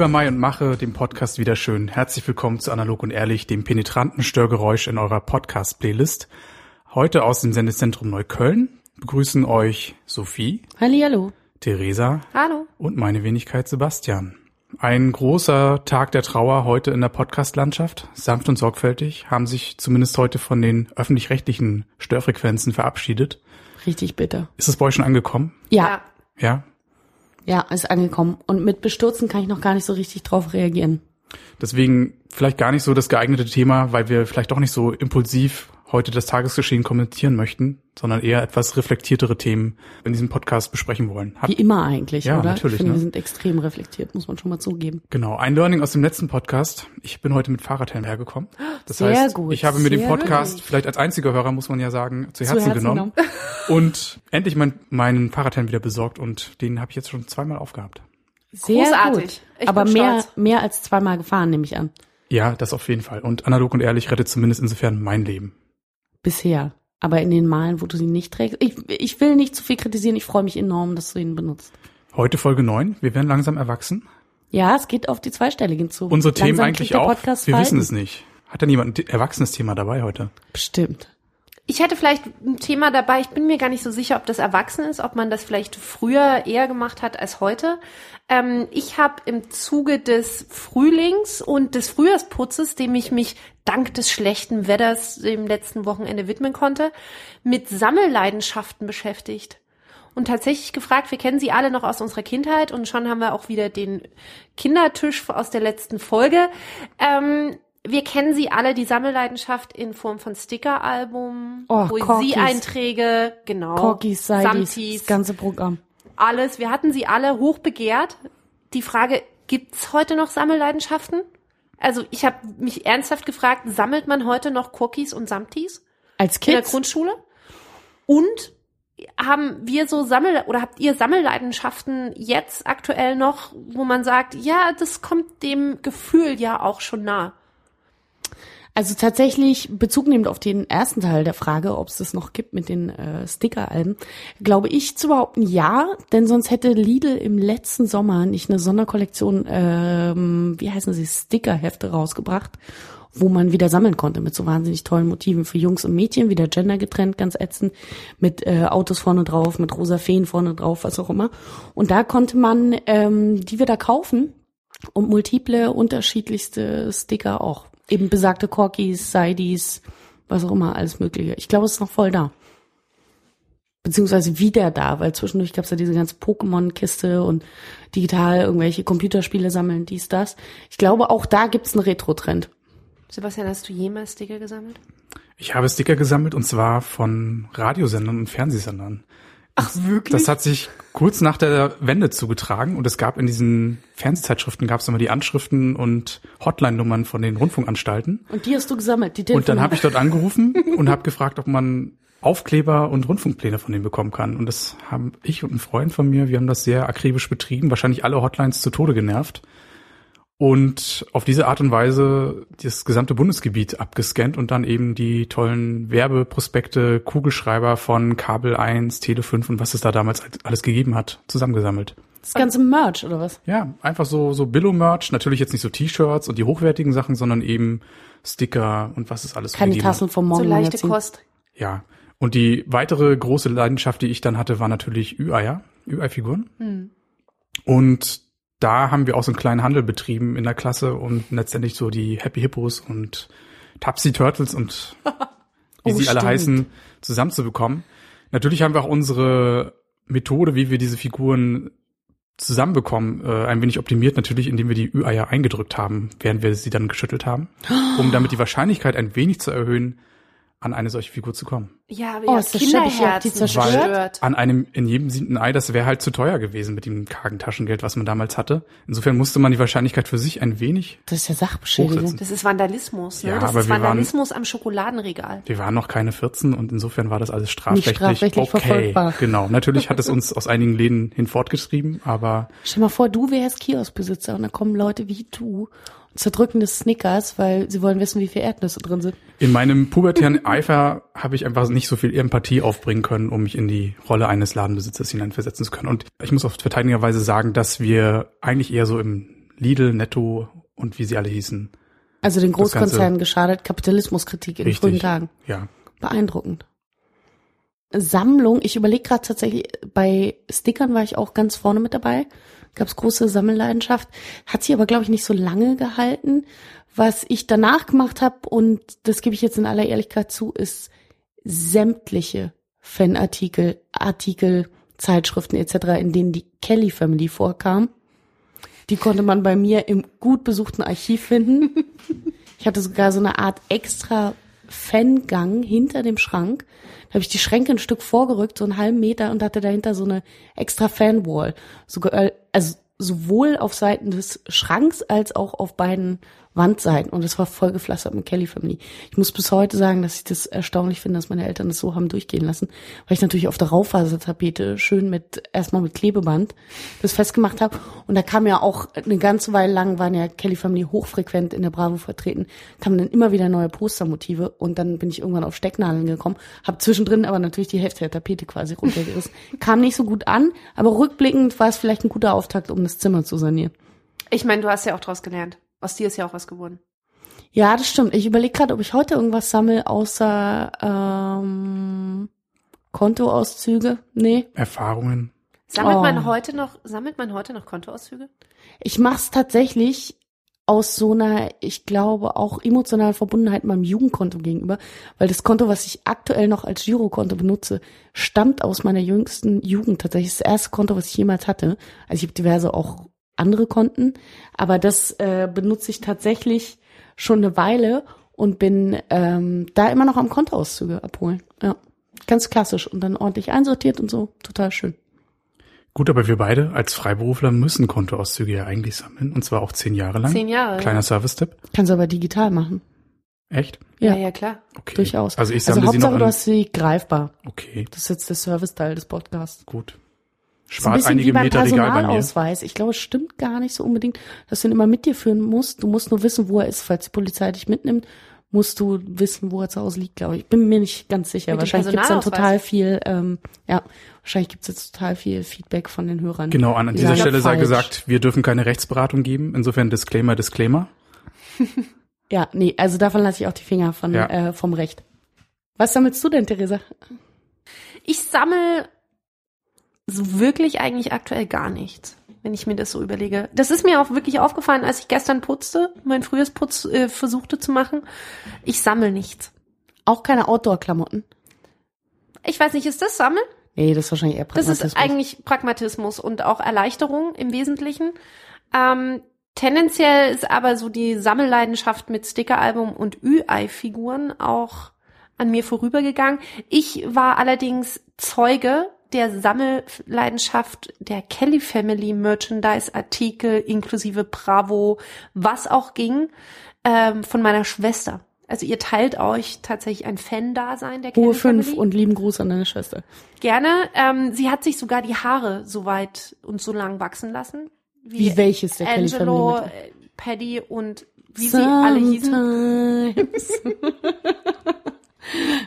lieber Mai und mache den Podcast wieder schön. Herzlich willkommen zu Analog und Ehrlich, dem penetranten Störgeräusch in eurer Podcast-Playlist. Heute aus dem Sendezentrum Neukölln begrüßen euch Sophie, Hallihallo. Theresa Hallo. und meine Wenigkeit Sebastian. Ein großer Tag der Trauer heute in der Podcast-Landschaft. Sanft und sorgfältig haben sich zumindest heute von den öffentlich-rechtlichen Störfrequenzen verabschiedet. Richtig bitter. Ist es bei euch schon angekommen? Ja, Ja? Ja, ist angekommen. Und mit Bestürzen kann ich noch gar nicht so richtig drauf reagieren. Deswegen vielleicht gar nicht so das geeignete Thema, weil wir vielleicht doch nicht so impulsiv heute das Tagesgeschehen kommentieren möchten, sondern eher etwas reflektiertere Themen in diesem Podcast besprechen wollen. Habt- Wie immer eigentlich, Ja, oder? natürlich, Ich finde, ne? wir sind extrem reflektiert, muss man schon mal zugeben. Genau, ein Learning aus dem letzten Podcast. Ich bin heute mit Fahrradhelm hergekommen. Das Sehr heißt, gut, ich habe mir den Podcast, gut. vielleicht als einziger Hörer, muss man ja sagen, zu Zu Herzen, Herzen genommen. Und endlich mein, meinen Fahrradhelm wieder besorgt und den habe ich jetzt schon zweimal aufgehabt. Sehr Großartig. gut. Ich Aber bin mehr, stolz. mehr als zweimal gefahren, nehme ich an. Ja, das auf jeden Fall. Und analog und ehrlich rettet zumindest insofern mein Leben. Bisher. Aber in den Malen, wo du sie nicht trägst. Ich, ich will nicht zu viel kritisieren. Ich freue mich enorm, dass du ihn benutzt. Heute Folge 9. Wir werden langsam erwachsen. Ja, es geht auf die Zweistelligen zu. Unsere Themen Langsam eigentlich kriegt der auch. Wir wissen Falten. es nicht. Hat denn jemand ein erwachsenes Thema dabei heute? Bestimmt. Ich hätte vielleicht ein Thema dabei, ich bin mir gar nicht so sicher, ob das erwachsen ist, ob man das vielleicht früher eher gemacht hat als heute. Ähm, ich habe im Zuge des Frühlings und des Frühjahrsputzes, dem ich mich dank des schlechten Wetters im letzten Wochenende widmen konnte, mit Sammelleidenschaften beschäftigt. Und tatsächlich gefragt, wir kennen sie alle noch aus unserer Kindheit und schon haben wir auch wieder den Kindertisch aus der letzten Folge. Ähm, wir kennen sie alle, die Sammelleidenschaft in Form von Stickeralbum, Oh, Poesieeinträge, genau, Seidis, Samtis, das ganze Programm. alles. Wir hatten sie alle hoch begehrt. Die Frage, gibt's heute noch Sammelleidenschaften? Also ich habe mich ernsthaft gefragt, sammelt man heute noch Cookies und Samtis Als in der? Grundschule? Und haben wir so Sammel oder habt ihr Sammelleidenschaften jetzt aktuell noch, wo man sagt, ja, das kommt dem Gefühl ja auch schon nah. Also tatsächlich, Bezug nehmend auf den ersten Teil der Frage, ob es das noch gibt mit den äh, Stickeralben, glaube ich zu behaupten ja, denn sonst hätte Lidl im letzten Sommer nicht eine Sonderkollektion, ähm, wie heißen sie, Stickerhefte rausgebracht, wo man wieder sammeln konnte mit so wahnsinnig tollen Motiven für Jungs und Mädchen, wieder Gender getrennt, ganz ätzend, mit äh, Autos vorne drauf, mit rosa Feen vorne drauf, was auch immer. Und da konnte man ähm, die wieder kaufen und multiple unterschiedlichste Sticker auch. Eben besagte Corkis, Sidis, was auch immer, alles mögliche. Ich glaube, es ist noch voll da. Beziehungsweise wieder da, weil zwischendurch gab es ja diese ganze Pokémon-Kiste und digital irgendwelche Computerspiele sammeln, dies, das. Ich glaube, auch da gibt's einen Retro-Trend. Sebastian, hast du jemals Sticker gesammelt? Ich habe Sticker gesammelt und zwar von Radiosendern und Fernsehsendern. Ach, wirklich? Das hat sich kurz nach der Wende zugetragen und es gab in diesen Fernsehzeitschriften gab es immer die Anschriften und Hotline-Nummern von den Rundfunkanstalten. und die hast du gesammelt, die Und dann habe ich dort angerufen und habe gefragt, ob man Aufkleber und Rundfunkpläne von denen bekommen kann. Und das haben ich und ein Freund von mir, wir haben das sehr akribisch betrieben, wahrscheinlich alle Hotlines zu Tode genervt. Und auf diese Art und Weise das gesamte Bundesgebiet abgescannt und dann eben die tollen Werbeprospekte, Kugelschreiber von Kabel 1, Tele 5 und was es da damals alles gegeben hat, zusammengesammelt. Das ganze Merch, oder was? Ja, einfach so, so Billo-Merch, natürlich jetzt nicht so T-Shirts und die hochwertigen Sachen, sondern eben Sticker und was es alles so Keine gegeben hat. Tassen vom So leichte. Kost. Ja. Und die weitere große Leidenschaft, die ich dann hatte, war natürlich Ü-Eier, Ü-Ei-Figuren. Hm. Und da haben wir auch so einen kleinen Handel betrieben in der Klasse und letztendlich so die Happy Hippos und Tupsy Turtles und wie Oh, sie alle stimmt. heißen, zusammenzubekommen. Natürlich haben wir auch unsere Methode, wie wir diese Figuren zusammenbekommen, äh, ein wenig optimiert, natürlich, indem wir die Ü-Eier eingedrückt haben, während wir sie dann geschüttelt haben, um damit die Wahrscheinlichkeit ein wenig zu erhöhen, an eine solche Figur zu kommen. Ja, aber Oh, das habt die Kinderherzen zerstört? An einem in jedem siebten Ei, das wäre halt zu teuer gewesen mit dem kargen Taschengeld, was man damals hatte. Insofern musste man die Wahrscheinlichkeit für sich ein wenig. Das ist ja Sachbeschädigung. Hochsetzen. Das ist Vandalismus, ne? Ja, das aber ist wir waren- Vandalismus am Schokoladenregal. Wir waren noch keine 14 und insofern war das alles strafrechtlich, strafrechtlich okay. verfolgbar. Genau. Natürlich hat es uns aus einigen Läden hinfortgetrieben, aber Stell mal vor, du wärst Kioskbesitzer und da kommen Leute wie du und zerdrücken das Snickers, weil sie wollen wissen, wie viel Erdnüsse drin sind. in meinem pubertären Eifer habe ich einfach nicht so viel Empathie aufbringen können, um mich in die Rolle eines Ladenbesitzers hineinversetzen zu können. Und ich muss auf verteidigenderweise sagen, dass wir eigentlich eher so im Lidl, Netto und wie sie alle hießen. Also den Großkonzernen geschadet, Kapitalismuskritik in Richtig. frühen Tagen. Ja. Beeindruckend. Sammlung, ich überlege gerade tatsächlich, bei Stickern war ich auch ganz vorne mit dabei. Gab's große Sammelleidenschaft. Hat sie aber, glaube ich, nicht so lange gehalten. Was ich danach gemacht habe, und das gebe ich jetzt in aller Ehrlichkeit zu, ist sämtliche Fanartikel, Artikel, Zeitschriften etc., in denen die Kelly Family vorkam. Die konnte man bei mir im gut besuchten Archiv finden. Ich hatte sogar so eine Art extra Fangang hinter dem Schrank. Da habe ich die Schränke ein Stück vorgerückt, so einen halben Meter und hatte dahinter so eine extra Fanwall. Sogar, äh, also sowohl auf Seiten des Schranks als auch auf beiden Wandseiten. Und es war voll gepflastert mit Kelly Family. Ich muss bis heute sagen, dass ich das erstaunlich finde, dass meine Eltern das so haben durchgehen lassen. Weil ich natürlich auf der Raufasertapete schön mit, erstmal mit Klebeband das festgemacht habe. Und da kam ja auch eine ganze Weile lang, waren ja Kelly Family hochfrequent in der Bravo vertreten, kamen dann immer wieder neue Postermotive. Und dann bin ich irgendwann auf Stecknadeln gekommen, habe zwischendrin aber natürlich die Hälfte der Tapete quasi runtergerissen. Kam nicht so gut an, aber rückblickend war es vielleicht ein guter Auftakt, um das Zimmer zu sanieren. Ich meine, du hast ja auch draus gelernt. Aus dir ist ja auch was geworden. Ja, das stimmt. Ich überlege gerade, ob ich heute irgendwas sammle, außer ähm, Kontoauszüge. Nee. Erfahrungen. Sammelt Oh. man heute noch, sammelt man heute noch Kontoauszüge? Ich mach's tatsächlich aus so einer, ich glaube, auch emotionalen Verbundenheit meinem Jugendkonto gegenüber, weil das Konto, was ich aktuell noch als Girokonto benutze, stammt aus meiner jüngsten Jugend. Tatsächlich das erste Konto, was ich jemals hatte. Also ich habe diverse auch andere Konten, aber das äh, benutze ich tatsächlich schon eine Weile und bin ähm, da immer noch am Kontoauszüge abholen. Ja, ganz klassisch und dann ordentlich einsortiert und so, total schön. Gut, aber wir beide als Freiberufler müssen Kontoauszüge ja eigentlich sammeln. Und zwar auch zehn Jahre lang. Zehn Jahre. Kleiner Service-Tipp. Kannst du aber digital machen. Echt? Ja, Ja. ja, klar. Okay. Durchaus. Also ich also sammle sie noch Hauptsache, du an. hast sie greifbar. Okay, Das ist jetzt der Serviceteil des Podcasts. gut. So ein Spart bisschen einige wie beim Meter Regal bei mir. Personalausweis. Ich glaube, es stimmt gar nicht so unbedingt, dass du ihn immer mit dir führen musst. Du musst nur wissen, wo er ist. Falls die Polizei dich mitnimmt, musst du wissen, wo er zu Hause liegt, glaube ich. Ich bin mir nicht ganz sicher. Mit wahrscheinlich gibt's dann total viel, ähm, ja, wahrscheinlich gibt's jetzt total viel Feedback von den Hörern. Genau, an, an Die dieser sagen, Stelle sei gesagt, wir dürfen keine Rechtsberatung geben. Insofern Disclaimer, Disclaimer. Ja, nee, also davon lasse ich auch die Finger von, Ja. äh, vom Recht. Was sammelst du denn, Theresa? Ich sammle so wirklich eigentlich aktuell gar nichts, wenn ich mir das so überlege. Das ist mir auch wirklich aufgefallen, als ich gestern putzte, mein Frühjahrsputz äh, versuchte zu machen. Ich sammle nichts. Auch keine Outdoor-Klamotten? Ich weiß nicht, ist das Sammeln? Nee, das ist wahrscheinlich eher Das Pragmatismus. ist eigentlich Pragmatismus und auch Erleichterung im Wesentlichen. Ähm, tendenziell ist aber so die Sammelleidenschaft mit Stickeralbum und Ü-Ei-Figuren auch an mir vorübergegangen. Ich war allerdings Zeuge der Sammelleidenschaft der Kelly Family Merchandise Artikel inklusive Bravo, was auch ging, ähm, von meiner Schwester. Also ihr teilt euch tatsächlich ein Fan-Dasein der Kelly Hohe fünf und lieben Gruß an deine Schwester. Gerne. Ähm, sie hat sich sogar die Haare so weit und so lang wachsen lassen. Wie welches der Kelly Angelo, Family äh, Paddy und wie sie alle hießen.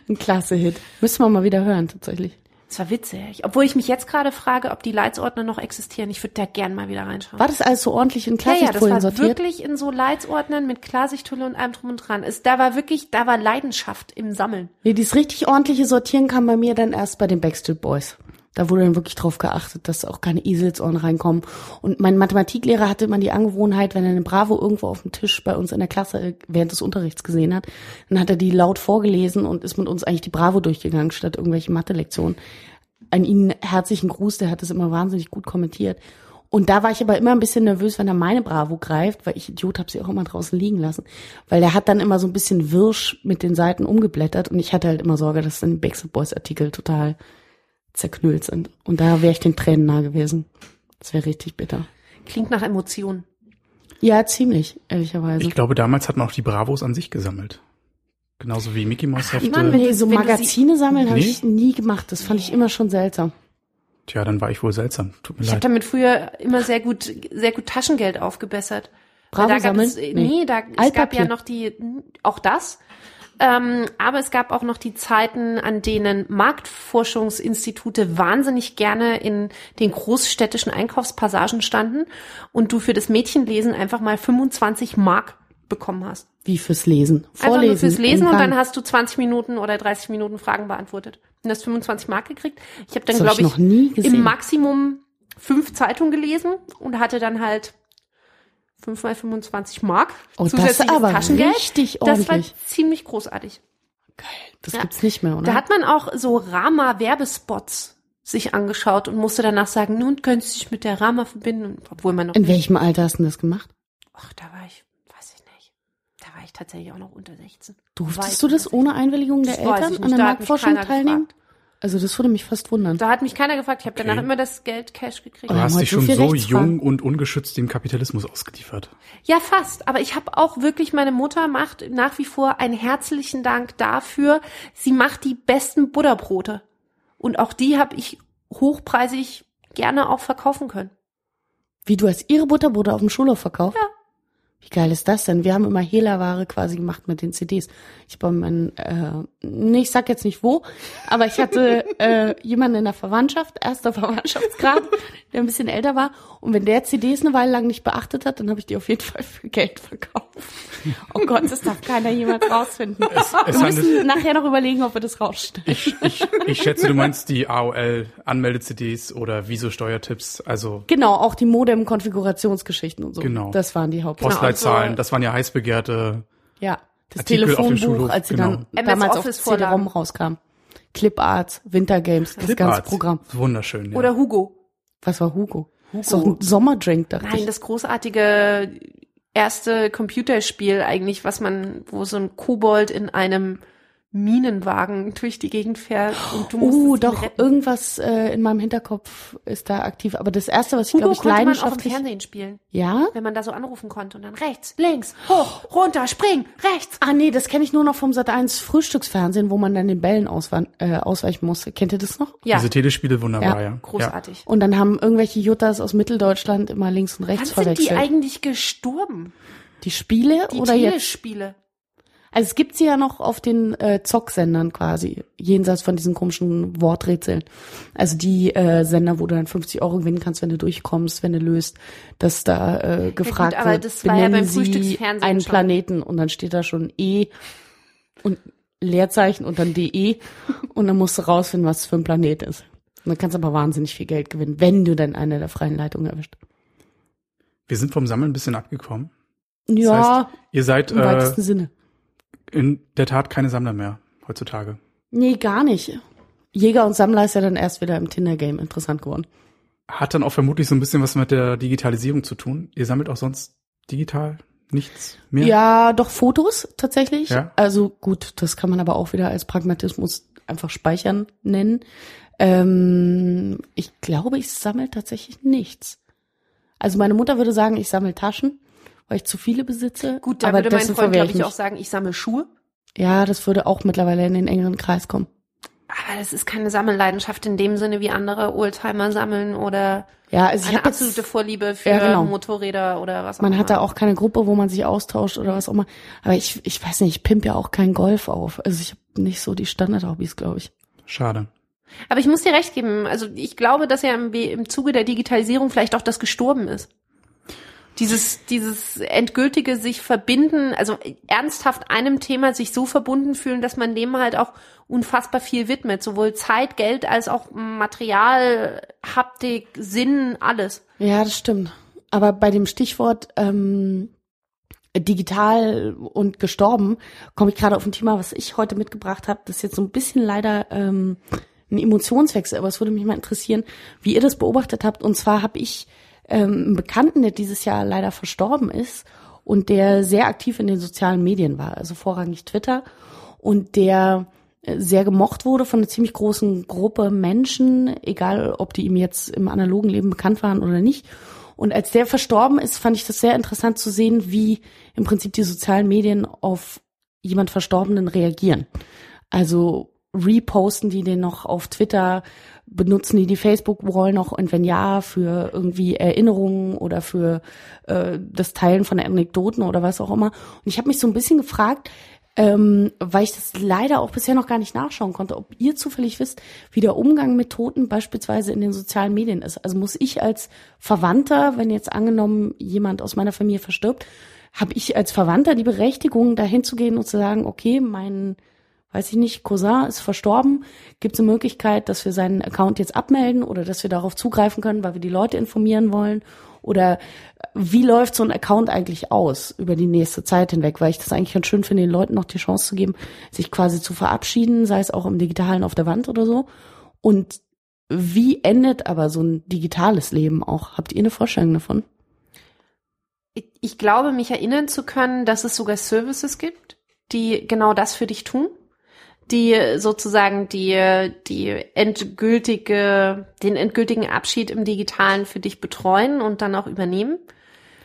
Ein klasse Hit. Müssen wir mal wieder hören, tatsächlich. Das war witzig. Obwohl ich mich jetzt gerade frage, ob die Leitsordner noch existieren. Ich würde da gern mal wieder reinschauen. War das alles so ordentlich in ja, ja, das Klarsichtfolien war sortiert? wirklich in so Leitsordnern mit Klarsichthülle und allem drum und dran. Es, da war wirklich, da war Leidenschaft im Sammeln. Nee, dieses richtig ordentliche Sortieren kam bei mir dann erst bei den Backstreet Boys. Da wurde dann wirklich drauf geachtet, dass auch keine Eselsohren reinkommen. Und mein Mathematiklehrer hatte immer die Angewohnheit, wenn er eine Bravo irgendwo auf dem Tisch bei uns in der Klasse äh, während des Unterrichts gesehen hat, dann hat er die laut vorgelesen und ist mit uns eigentlich die Bravo durchgegangen, statt irgendwelche Mathe-Lektionen. An ihn herzlichen Gruß, der hat das immer wahnsinnig gut kommentiert. Und da war ich aber immer ein bisschen nervös, wenn er meine Bravo greift, weil ich Idiot habe sie auch immer draußen liegen lassen. Weil der hat dann immer so ein bisschen wirsch mit den Seiten umgeblättert und ich hatte halt immer Sorge, dass dann Backstreet Boys Artikel total zerknüllt sind. Und da wäre ich den Tränen nah gewesen. Das wäre richtig bitter. Klingt nach Emotionen. Ja, ziemlich, ehrlicherweise. Ich glaube, damals hat man auch die Bravos an sich gesammelt. Genauso wie Mickey Mouse Hefte. Mann, nee, so Magazine sammeln habe Nee? ich nie gemacht. Das fand ich immer schon seltsam. Tja, dann war ich wohl seltsam. Tut mir Ich habe leid. damit früher immer sehr gut, sehr gut Taschengeld aufgebessert. Bravo Weil da gab sammeln? es, nee, Nee. da, es gab ja noch die, auch das. Ähm, aber es gab auch noch die Zeiten, an denen Marktforschungsinstitute wahnsinnig gerne in den großstädtischen Einkaufspassagen standen und du für das Mädchenlesen einfach mal 25 Mark bekommen hast. Wie fürs Lesen. Einfach Vorlesen. nur fürs Lesen und dann hast du 20 Minuten oder 30 Minuten Fragen beantwortet. Und hast 25 Mark gekriegt. Ich habe dann, glaube ich ich, im Maximum fünf Zeitungen gelesen und hatte dann halt fünf mal 25 Mark. Oh, das zusätzliches aber Taschengeld. richtig Das war ordentlich. ziemlich großartig. Geil. Das Ja. gibt's nicht mehr, oder? Da hat man auch so Rama-Werbespots sich angeschaut und musste danach sagen, nun können Sie sich mit der Rama verbinden, obwohl man noch In welchem Alter hast du das gemacht? ach, da war ich, weiß ich nicht, da war ich tatsächlich auch noch unter 16. Durftest du das ohne Einwilligung der Das Eltern an der Marktforschung teilnehmen? gefragt. Also das würde mich fast wundern. Da hat mich keiner gefragt. Ich habe danach Okay. immer das Geld Cash gekriegt. Du wir hast haben dich schon so Rechtsfragen. jung und ungeschützt dem Kapitalismus ausgeliefert. Ja, fast. Aber ich habe auch wirklich, meine Mutter macht nach wie vor einen herzlichen Dank dafür. Sie macht die besten Butterbrote. Und auch die habe ich hochpreisig gerne auch verkaufen können. Wie du hast ihre Butterbude auf dem Schulhof verkauft? Ja. Wie geil ist das denn? Wir haben immer Hehlerware quasi gemacht mit den CDs. Ich habe meinen, äh, nee, ich sag jetzt nicht wo, aber ich hatte äh, jemanden in der Verwandtschaft, erster Verwandtschaftsgrad, der ein bisschen älter war. Und wenn der CDs eine Weile lang nicht beachtet hat, dann habe ich die auf jeden Fall für Geld verkauft. Oh Gott, das darf keiner jemals rausfinden. es wir handelt- müssen nachher noch überlegen, ob wir das rausstellen. Ich, ich, ich schätze, du meinst die AOL-Anmelde-CDs oder Wieso-Steuertipps, also Genau, auch die Modem-Konfigurationsgeschichten und so. Genau. Das waren die Haupt. Postleitzahlen, also- das waren ja heiß begehrte. Ja, das Artikel auf dem Telefonbuch, als sie genau. dann damals auf MS-Office-Vorlagen. CD-ROM rauskam. Cliparts, Wintergames, das ganze Cliparts. Programm. Wunderschön, ja. Oder Hugo. Was war Hugo? Hugo. Ist doch ein Sommerdrink, dachte Nein, ich. das großartige erste Computerspiel eigentlich, was man, wo so ein Kobold in einem Minenwagen durch die Gegend fährt und du musst Oh, doch, retten. irgendwas äh, in meinem Hinterkopf ist da aktiv. Aber das erste, was ich glaube ich konnte man auch im leidenschaftlich... Fernsehen spielen, Ja? wenn man da so anrufen konnte und dann rechts, links, hoch, runter, spring, rechts. Ah nee, das kenne ich nur noch vom Sat1 Frühstücksfernsehen, wo man dann den Bällen äh, ausweichen musste. Kennt ihr das noch? Ja, Diese Telespiele wunderbar, Ja, ja. großartig. Und dann haben irgendwelche Juttas aus Mitteldeutschland immer links und rechts Wann sind die verwechselt. eigentlich gestorben? die Spiele Die oder jetzt? Also es gibt sie ja noch auf den äh, Zock-Sendern quasi, jenseits von diesen komischen Worträtseln. Also die äh, Sender, wo du dann 50 Euro gewinnen kannst, wenn du durchkommst, wenn du löst, dass da äh, gefragt aber wird, das war ja benennen beim Sie Frühstücksfernsehen einen schon. Planeten und dann steht da schon E und Leerzeichen und dann DE und dann musst du rausfinden, was es für ein Planet ist. Und dann kannst du aber wahnsinnig viel Geld gewinnen, wenn du dann eine der freien Leitungen erwischt. Wir sind vom Sammeln ein bisschen abgekommen. Ja, Das heißt, ihr seid im äh, weitesten Sinne. In der Tat keine Sammler mehr heutzutage. Nee, gar nicht. Jäger und Sammler ist ja dann erst wieder im Tinder-Game interessant geworden. Hat dann auch vermutlich so ein bisschen was mit der Digitalisierung zu tun. Ihr sammelt auch sonst digital nichts mehr? Ja, doch Fotos tatsächlich. Ja. Also gut, das kann man aber auch wieder als Pragmatismus einfach speichern nennen. Ähm, ich glaube, ich sammle tatsächlich nichts. Also meine Mutter würde sagen, ich sammle Taschen, weil ich zu viele besitze. Gut, da aber würde mein Freund, glaube ich, mich. auch sagen, ich sammle Schuhe. Ja, das würde auch mittlerweile in den engeren Kreis kommen. Aber das ist keine Sammelleidenschaft in dem Sinne, wie andere Oldtimer sammeln oder Ja, also ich eine habe absolute jetzt, Vorliebe für Ja, genau. Motorräder oder was auch man immer. hat da auch keine Gruppe, wo man sich austauscht oder was auch immer. Aber ich, ich weiß nicht, ich pimp ja auch kein Golf auf. Also ich habe nicht so die Standard-Hobbys, glaube ich. Schade. Aber ich muss dir recht geben. Also ich glaube, dass ja im, im Zuge der Digitalisierung vielleicht auch das gestorben ist. Dieses, dieses endgültige sich verbinden, also ernsthaft einem Thema sich so verbunden fühlen, dass man dem halt auch unfassbar viel widmet. Sowohl Zeit, Geld als auch Material, Haptik, Sinn, alles. Ja, das stimmt. Aber bei dem Stichwort ähm, digital und gestorben komme ich gerade auf ein Thema, was ich heute mitgebracht habe. Das ist jetzt so ein bisschen leider ähm, ein Emotionswechsel, aber es würde mich mal interessieren, wie ihr das beobachtet habt. Und zwar habe ich ähm, Bekannten, der dieses Jahr leider verstorben ist und der sehr aktiv in den sozialen Medien war, also vorrangig Twitter und der äh, sehr gemocht wurde von einer ziemlich großen Gruppe Menschen, egal ob die ihm jetzt im analogen Leben bekannt waren oder nicht. Und als der verstorben ist, fand ich das sehr interessant zu sehen, wie im Prinzip die sozialen Medien auf jemand Verstorbenen reagieren. Also reposten die den noch auf Twitter, benutzen die die Facebook-Wall noch und wenn ja, für irgendwie Erinnerungen oder für äh, das Teilen von Anekdoten oder was auch immer. Und ich habe mich so ein bisschen gefragt, ähm, weil ich das leider auch bisher noch gar nicht nachschauen konnte, ob ihr zufällig wisst, wie der Umgang mit Toten beispielsweise in den sozialen Medien ist. Also muss ich als Verwandter, wenn jetzt angenommen jemand aus meiner Familie verstirbt, habe ich als Verwandter die Berechtigung, dahin zu gehen und zu sagen, okay, mein, weiß ich nicht, Cousin ist verstorben, gibt es eine Möglichkeit, dass wir seinen Account jetzt abmelden oder dass wir darauf zugreifen können, weil wir die Leute informieren wollen oder wie läuft so ein Account eigentlich aus über die nächste Zeit hinweg? Weil ich das eigentlich ganz schön finde, den Leuten noch die Chance zu geben, sich quasi zu verabschieden, sei es auch im Digitalen auf der Wand oder so. Und wie endet aber so ein digitales Leben auch? Habt ihr eine Vorstellung davon? Ich glaube, mich erinnern zu können, dass es sogar Services gibt, die genau das für dich tun die sozusagen die, die endgültige, den endgültigen Abschied im Digitalen für dich betreuen und dann auch übernehmen.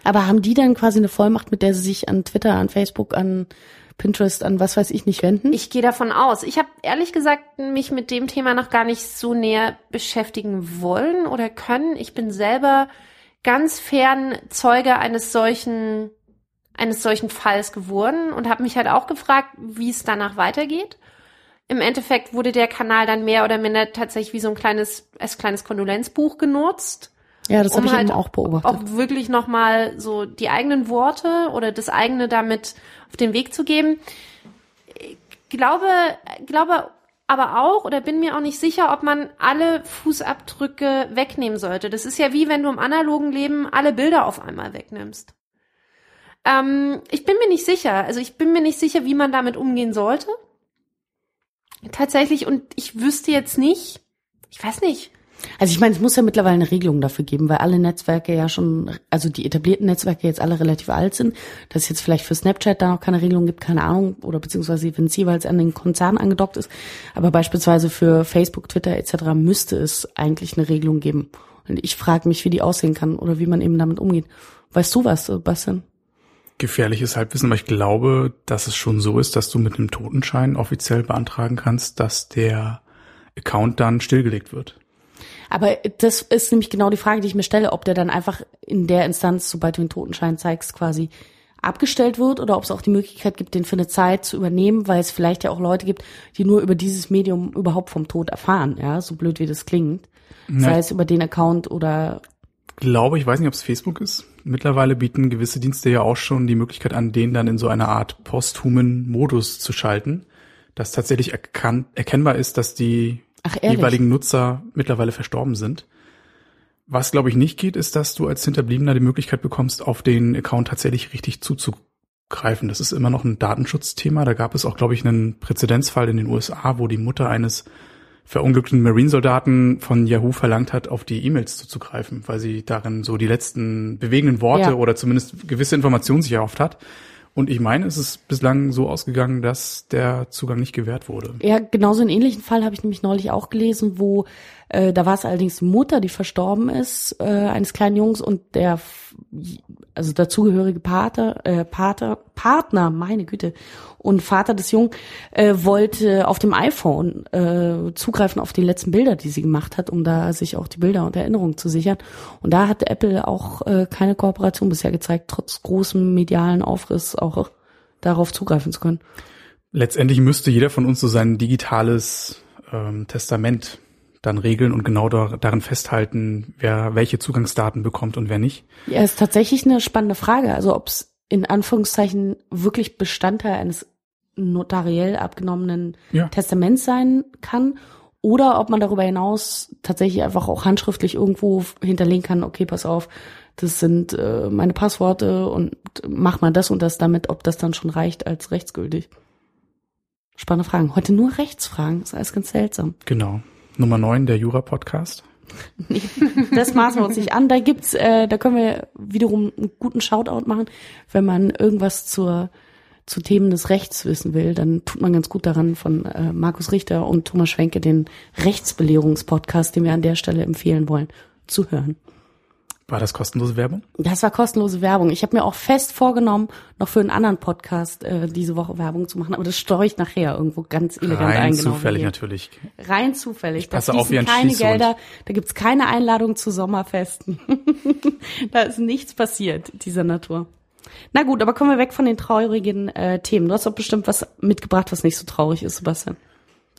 Aber haben die dann quasi eine Vollmacht, mit der sie sich an Twitter, an Facebook, an Pinterest, an was weiß ich nicht wenden? Ich gehe davon aus. Ich habe ehrlich gesagt mich mit dem Thema noch gar nicht so näher beschäftigen wollen oder können. Ich bin selber ganz fern Zeuge eines solchen eines solchen Falls geworden und habe mich halt auch gefragt, wie es danach weitergeht im Endeffekt wurde der Kanal dann mehr oder minder tatsächlich wie so ein kleines, als kleines Kondolenzbuch genutzt. Ja, das um habe ich halt eben auch beobachtet. Auch wirklich nochmal so die eigenen Worte oder das eigene damit auf den Weg zu geben. Ich glaube, glaube aber auch oder bin mir auch nicht sicher, ob man alle Fußabdrücke wegnehmen sollte. Das ist ja wie wenn du im analogen Leben alle Bilder auf einmal wegnimmst. Ähm, ich bin mir nicht sicher. Also ich bin mir nicht sicher, wie man damit umgehen sollte. Tatsächlich, und ich wüsste jetzt nicht, ich weiß nicht. Also ich meine, es muss ja mittlerweile eine Regelung dafür geben, weil alle Netzwerke ja schon, also die etablierten Netzwerke jetzt alle relativ alt sind, dass es jetzt vielleicht für Snapchat da noch keine Regelung gibt, keine Ahnung, oder beziehungsweise wenn es jeweils an den Konzern angedockt ist, aber beispielsweise für Facebook, Twitter etc. müsste es eigentlich eine Regelung geben. Und ich frage mich, wie die aussehen kann oder wie man eben damit umgeht. Weißt du was, Bastian? Gefährliches Halbwissen, aber ich glaube, dass es schon so ist, dass du mit einem Totenschein offiziell beantragen kannst, dass der Account dann stillgelegt wird. Aber das ist nämlich genau die Frage, die ich mir stelle, ob der dann einfach in der Instanz, sobald du den Totenschein zeigst, quasi abgestellt wird oder ob es auch die Möglichkeit gibt, den für eine Zeit zu übernehmen, weil es vielleicht ja auch Leute gibt, die nur über dieses Medium überhaupt vom Tod erfahren, ja, so blöd wie das klingt. Ja. Sei es über den Account oder glaube, ich weiß nicht, ob es Facebook ist. Mittlerweile bieten gewisse Dienste ja auch schon die Möglichkeit an, den dann in so eine Art posthumen Modus zu schalten, dass tatsächlich erkan erkennbar ist, dass die Ach, jeweiligen Nutzer mittlerweile verstorben sind. Was, glaube ich, nicht geht, ist, dass du als Hinterbliebener die Möglichkeit bekommst, auf den Account tatsächlich richtig zuzugreifen. Das ist immer noch ein Datenschutzthema. Da gab es auch, glaube ich, einen Präzedenzfall in den USA, wo die Mutter eines verunglückten Marinesoldaten von Yahoo verlangt hat, auf die E-Mails zuzugreifen, weil sie darin so die letzten bewegenden Worte ja. oder zumindest gewisse Informationen sich erhofft hat. Und ich meine, es ist bislang so ausgegangen, dass der Zugang nicht gewährt wurde. Ja, genauso einen ähnlichen Fall habe ich nämlich neulich auch gelesen, wo äh, da war es allerdings Mutter, die verstorben ist, äh, eines kleinen Jungs und der also dazugehörige Pater, äh, Pater, Partner, meine Güte, und Vater des Jungen äh, wollte auf dem iPhone äh, zugreifen auf die letzten Bilder, die sie gemacht hat, um da sich auch die Bilder und Erinnerungen zu sichern. Und da hat Apple auch äh, keine Kooperation bisher gezeigt, trotz großem medialen Aufriss auch darauf zugreifen zu können. Letztendlich müsste jeder von uns so sein digitales ähm, Testament dann regeln und genau da, darin festhalten, wer welche Zugangsdaten bekommt und wer nicht? Ja, ist tatsächlich eine spannende Frage. Also ob es in Anführungszeichen wirklich Bestandteil eines notariell abgenommenen ja. Testaments sein kann oder ob man darüber hinaus tatsächlich einfach auch handschriftlich irgendwo hinterlegen kann, okay, pass auf, das sind äh, meine Passworte und mach mal das und das damit, ob das dann schon reicht als rechtsgültig. Spannende Fragen. Heute nur Rechtsfragen, ist alles ganz seltsam. Genau. Nummer 9, der Jura-Podcast. Nee, das maßen wir uns nicht an. Da gibt's, äh, da können wir wiederum einen guten Shoutout machen, wenn man irgendwas zur zu Themen des Rechts wissen will, dann tut man ganz gut daran, von äh, Markus Richter und Thomas Schwenke den Rechtsbelehrungspodcast, den wir an der Stelle empfehlen wollen, zu hören. War das kostenlose Werbung? Das war kostenlose Werbung. Ich habe mir auch fest vorgenommen, noch für einen anderen Podcast äh, diese Woche Werbung zu machen, aber das steuere ich nachher irgendwo ganz elegant Rein eingenommen. zufällig hier. natürlich. Rein zufällig. Ich passe da auf wie ein keine Schießhund. Gelder, da gibt's keine Einladung zu Sommerfesten. da ist nichts passiert dieser Natur. Na gut, aber kommen wir weg von den traurigen äh, Themen. Du hast doch bestimmt was mitgebracht, was nicht so traurig ist, Sebastian.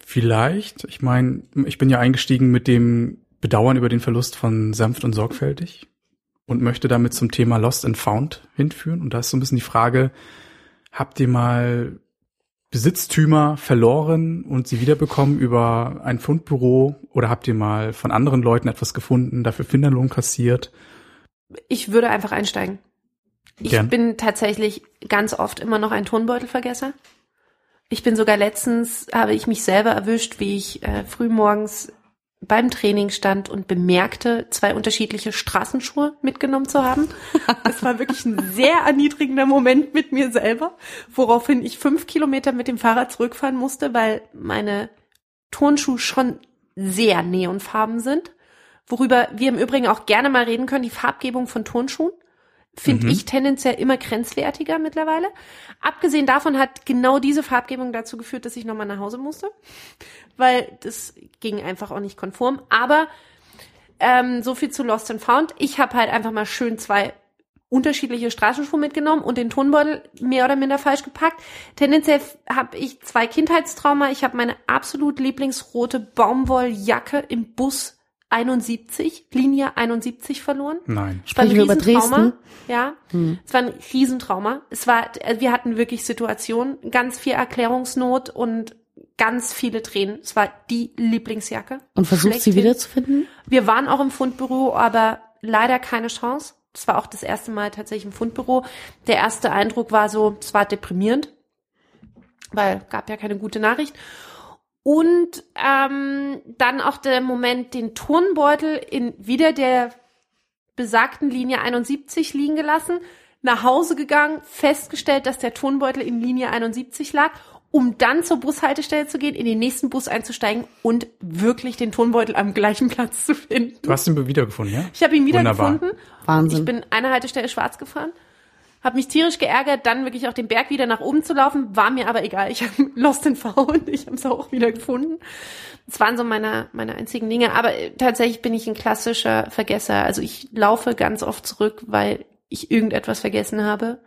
Vielleicht, ich meine, ich bin ja eingestiegen mit dem Bedauern über den Verlust von sanft und sorgfältig und möchte damit zum Thema Lost and Found hinführen. Und da ist so ein bisschen die Frage, habt ihr mal Besitztümer verloren und sie wiederbekommen über ein Fundbüro oder habt ihr mal von anderen Leuten etwas gefunden, dafür Finderlohn kassiert? Ich würde einfach einsteigen. Ich Gern. bin tatsächlich ganz oft immer noch ein Turnbeutelvergesser. Ich bin sogar letztens, habe ich mich selber erwischt, wie ich äh, frühmorgens beim Training stand und bemerkte, zwei unterschiedliche Straßenschuhe mitgenommen zu haben. Das war wirklich ein sehr erniedrigender Moment mit mir selber, woraufhin ich fünf Kilometer mit dem Fahrrad zurückfahren musste, weil meine Turnschuhe schon sehr neonfarben sind. Worüber wir im Übrigen auch gerne mal reden können, die Farbgebung von Turnschuhen finde Mhm. ich tendenziell immer grenzwertiger mittlerweile. Abgesehen davon hat genau diese Farbgebung dazu geführt, dass ich nochmal nach Hause musste, weil das ging einfach auch nicht konform. Aber ähm, so viel zu Lost and Found. Ich habe halt einfach mal schön zwei unterschiedliche Straßenschuhe mitgenommen und den Tonbeutel mehr oder minder falsch gepackt. Tendenziell habe ich zwei Kindheitstrauma. Ich habe meine absolut lieblingsrote Baumwolljacke im Bus 71, Linie 71 verloren. Nein. Es war ein Sprechen wir über Riesentrauma. Dresden? Ja, es war ein Riesentrauma. Es war, äh, wir hatten wirklich Situationen, ganz viel Erklärungsnot und ganz viele Tränen. Es war die Lieblingsjacke. Und versucht sie Schlechthin. wiederzufinden? Wir waren auch im Fundbüro, aber leider keine Chance. Das war auch das erste Mal tatsächlich im Fundbüro. Der erste Eindruck war so, es war deprimierend, weil gab ja keine gute Nachricht. Und ähm, dann auch der Moment, den Turnbeutel in wieder der besagten Linie 71 liegen gelassen, nach Hause gegangen, festgestellt, dass der Turnbeutel in Linie 71 lag, um dann zur Bushaltestelle zu gehen, in den nächsten Bus einzusteigen und wirklich den Turnbeutel am gleichen Platz zu finden. Du hast ihn wiedergefunden, ja? Ich habe ihn Wunderbar. wiedergefunden. Wahnsinn. Ich bin eine Haltestelle schwarz gefahren. Habe mich tierisch geärgert, dann wirklich auch den Berg wieder nach oben zu laufen, war mir aber egal. Ich habe Lost in Found, ich habe es auch wieder gefunden. Das waren so meine, meine einzigen Dinge. Aber äh, tatsächlich bin ich ein klassischer Vergesser. Also ich laufe ganz oft zurück, weil ich irgendetwas vergessen habe.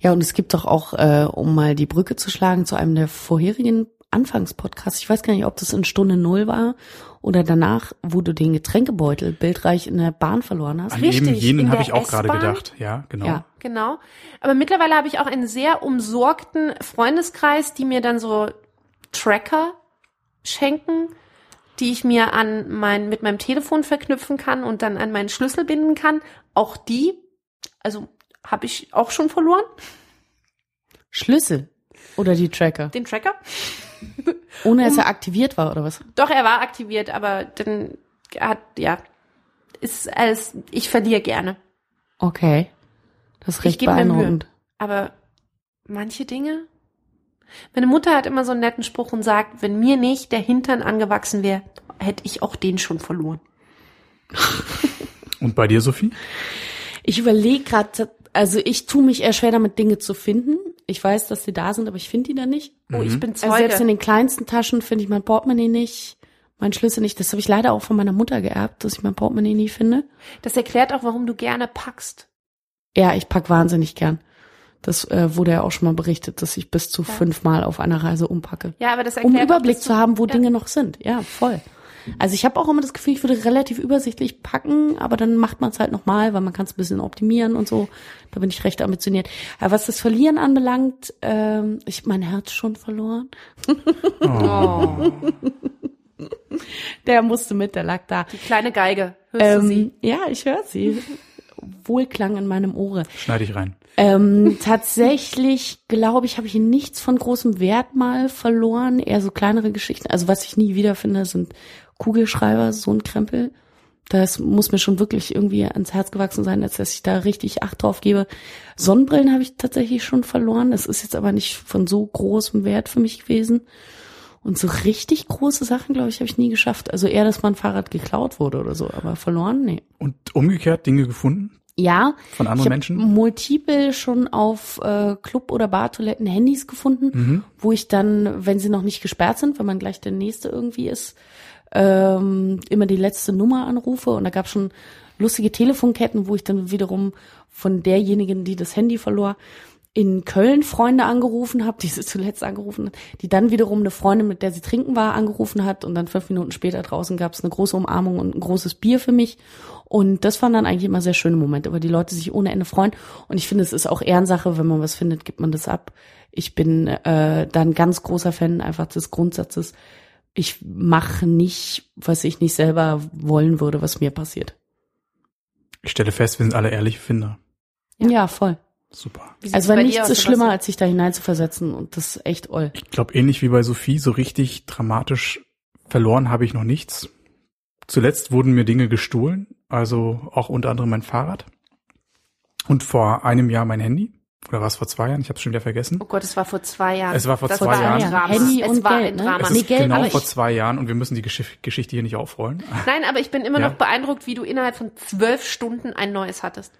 Ja, und es gibt doch auch, äh, um mal die Brücke zu schlagen zu einem der vorherigen Anfangspodcasts, ich weiß gar nicht, ob das in Stunde Null war oder danach, wo du den Getränkebeutel bildreich in der Bahn verloren hast. An Richtig, eben jenen habe ich auch gerade gedacht. Ja, genau. Ja. Genau. Aber mittlerweile habe ich auch einen sehr umsorgten Freundeskreis, die mir dann so Tracker schenken, die ich mir an mein, mit meinem Telefon verknüpfen kann und dann an meinen Schlüssel binden kann. Auch die, also habe ich auch schon verloren, Schlüssel oder die Tracker. den Tracker. Ohne dass er aktiviert war, oder was? Doch, er war aktiviert, aber dann hat, ja, ist alles, ich verliere gerne. Okay. Das ist Ich recht gebe mir Mühe. beeindruckend. Aber manche Dinge. Meine Mutter hat immer so einen netten Spruch und sagt, wenn mir nicht der Hintern angewachsen wäre, hätte ich auch den schon verloren. Und bei dir, Sophie? Ich überlege gerade, also ich tue mich eher schwer damit, Dinge zu finden. Ich weiß, dass sie da sind, aber ich finde die dann nicht. Oh, ich bin Also selbst in Zeuge. den kleinsten Taschen finde ich mein Portemonnaie nicht, mein Schlüssel nicht. Das habe ich leider auch von meiner Mutter geerbt, dass ich mein Portemonnaie nie finde. Das erklärt auch, warum du gerne packst. Ja, ich pack wahnsinnig gern. Das äh, wurde ja auch schon mal berichtet, dass ich bis zu fünfmal auf einer Reise umpacke. Ja, aber das Um erklärt einen Überblick auch, zu haben, wo ja. Dinge noch sind. Ja, voll. Also ich habe auch immer das Gefühl, ich würde relativ übersichtlich packen, aber dann macht man es halt nochmal, weil man kann es ein bisschen optimieren und so. Da bin ich recht ambitioniert. Aber was das Verlieren anbelangt, ähm, ich hab mein Herz schon verloren. Oh, Der musste mit, der lag da. die kleine Geige. Hörst du sie? Ähm, ja, ich höre sie. Wohlklang in meinem Ohre. Schneide ich rein. Ähm, tatsächlich, glaube ich, habe ich nichts von großem Wert mal verloren. Eher so kleinere Geschichten. Also was ich nie wiederfinde, sind Kugelschreiber, so ein Krempel. Das muss mir schon wirklich irgendwie ans Herz gewachsen sein, als dass ich da richtig Acht drauf gebe. Sonnenbrillen habe ich tatsächlich schon verloren. Das ist jetzt aber nicht von so großem Wert für mich gewesen. Und so richtig große Sachen, glaube ich, habe ich nie geschafft. Also eher, dass mein Fahrrad geklaut wurde oder so, aber verloren, nee. Und umgekehrt Dinge gefunden Ja, von anderen ich Menschen? multiple schon auf äh, Club- oder Bartoiletten Handys gefunden, Mhm. wo ich dann, wenn sie noch nicht gesperrt sind, wenn man gleich der nächste irgendwie ist, ähm, immer die letzte Nummer anrufe. Und da gab schon lustige Telefonketten, wo ich dann wiederum von derjenigen, die das Handy verlor, in Köln Freunde angerufen habe, die sie zuletzt angerufen hat, die dann wiederum eine Freundin, mit der sie trinken war, angerufen hat und dann fünf Minuten später draußen gab es eine große Umarmung und ein großes Bier für mich. Und das waren dann eigentlich immer sehr schöne Momente, weil die Leute sich ohne Ende freuen. Und ich finde, es ist auch Ehrensache, wenn man was findet, gibt man das ab. Ich bin äh, da ein ganz großer Fan einfach des Grundsatzes. Ich mache nicht, was ich nicht selber wollen würde, was mir passiert. Ich stelle fest, wir sind alle ehrliche Finder. Ja, Ja. voll. Super. Also weil nichts ist schlimmer, als sich da hineinzuversetzen und das ist echt oll. Ich glaube, ähnlich wie bei Sophie, so richtig dramatisch verloren habe ich noch nichts. Zuletzt wurden mir Dinge gestohlen, also auch unter anderem mein Fahrrad. Und vor einem Jahr mein Handy. Oder war es vor zwei Jahren? Ich habe es schon wieder vergessen. Oh Gott, es war vor zwei Jahren. Es war vor das zwei war Jahren. Ein Drama. Handy es und war Geld, ein ne? Drama. Es Nee, ist Geld, genau aber vor ich- zwei Jahren und wir müssen die Geschichte, Geschichte hier nicht aufrollen. Nein, aber ich bin immer Ja. noch beeindruckt, wie du innerhalb von zwölf Stunden ein neues hattest.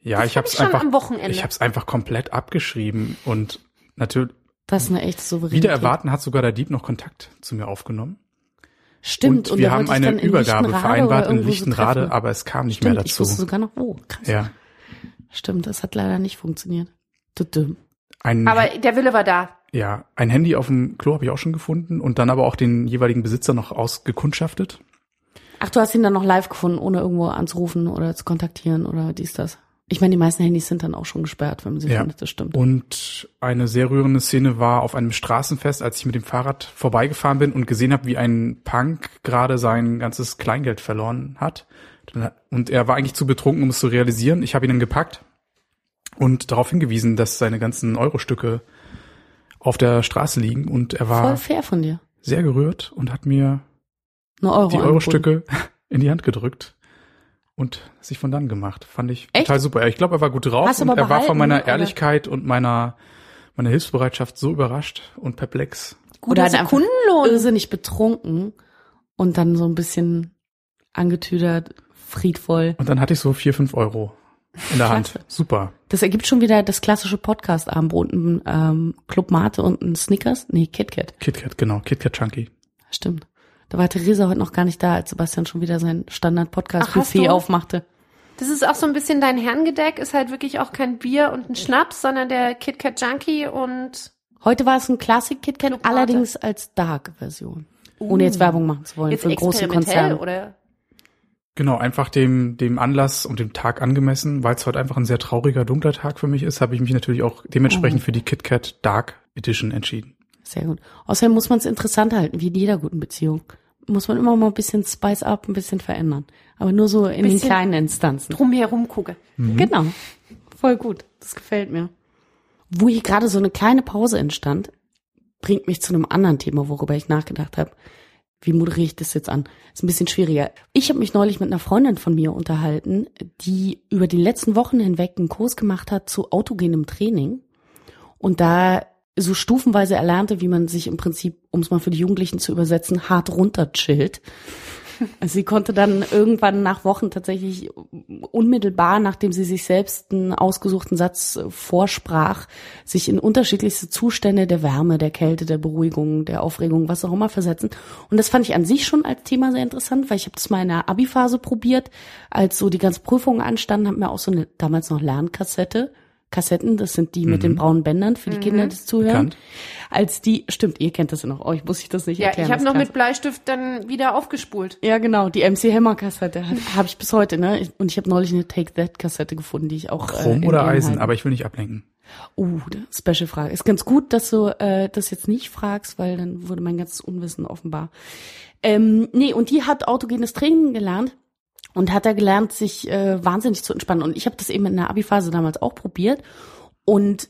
Ja, Das ich habe hab es ich einfach, am Wochenende. ich habe es einfach komplett abgeschrieben und natürlich Das ist eine echt souveräne. wieder erwarten hat sogar der Dieb noch Kontakt zu mir aufgenommen. Stimmt. und wir der haben eine in Übergabe vereinbart in so Lichtenrade, treffen. aber es kam nicht Stimmt, mehr ich dazu. wusste sogar noch, oh, krass. Ja, Stimmt, das hat leider nicht funktioniert. Ein Aber der Wille war da. ja, ein Handy auf dem Klo habe ich auch schon gefunden und dann aber auch den jeweiligen Besitzer noch ausgekundschaftet. Ach, du hast ihn dann noch live gefunden, ohne irgendwo anzurufen oder zu kontaktieren oder dies, das. Ich meine, die meisten Handys sind dann auch schon gesperrt, wenn man sie Ja. findet, das stimmt. Und eine sehr rührende Szene war auf einem Straßenfest, als ich mit dem Fahrrad vorbeigefahren bin und gesehen habe, wie ein Punk gerade sein ganzes Kleingeld verloren hat. Und er war eigentlich zu betrunken, um es zu realisieren. Ich habe ihn dann gepackt und darauf hingewiesen, dass seine ganzen Eurostücke auf der Straße liegen. Und er Voll war fair von dir. sehr gerührt und hat mir Euro die. Eurostücke in die Hand gedrückt und sich von dann gemacht. Fand ich Echt? total super. Ich glaube, er war gut drauf Hast und er war von meiner oder? Ehrlichkeit und meiner meiner Hilfsbereitschaft so überrascht und perplex. Oder halt einfach Sekundenlohn. irrsinnig betrunken und dann so ein bisschen angetüdert, friedvoll. Und dann hatte ich so vier, fünf Euro in der Hand. Klasse. Super. Das ergibt schon wieder das klassische Podcast-Abendbrot, ein ähm, Club Mate und ein Snickers. Nee, KitKat. KitKat, genau. KitKat Chunky. Stimmt. Da war Theresa heute noch gar nicht da, als Sebastian schon wieder sein Standard-Podcast-Buffet aufmachte. Das ist auch so ein bisschen dein Herrengedeck, ist halt wirklich auch kein Bier und ein Schnaps, sondern der KitKat Junkie und Heute war es ein Classic KitKat, allerdings als Dark-Version. Ohne jetzt Werbung machen zu wollen jetzt für einen großen experimentell Konzern. oder? Genau, einfach dem, dem Anlass und dem Tag angemessen, weil es heute einfach ein sehr trauriger, dunkler Tag für mich ist, habe ich mich natürlich auch dementsprechend Oh. für die KitKat Dark Edition entschieden. Sehr gut. Außerdem muss man es interessant halten, wie in jeder guten Beziehung. Muss man immer mal ein bisschen Spice up, ein bisschen verändern. Aber nur so in den kleinen Instanzen. Drumherum gucke. Genau. Voll gut. Das gefällt mir. Wo hier gerade so eine kleine Pause entstand, bringt mich zu einem anderen Thema, worüber ich nachgedacht habe. Wie moderiere ich das jetzt an? Ist ein bisschen schwieriger. Ich habe mich neulich mit einer Freundin von mir unterhalten, die über die letzten Wochen hinweg einen Kurs gemacht hat zu autogenem Training und da so stufenweise erlernte, wie man sich im Prinzip, um es mal für die Jugendlichen zu übersetzen, hart runterchillt. Sie konnte dann irgendwann nach Wochen tatsächlich unmittelbar, nachdem sie sich selbst einen ausgesuchten Satz vorsprach, sich in unterschiedlichste Zustände der Wärme, der Kälte, der Beruhigung, der Aufregung, was auch immer versetzen. Und das fand ich an sich schon als Thema sehr interessant, weil ich habe das mal in der Abi-Phase probiert, als so die ganzen Prüfungen anstanden, habe mir auch so eine damals noch Lernkassette Kassetten, das sind die mit den braunen Bändern für die Kinder, die zuhören. Bekannt. Als die, stimmt, ihr kennt das ja noch, oh, ich muss ich das nicht Ja, erklären. ich habe das noch ist mit Bleistift dann wieder aufgespult. ja, genau, die MC Hammer Kassette habe ich bis heute, ne? Und ich habe neulich eine Take That Kassette gefunden, die ich auch Chrom äh, oder Eisen, aber ich will nicht ablenken. Uh, Special Frage. Ist ganz gut, dass du äh, das jetzt nicht fragst, weil dann wurde mein ganzes Unwissen offenbar. Ähm, nee, und die hat autogenes Training gelernt und hat da gelernt, sich äh, wahnsinnig zu entspannen. Und ich habe das eben in der Abi-Phase damals auch probiert. Und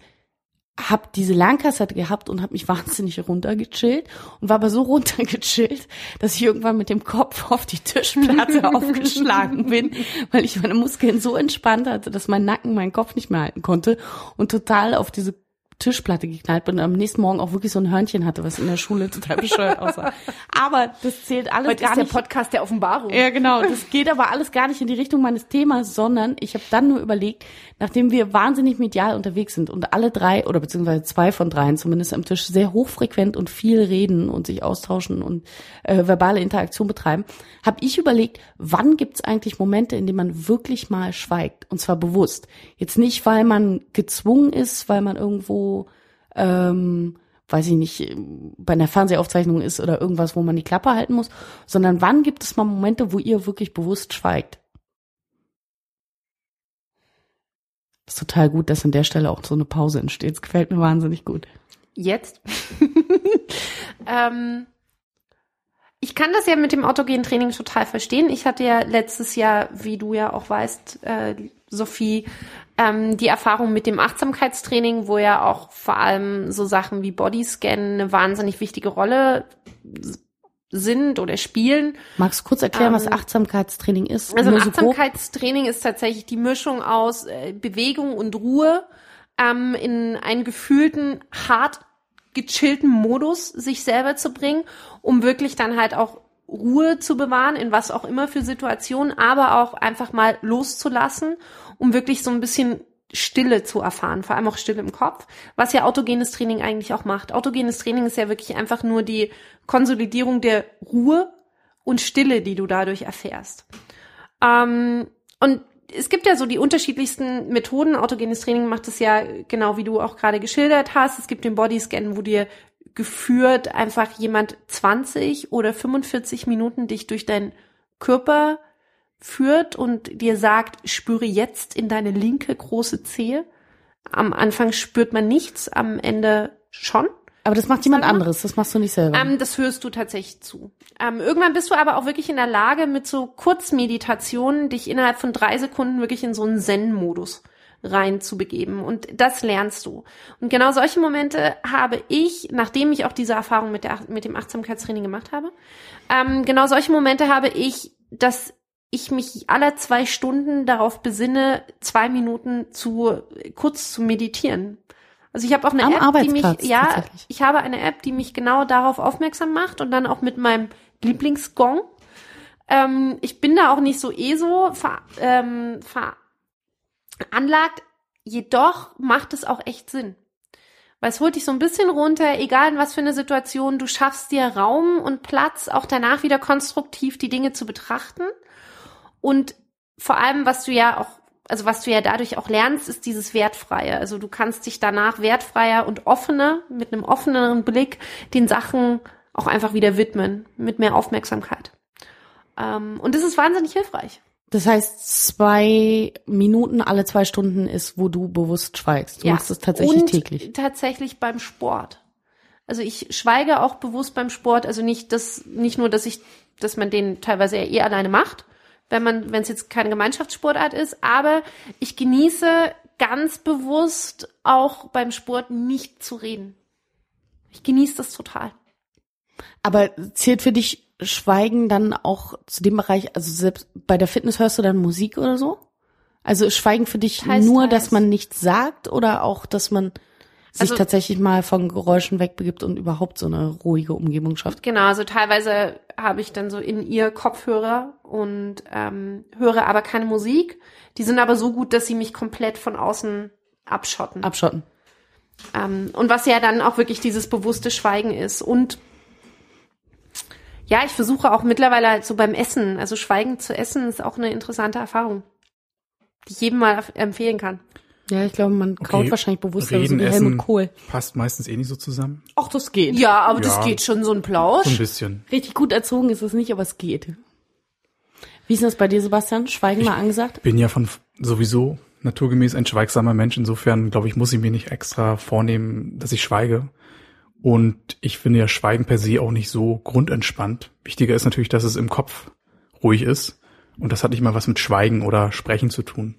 habe diese Lernkassette gehabt und habe mich wahnsinnig runtergechillt und war aber so runtergechillt, dass ich irgendwann mit dem Kopf auf die Tischplatte aufgeschlagen bin, weil ich meine Muskeln so entspannt hatte, dass mein Nacken meinen Kopf nicht mehr halten konnte und total auf diese Tischplatte geknallt bin und am nächsten Morgen auch wirklich so ein Hörnchen hatte, was in der Schule total bescheuert aussah. Aber das zählt alles Heute gar ist der nicht. Podcast der Offenbarung. Ja, genau. Das geht aber alles gar nicht in die Richtung meines Themas, sondern ich habe dann nur überlegt, nachdem wir wahnsinnig medial unterwegs sind und alle drei oder beziehungsweise zwei von dreien zumindest am Tisch sehr hochfrequent und viel reden und sich austauschen und äh, verbale Interaktion betreiben, habe ich überlegt, wann gibt's eigentlich Momente, in denen man wirklich mal schweigt und zwar bewusst. Jetzt nicht, weil man gezwungen ist, weil man irgendwo ähm, weiß ich nicht, bei einer Fernsehaufzeichnung ist oder irgendwas, wo man die Klappe halten muss, sondern wann gibt es mal Momente, wo ihr wirklich bewusst schweigt? Ist total gut, dass an der Stelle auch so eine Pause entsteht. Das gefällt mir wahnsinnig gut. Jetzt. ähm, ich kann das ja mit dem autogenen Training total verstehen. Ich hatte ja letztes Jahr, wie du ja auch weißt, äh, Sophie, ähm, die Erfahrung mit dem Achtsamkeitstraining, wo ja auch vor allem so Sachen wie Bodyscan eine wahnsinnig wichtige Rolle sind oder spielen. Magst du kurz erklären, was Ähm, Achtsamkeitstraining ist? Also ein? Achtsamkeitstraining ist tatsächlich die Mischung aus äh, Bewegung und Ruhe ähm, in einen gefühlten, hart gechillten Modus sich selber zu bringen, um wirklich dann halt auch Ruhe zu bewahren, in was auch immer für Situationen, aber auch einfach mal loszulassen, um wirklich so ein bisschen Stille zu erfahren, vor allem auch Stille im Kopf, was ja autogenes Training eigentlich auch macht. Autogenes Training ist ja wirklich einfach nur die Konsolidierung der Ruhe und Stille, die du dadurch erfährst. Ähm, und es gibt ja so die unterschiedlichsten Methoden. Autogenes Training macht es ja genau wie du auch gerade geschildert hast. Es gibt den Bodyscan, wo dir geführt einfach jemand 20 oder 45 Minuten dich durch deinen Körper führt und dir sagt, spüre jetzt in deine linke große Zehe. Am Anfang spürt man nichts, am Ende schon. Aber das macht jemand anderes, das machst du nicht selber. Ähm, das hörst du tatsächlich zu. Ähm, irgendwann bist du aber auch wirklich in der Lage, mit so Kurzmeditationen dich innerhalb von drei Sekunden wirklich in so einen Zen-Modus rein zu begeben. Und das lernst du. Und genau solche Momente habe ich, nachdem ich auch diese Erfahrung mit, der, mit dem Achtsamkeitstraining gemacht habe, ähm, genau solche Momente habe ich, dass ich mich alle zwei Stunden darauf besinne, zwei Minuten zu kurz zu meditieren. Also ich habe auch eine Am App, die mich, ja, ich habe eine App, die mich genau darauf aufmerksam macht und dann auch mit meinem Lieblingsgong. Ähm, ich bin da auch nicht so eh so ver, ähm, veranlagt, jedoch macht es auch echt Sinn. Weil es holt dich so ein bisschen runter, egal in was für eine Situation, du schaffst dir Raum und Platz, auch danach wieder konstruktiv die Dinge zu betrachten. Und vor allem, was du ja auch, also was du ja dadurch auch lernst, ist dieses Wertfreie. Also du kannst dich danach wertfreier und offener, mit einem offeneren Blick den Sachen auch einfach wieder widmen, mit mehr Aufmerksamkeit. Ähm, und das ist wahnsinnig hilfreich. Das heißt, zwei Minuten alle zwei Stunden ist, wo du bewusst schweigst. Du machst das tatsächlich und täglich. tatsächlich beim Sport. Also ich schweige auch bewusst beim Sport, also nicht das, nicht nur, dass ich, dass man den teilweise ja eh alleine macht, wenn man, wenn es jetzt keine Gemeinschaftssportart ist, aber ich genieße ganz bewusst auch beim Sport nicht zu reden. Ich genieße das total. Aber zählt für dich Schweigen dann auch zu dem Bereich, also selbst bei der Fitness hörst du dann Musik oder so? Also ist Schweigen für dich Teils, nur, teils. dass man nichts sagt oder auch, dass man sich Also- tatsächlich mal von Geräuschen wegbegibt und überhaupt so eine ruhige Umgebung schafft? Genau, also teilweise habe ich dann so in ihr Kopfhörer und ähm, höre aber keine Musik. Die sind aber so gut, dass sie mich komplett von außen abschotten. Abschotten. Ähm, und was ja dann auch wirklich dieses bewusste Schweigen ist. Und ja, ich versuche auch mittlerweile halt so beim Essen, also Schweigen zu essen, ist auch eine interessante Erfahrung, die ich jedem mal empfehlen kann. Ja, ich glaube, man kaut Okay, wahrscheinlich bewusster, so Reden, wie Helmut Essen Kohl. passt meistens eh nicht so zusammen. Ach, das geht. Ja, aber das Ja. geht schon so ein So ein Plausch. bisschen. Richtig gut erzogen ist es nicht, aber es geht. Wie ist das bei dir, Sebastian? Schweigen mal angesagt? Bin ja von sowieso naturgemäß ein schweigsamer Mensch. Insofern, glaube ich, muss ich mir nicht extra vornehmen, dass ich schweige. Und ich finde ja Schweigen per se auch nicht so grundentspannt. Wichtiger ist natürlich, dass es im Kopf ruhig ist. Und das hat nicht mal was mit Schweigen oder Sprechen zu tun.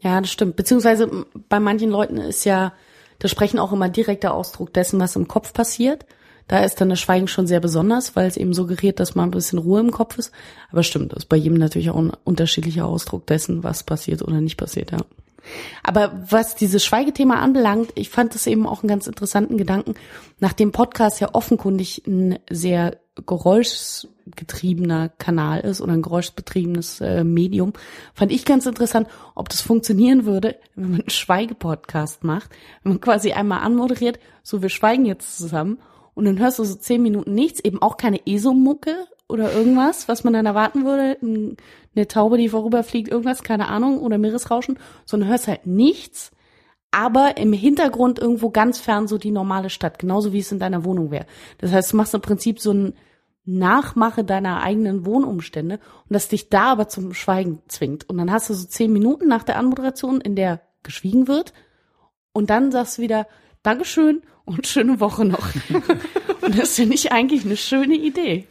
Ja, das stimmt. Beziehungsweise bei manchen Leuten ist ja Das Sprechen auch immer direkter Ausdruck dessen, was im Kopf passiert. Da ist dann das Schweigen schon sehr besonders, weil es eben suggeriert, dass mal ein bisschen Ruhe im Kopf ist. Aber stimmt, das ist bei jedem natürlich auch ein unterschiedlicher Ausdruck dessen, was passiert oder nicht passiert, ja. Aber was dieses Schweigethema anbelangt, ich fand es eben auch einen ganz interessanten Gedanken. Nach dem Podcast ja offenkundig ein sehr geräuschgetriebener Kanal ist oder ein geräuschbetriebenes äh, Medium, fand ich ganz interessant, ob das funktionieren würde, wenn man einen Schweigepodcast macht, wenn man quasi einmal anmoderiert, so wir schweigen jetzt zusammen und dann hörst du so zehn Minuten nichts, eben auch keine ESO-Mucke oder irgendwas, was man dann erwarten würde, eine Taube, die vorüberfliegt, irgendwas, keine Ahnung, oder Meeresrauschen, sondern hörst halt nichts, aber im Hintergrund irgendwo ganz fern so die normale Stadt, genauso wie es in deiner Wohnung wäre. Das heißt, du machst im Prinzip so ein Nachmache deiner eigenen Wohnumstände und das dich da aber zum Schweigen zwingt. Und dann hast du so zehn Minuten nach der Anmoderation, in der geschwiegen wird, und dann sagst du wieder, Dankeschön und schöne Woche noch. und das ja nicht eigentlich eine schöne Idee.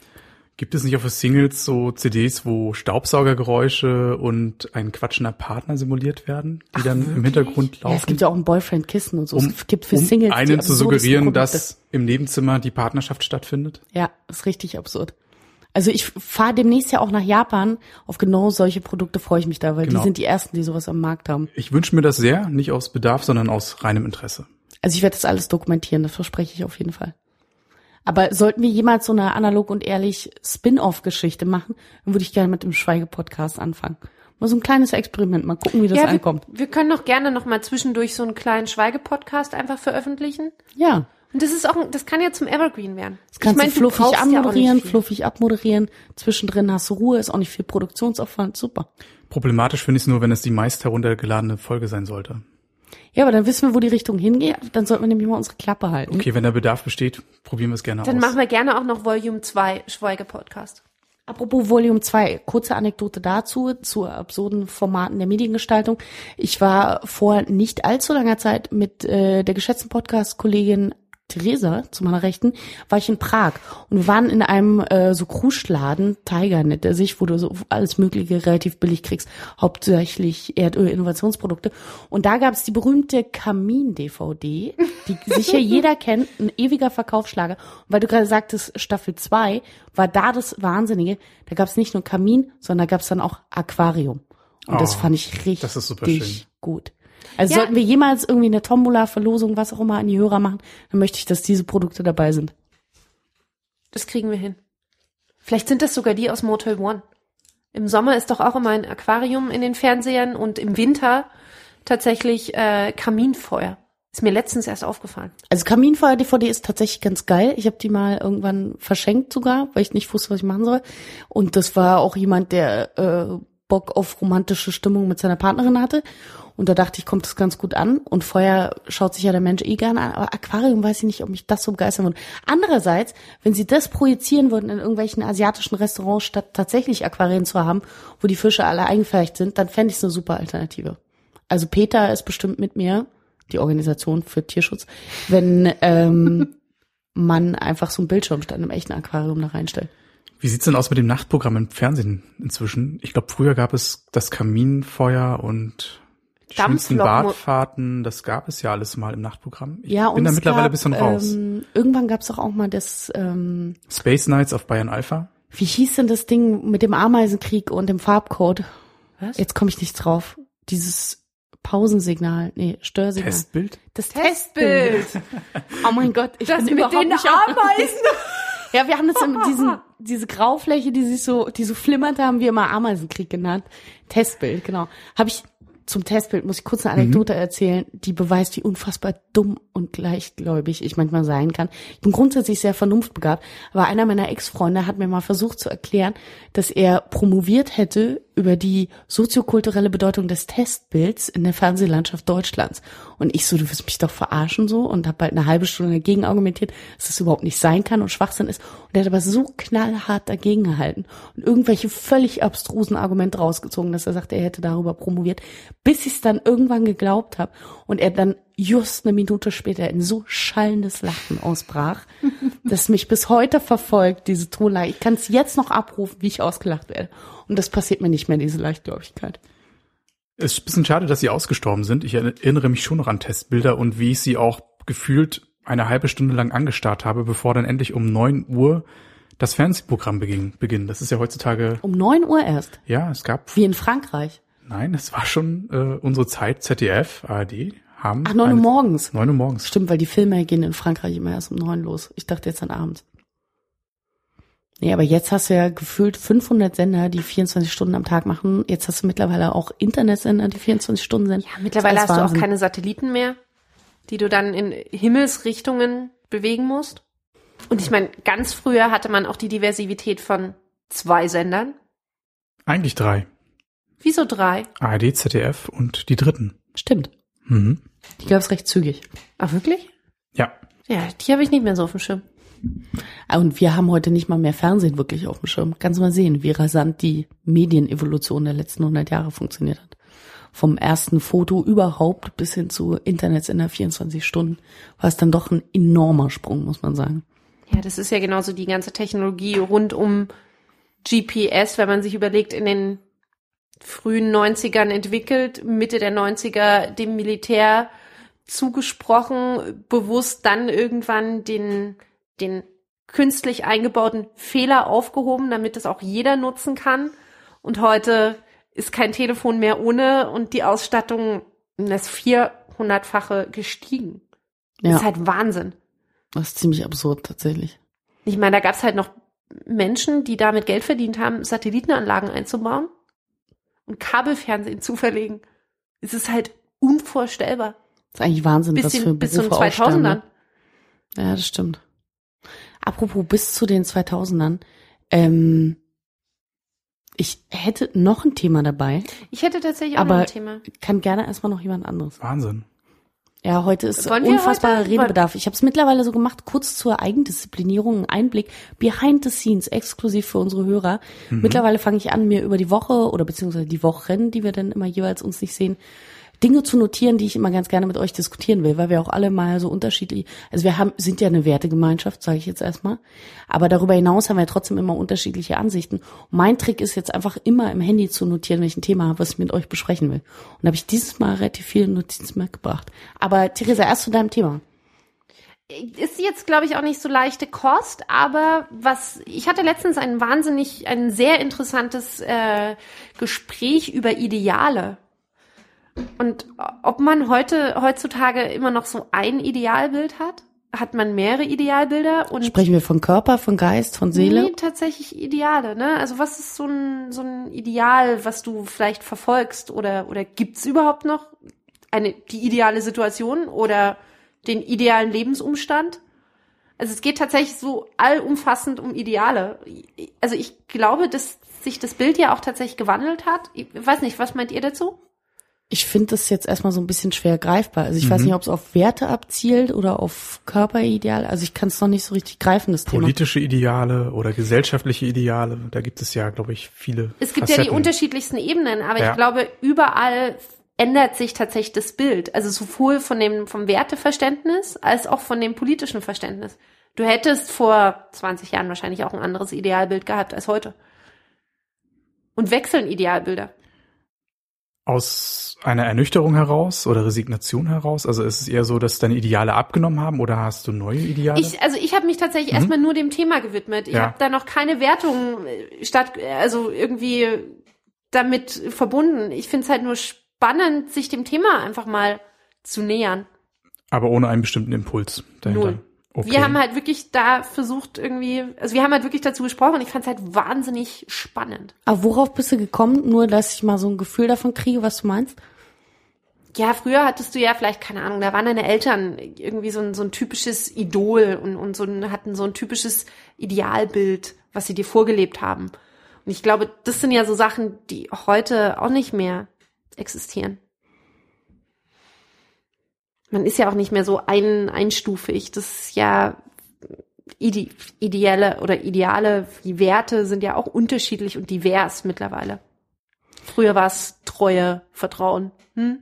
Gibt es nicht auf Singles so CDs, wo Staubsaugergeräusche und ein quatschender Partner simuliert werden, die Ach, dann wirklich? im Hintergrund laufen? Ja, es gibt ja auch ein Boyfriend-Kissen und so. Um, es gibt für um Singles einen zu suggerieren, dass im Nebenzimmer die Partnerschaft stattfindet? Ja, ist richtig absurd. Also ich fahre demnächst ja auch nach Japan. Auf genau solche Produkte freue ich mich da, weil genau. die sind die ersten, die sowas am Markt haben. Ich wünsche mir das sehr, nicht aus Bedarf, sondern aus reinem Interesse. Also ich werde das alles dokumentieren, das verspreche ich auf jeden Fall. Aber sollten wir jemals so eine analog und ehrlich Spin-off-Geschichte machen, dann würde ich gerne mit dem Schweige-Podcast anfangen. Mal so ein kleines Experiment, mal gucken, wie das ja, ankommt. Wir, wir können doch gerne noch mal zwischendurch so einen kleinen Schweige-Podcast einfach veröffentlichen. Ja. Und das ist auch, das kann ja zum Evergreen werden. Das kannst ich mein, du fluffig anmoderieren, ja fluffig abmoderieren. Zwischendrin hast du Ruhe, ist auch nicht viel Produktionsaufwand, super. Problematisch finde ich es nur, wenn es die meist heruntergeladene Folge sein sollte. Ja, aber dann wissen wir, wo die Richtung hingeht. Dann sollten wir nämlich mal unsere Klappe halten. Okay, wenn der Bedarf besteht, probieren wir es gerne dann aus. Dann machen wir gerne auch noch Volume 2 Schweige-Podcast. Apropos Volume 2, kurze Anekdote dazu, zu absurden Formaten der Mediengestaltung. Ich war vor nicht allzu langer Zeit mit äh, der geschätzten Podcast-Kollegin Theresa zu meiner Rechten, war ich in Prag und wir waren in einem äh, so Kruschladen, Tiger nennt der sich, wo du so alles Mögliche relativ billig kriegst, hauptsächlich Erdöl-Innovationsprodukte. Und da gab es die berühmte Kamin-DVD, die sicher jeder kennt, ein ewiger Verkaufsschlager. Und weil du gerade sagtest, Staffel 2 war da das Wahnsinnige, da gab es nicht nur Kamin, sondern da gab es dann auch Aquarium. Und oh, das fand ich richtig gut. Also ja. sollten wir jemals irgendwie eine Tombola, Verlosung, was auch immer an die Hörer machen, dann möchte ich, dass diese Produkte dabei sind. Das kriegen wir hin. Vielleicht sind das sogar die aus Motel One. Im Sommer ist doch auch immer ein Aquarium in den Fernsehern und im Winter tatsächlich äh, Kaminfeuer. Ist mir letztens erst aufgefallen. Also Kaminfeuer-DVD ist tatsächlich ganz geil. Ich habe die mal irgendwann verschenkt sogar, weil ich nicht wusste, was ich machen soll. Und das war auch jemand, der äh, Bock auf romantische Stimmung mit seiner Partnerin hatte. Und da dachte ich, kommt das ganz gut an. Und Feuer schaut sich ja der Mensch eh gerne an. Aber Aquarium weiß ich nicht, ob mich das so begeistern würde. Andererseits, wenn sie das projizieren würden in irgendwelchen asiatischen Restaurants, statt tatsächlich Aquarien zu haben, wo die Fische alle eingefärbt sind, dann fände ich es eine super Alternative. Also Peter ist bestimmt mit mir, die Organisation für Tierschutz, wenn ähm, man einfach so einen Bildschirm statt einem echten Aquarium da reinstellt. Wie sieht's denn aus mit dem Nachtprogramm im Fernsehen inzwischen? Ich glaube, früher gab es das Kaminfeuer und die schönsten Badfahrten, das gab es ja alles mal im Nachtprogramm. Ich ja, bin da mittlerweile gab, ein bisschen raus. Ähm, irgendwann gab es auch, auch mal das ähm, Space Nights auf Bayern Alpha. Wie hieß denn das Ding mit dem Ameisenkrieg und dem Farbcode? Was? Jetzt komme ich nicht drauf. Dieses Pausensignal, nee, Störsignal. Testbild? Das Testbild. oh mein Gott, ich das bin mit überhaupt den nicht Ameisen. ja, wir haben das in diesen, diese Graufläche, die sich so, die so flimmert, haben wir immer Ameisenkrieg genannt. Testbild, genau. Habe ich zum Testbild muss ich kurz eine Anekdote mhm. erzählen, die beweist, wie unfassbar dumm und gleichgläubig ich manchmal sein kann. Ich bin grundsätzlich sehr vernunftbegabt, aber einer meiner Ex-Freunde hat mir mal versucht zu erklären, dass er promoviert hätte über die soziokulturelle Bedeutung des Testbilds in der Fernsehlandschaft Deutschlands. Und ich so, du wirst mich doch verarschen so und habe bald eine halbe Stunde dagegen argumentiert, dass das überhaupt nicht sein kann und Schwachsinn ist. Und er hat aber so knallhart dagegen gehalten und irgendwelche völlig abstrusen Argumente rausgezogen, dass er sagte, er hätte darüber promoviert, bis ich es dann irgendwann geglaubt habe und er dann just eine Minute später in so schallendes Lachen ausbrach, das mich bis heute verfolgt, diese Tonlage. Ich kann es jetzt noch abrufen, wie ich ausgelacht werde. Und das passiert mir nicht mehr, diese Leichtgläubigkeit. Es ist ein bisschen schade, dass sie ausgestorben sind. Ich erinnere mich schon noch an Testbilder und wie ich sie auch gefühlt eine halbe Stunde lang angestarrt habe, bevor dann endlich um neun Uhr das Fernsehprogramm beginnt. Das ist ja heutzutage. Um neun Uhr erst. Ja, es gab. Wie in Frankreich. Nein, es war schon äh, unsere Zeit, ZDF, ARD, haben. Ach, neun Uhr morgens. Neun Uhr morgens. Stimmt, weil die Filme gehen in Frankreich immer erst um neun los. Ich dachte jetzt an abends. Nee, aber jetzt hast du ja gefühlt 500 Sender, die 24 Stunden am Tag machen. Jetzt hast du mittlerweile auch Internetsender, die 24 Stunden sind. Ja, mittlerweile hast Wahnsinn. du auch keine Satelliten mehr, die du dann in Himmelsrichtungen bewegen musst. Und ich meine, ganz früher hatte man auch die Diversität von zwei Sendern. Eigentlich drei. Wieso drei? ARD, ZDF und die dritten. Stimmt. Mhm. Die gab es recht zügig. Ach, wirklich? Ja. Ja, die habe ich nicht mehr so auf dem Schirm. Und wir haben heute nicht mal mehr Fernsehen wirklich auf dem Schirm. Kannst du mal sehen, wie rasant die Medienevolution der letzten 100 Jahre funktioniert hat. Vom ersten Foto überhaupt bis hin zu Internets in der 24 Stunden war es dann doch ein enormer Sprung, muss man sagen. Ja, das ist ja genauso die ganze Technologie rund um GPS, wenn man sich überlegt, in den frühen 90ern entwickelt, Mitte der 90er dem Militär zugesprochen, bewusst dann irgendwann den den künstlich eingebauten Fehler aufgehoben, damit es auch jeder nutzen kann. Und heute ist kein Telefon mehr ohne und die Ausstattung das 400-fache gestiegen. Ja. Das ist halt Wahnsinn. Das ist ziemlich absurd tatsächlich. Ich meine, da gab es halt noch Menschen, die damit Geld verdient haben, Satellitenanlagen einzubauen und Kabelfernsehen zu verlegen. Es ist halt unvorstellbar. Das ist eigentlich Wahnsinn, bis was für Berufe Bis zu den 2000ern. Ja, das stimmt. Apropos bis zu den 2000ern, ähm, ich hätte noch ein Thema dabei. Ich hätte tatsächlich auch aber noch ein Thema. Kann gerne erstmal noch jemand anderes. Wahnsinn. Ja, heute ist unfassbarer heute? Redebedarf. Ich habe es mittlerweile so gemacht, kurz zur Eigendisziplinierung, ein Einblick behind the scenes, exklusiv für unsere Hörer. Mhm. Mittlerweile fange ich an, mir über die Woche oder beziehungsweise die Wochen, die wir dann immer jeweils uns nicht sehen, Dinge zu notieren, die ich immer ganz gerne mit euch diskutieren will, weil wir auch alle mal so unterschiedlich, also wir haben, sind ja eine Wertegemeinschaft, sage ich jetzt erstmal, aber darüber hinaus haben wir trotzdem immer unterschiedliche Ansichten. Und mein Trick ist jetzt einfach immer im Handy zu notieren, ein Thema was ich mit euch besprechen will. Und da habe ich dieses Mal relativ viele Notizen mitgebracht. Aber Theresa, erst zu deinem Thema ist jetzt, glaube ich, auch nicht so leichte Kost, aber was ich hatte letztens ein wahnsinnig, ein sehr interessantes äh, Gespräch über Ideale und ob man heute, heutzutage immer noch so ein Idealbild hat? Hat man mehrere Idealbilder? Und Sprechen wir von Körper, von Geist, von Seele? Nee, tatsächlich Ideale, ne? Also was ist so ein, so ein Ideal, was du vielleicht verfolgst? Oder, oder gibt's überhaupt noch eine, die ideale Situation oder den idealen Lebensumstand? Also es geht tatsächlich so allumfassend um Ideale. Also ich glaube, dass sich das Bild ja auch tatsächlich gewandelt hat. Ich weiß nicht, was meint ihr dazu? Ich finde das jetzt erstmal so ein bisschen schwer greifbar. Also ich mhm. weiß nicht, ob es auf Werte abzielt oder auf Körperideal. Also ich kann es noch nicht so richtig greifen, das Thema. Politische Ideale oder gesellschaftliche Ideale, da gibt es ja, glaube ich, viele. Es gibt Facetten. ja die unterschiedlichsten Ebenen, aber ja. ich glaube, überall ändert sich tatsächlich das Bild. Also sowohl von dem, vom Werteverständnis als auch von dem politischen Verständnis. Du hättest vor 20 Jahren wahrscheinlich auch ein anderes Idealbild gehabt als heute. Und wechseln Idealbilder aus einer Ernüchterung heraus oder Resignation heraus? Also ist es eher so, dass deine Ideale abgenommen haben oder hast du neue Ideale? Ich, also ich habe mich tatsächlich mhm. erstmal nur dem Thema gewidmet. Ich ja. habe da noch keine Wertung äh, statt, also irgendwie damit verbunden. Ich finde es halt nur spannend, sich dem Thema einfach mal zu nähern. Aber ohne einen bestimmten Impuls dahinter. Null. Okay. Wir haben halt wirklich da versucht irgendwie, also wir haben halt wirklich dazu gesprochen und ich fand es halt wahnsinnig spannend. Aber worauf bist du gekommen? Nur, dass ich mal so ein Gefühl davon kriege, was du meinst? Ja, früher hattest du ja vielleicht, keine Ahnung, da waren deine Eltern irgendwie so ein, so ein typisches Idol und, und so ein, hatten so ein typisches Idealbild, was sie dir vorgelebt haben. Und ich glaube, das sind ja so Sachen, die heute auch nicht mehr existieren man ist ja auch nicht mehr so ein, einstufig. Das ist ja ide ideelle oder ideale, die Werte sind ja auch unterschiedlich und divers mittlerweile. Früher war es Treue, Vertrauen. Hm?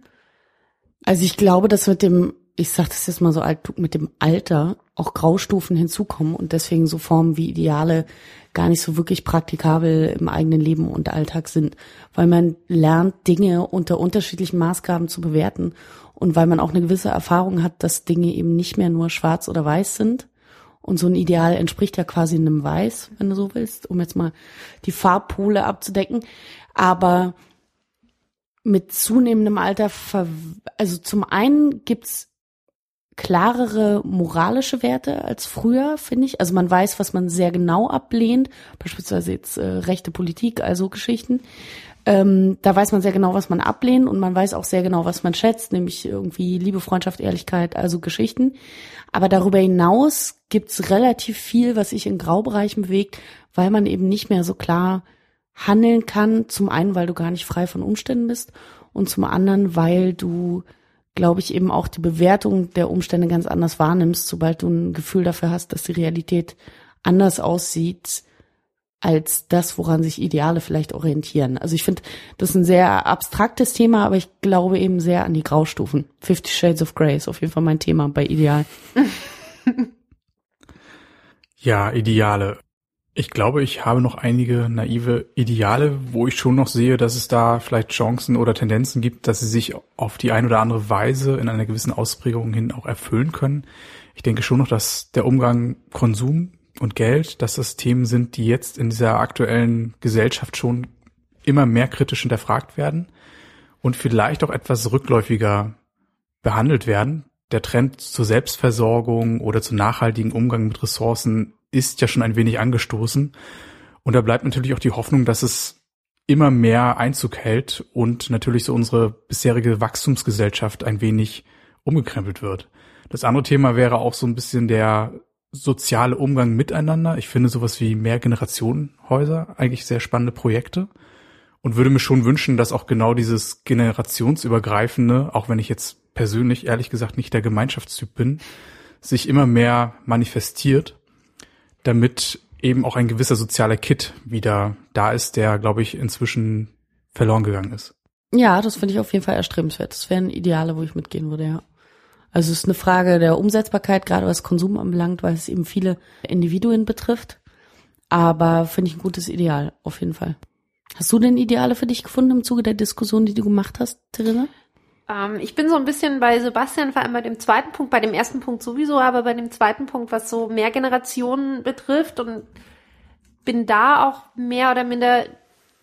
Also ich glaube, dass mit dem ich sag das jetzt mal so alt, mit dem Alter auch Graustufen hinzukommen und deswegen so Formen wie Ideale gar nicht so wirklich praktikabel im eigenen Leben und Alltag sind, weil man lernt, Dinge unter unterschiedlichen Maßgaben zu bewerten und weil man auch eine gewisse Erfahrung hat, dass Dinge eben nicht mehr nur schwarz oder weiß sind. Und so ein Ideal entspricht ja quasi einem Weiß, wenn du so willst, um jetzt mal die Farbpole abzudecken. Aber mit zunehmendem Alter, also zum einen gibt's klarere moralische Werte als früher, finde ich. Also man weiß, was man sehr genau ablehnt, beispielsweise jetzt äh, rechte Politik, also Geschichten. Ähm, da weiß man sehr genau, was man ablehnt und man weiß auch sehr genau, was man schätzt, nämlich irgendwie Liebe, Freundschaft, Ehrlichkeit, also Geschichten. Aber darüber hinaus gibt's relativ viel, was sich in Graubereichen bewegt, weil man eben nicht mehr so klar handeln kann. Zum einen, weil du gar nicht frei von Umständen bist und zum anderen, weil du glaube ich, eben auch die Bewertung der Umstände ganz anders wahrnimmst, sobald du ein Gefühl dafür hast, dass die Realität anders aussieht als das, woran sich Ideale vielleicht orientieren. Also ich finde, das ist ein sehr abstraktes Thema, aber ich glaube eben sehr an die Graustufen. Fifty Shades of Grey ist auf jeden Fall mein Thema bei Ideal. ja, Ideale. Ich glaube, ich habe noch einige naive Ideale, wo ich schon noch sehe, dass es da vielleicht Chancen oder Tendenzen gibt, dass sie sich auf die ein oder andere Weise in einer gewissen Ausprägung hin auch erfüllen können. Ich denke schon noch, dass der Umgang Konsum und Geld, dass das Themen sind, die jetzt in dieser aktuellen Gesellschaft schon immer mehr kritisch hinterfragt werden und vielleicht auch etwas rückläufiger behandelt werden. Der Trend zur Selbstversorgung oder zu nachhaltigen Umgang mit Ressourcen ist ja schon ein wenig angestoßen. Und da bleibt natürlich auch die Hoffnung, dass es immer mehr Einzug hält und natürlich so unsere bisherige Wachstumsgesellschaft ein wenig umgekrempelt wird. Das andere Thema wäre auch so ein bisschen der soziale Umgang miteinander. Ich finde sowas wie Mehrgenerationenhäuser eigentlich sehr spannende Projekte und würde mir schon wünschen, dass auch genau dieses generationsübergreifende, auch wenn ich jetzt persönlich ehrlich gesagt nicht der Gemeinschaftstyp bin, sich immer mehr manifestiert damit eben auch ein gewisser sozialer Kit wieder da ist, der, glaube ich, inzwischen verloren gegangen ist. Ja, das finde ich auf jeden Fall erstrebenswert. Das wären Ideale, wo ich mitgehen würde, ja. Also es ist eine Frage der Umsetzbarkeit, gerade was Konsum anbelangt, weil es eben viele Individuen betrifft. Aber finde ich ein gutes Ideal, auf jeden Fall. Hast du denn Ideale für dich gefunden im Zuge der Diskussion, die du gemacht hast, Theresa? Ähm, ich bin so ein bisschen bei Sebastian, vor allem bei dem zweiten Punkt, bei dem ersten Punkt sowieso, aber bei dem zweiten Punkt, was so mehr Generationen betrifft und bin da auch mehr oder minder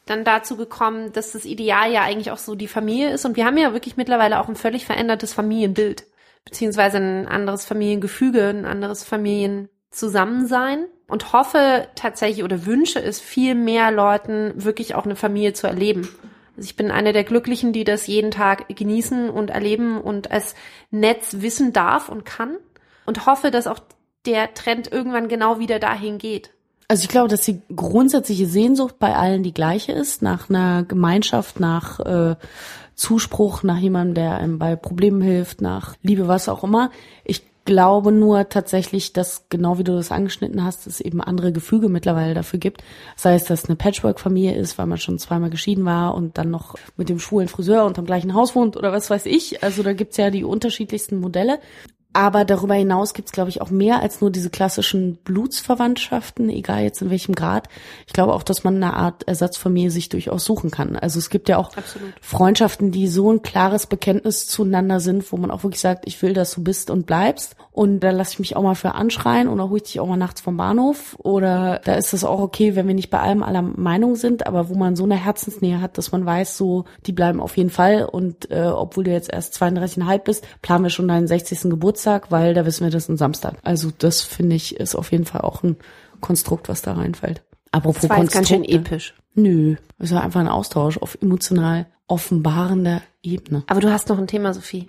dann dazu gekommen, dass das Ideal ja eigentlich auch so die Familie ist. Und wir haben ja wirklich mittlerweile auch ein völlig verändertes Familienbild, beziehungsweise ein anderes Familiengefüge, ein anderes Familienzusammensein. Und hoffe tatsächlich oder wünsche es viel mehr Leuten wirklich auch eine Familie zu erleben. Also ich bin eine der Glücklichen, die das jeden Tag genießen und erleben und als Netz wissen darf und kann und hoffe, dass auch der Trend irgendwann genau wieder dahin geht. Also ich glaube, dass die grundsätzliche Sehnsucht bei allen die gleiche ist, nach einer Gemeinschaft, nach äh, Zuspruch, nach jemandem, der einem bei Problemen hilft, nach Liebe, was auch immer. Ich glaube nur tatsächlich, dass genau wie du das angeschnitten hast, es eben andere Gefüge mittlerweile dafür gibt. Sei es, dass es eine Patchwork-Familie ist, weil man schon zweimal geschieden war und dann noch mit dem schwulen Friseur unterm gleichen Haus wohnt oder was weiß ich. Also da gibt's ja die unterschiedlichsten Modelle. Aber darüber hinaus gibt's, glaube ich, auch mehr als nur diese klassischen Blutsverwandtschaften, egal jetzt in welchem Grad. Ich glaube auch, dass man eine Art Ersatzfamilie sich durchaus suchen kann. Also es gibt ja auch Absolut. Freundschaften, die so ein klares Bekenntnis zueinander sind, wo man auch wirklich sagt, ich will, dass du bist und bleibst. Und da lasse ich mich auch mal für anschreien oder hole ich dich auch mal nachts vom Bahnhof. Oder da ist es auch okay, wenn wir nicht bei allem aller Meinung sind, aber wo man so eine Herzensnähe hat, dass man weiß, so, die bleiben auf jeden Fall. Und äh, obwohl du jetzt erst 32,5 bist, planen wir schon deinen 60. Geburtstag, weil da wissen wir, das ist ein Samstag. Also das finde ich ist auf jeden Fall auch ein Konstrukt, was da reinfällt. Apropos das war jetzt ganz schön episch. Nö, es war einfach ein Austausch auf emotional offenbarender Ebene. Aber du hast noch ein Thema, Sophie.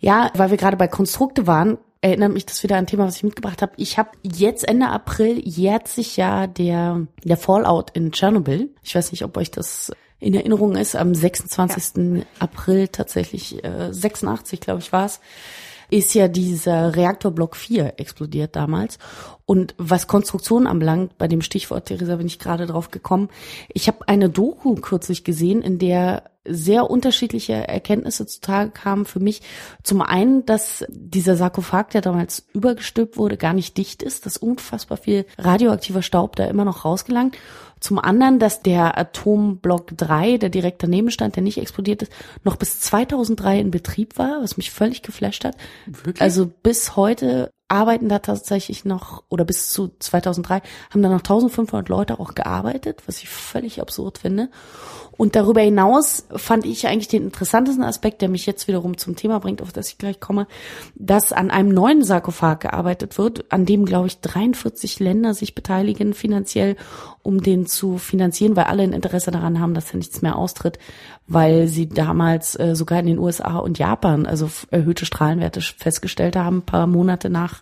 Ja, weil wir gerade bei Konstrukte waren, erinnert mich das wieder an ein Thema, was ich mitgebracht habe. Ich habe jetzt Ende April jährt sich ja der, der Fallout in Tschernobyl. Ich weiß nicht, ob euch das in Erinnerung ist. Am 26. Ja. April tatsächlich, äh, 86, glaube ich, war es ist ja dieser Reaktor Block 4 explodiert damals. Und was Konstruktion anbelangt, bei dem Stichwort, Theresa, bin ich gerade drauf gekommen. Ich habe eine Doku kürzlich gesehen, in der sehr unterschiedliche Erkenntnisse zutage kamen für mich. Zum einen, dass dieser Sarkophag, der damals übergestülpt wurde, gar nicht dicht ist, dass unfassbar viel radioaktiver Staub da immer noch rausgelangt. Zum anderen, dass der Atomblock 3, der direkt daneben stand, der nicht explodiert ist, noch bis 2003 in Betrieb war, was mich völlig geflasht hat. Wirklich? Also bis heute arbeiten da tatsächlich noch, oder bis zu 2003 haben da noch 1500 Leute auch gearbeitet, was ich völlig absurd finde. Und darüber hinaus fand ich eigentlich den interessantesten Aspekt, der mich jetzt wiederum zum Thema bringt, auf das ich gleich komme, dass an einem neuen Sarkophag gearbeitet wird, an dem, glaube ich, 43 Länder sich beteiligen finanziell, um den zu finanzieren, weil alle ein Interesse daran haben, dass er nichts mehr austritt, weil sie damals äh, sogar in den USA und Japan also erhöhte Strahlenwerte festgestellt haben, paar Monate nach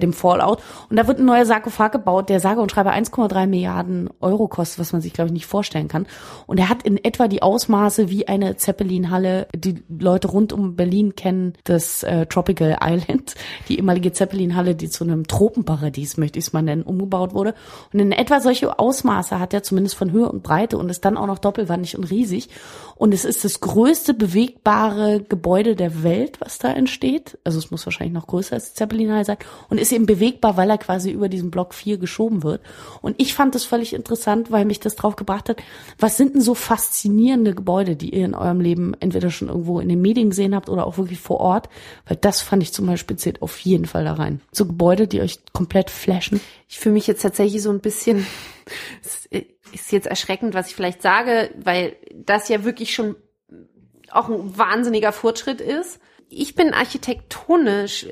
dem Fallout. Und da wird ein neuer Sarkophag gebaut, der sage und schreibe 1,3 Milliarden Euro kostet, was man sich, glaube ich, nicht vorstellen kann. Und er hat in etwa die Ausmaße wie eine Zeppelin-Halle. Die Leute rund um Berlin kennen das äh, Tropical Island, die ehemalige Zeppelin-Halle, die zu einem Tropenparadies, möchte ich es mal nennen, umgebaut wurde. Und in etwa solche Ausmaße hat er zumindest von Höhe und Breite und ist dann auch noch doppelwandig und riesig. Und es ist das größte bewegbare Gebäude der Welt, was da entsteht. Also es muss wahrscheinlich noch größer als Zeppelin-Halle sein. Und ist eben bewegbar, weil er quasi über diesen Block 4 geschoben wird. Und ich fand das völlig interessant, weil mich das drauf gebracht hat, was sind denn so faszinierende Gebäude, die ihr in eurem Leben entweder schon irgendwo in den Medien gesehen habt oder auch wirklich vor Ort? Weil das fand ich zum Beispiel zählt auf jeden Fall da rein. So Gebäude, die euch komplett flashen. Ich fühle mich jetzt tatsächlich so ein bisschen, ist jetzt erschreckend, was ich vielleicht sage, weil das ja wirklich schon auch ein wahnsinniger Fortschritt ist. Ich bin architektonisch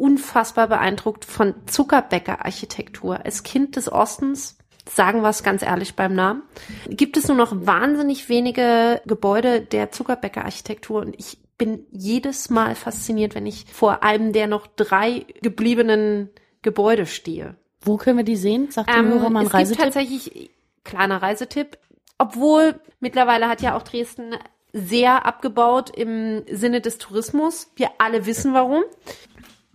unfassbar beeindruckt von Zuckerbäcker-Architektur. Als Kind des Ostens, sagen wir es ganz ehrlich beim Namen, gibt es nur noch wahnsinnig wenige Gebäude der Zuckerbäcker-Architektur und ich bin jedes Mal fasziniert, wenn ich vor einem der noch drei gebliebenen Gebäude stehe. Wo können wir die sehen? Sagt ähm, Hörer mal einen es Reisetipp. Gibt tatsächlich kleiner Reisetipp. Obwohl mittlerweile hat ja auch Dresden sehr abgebaut im Sinne des Tourismus. Wir alle wissen warum.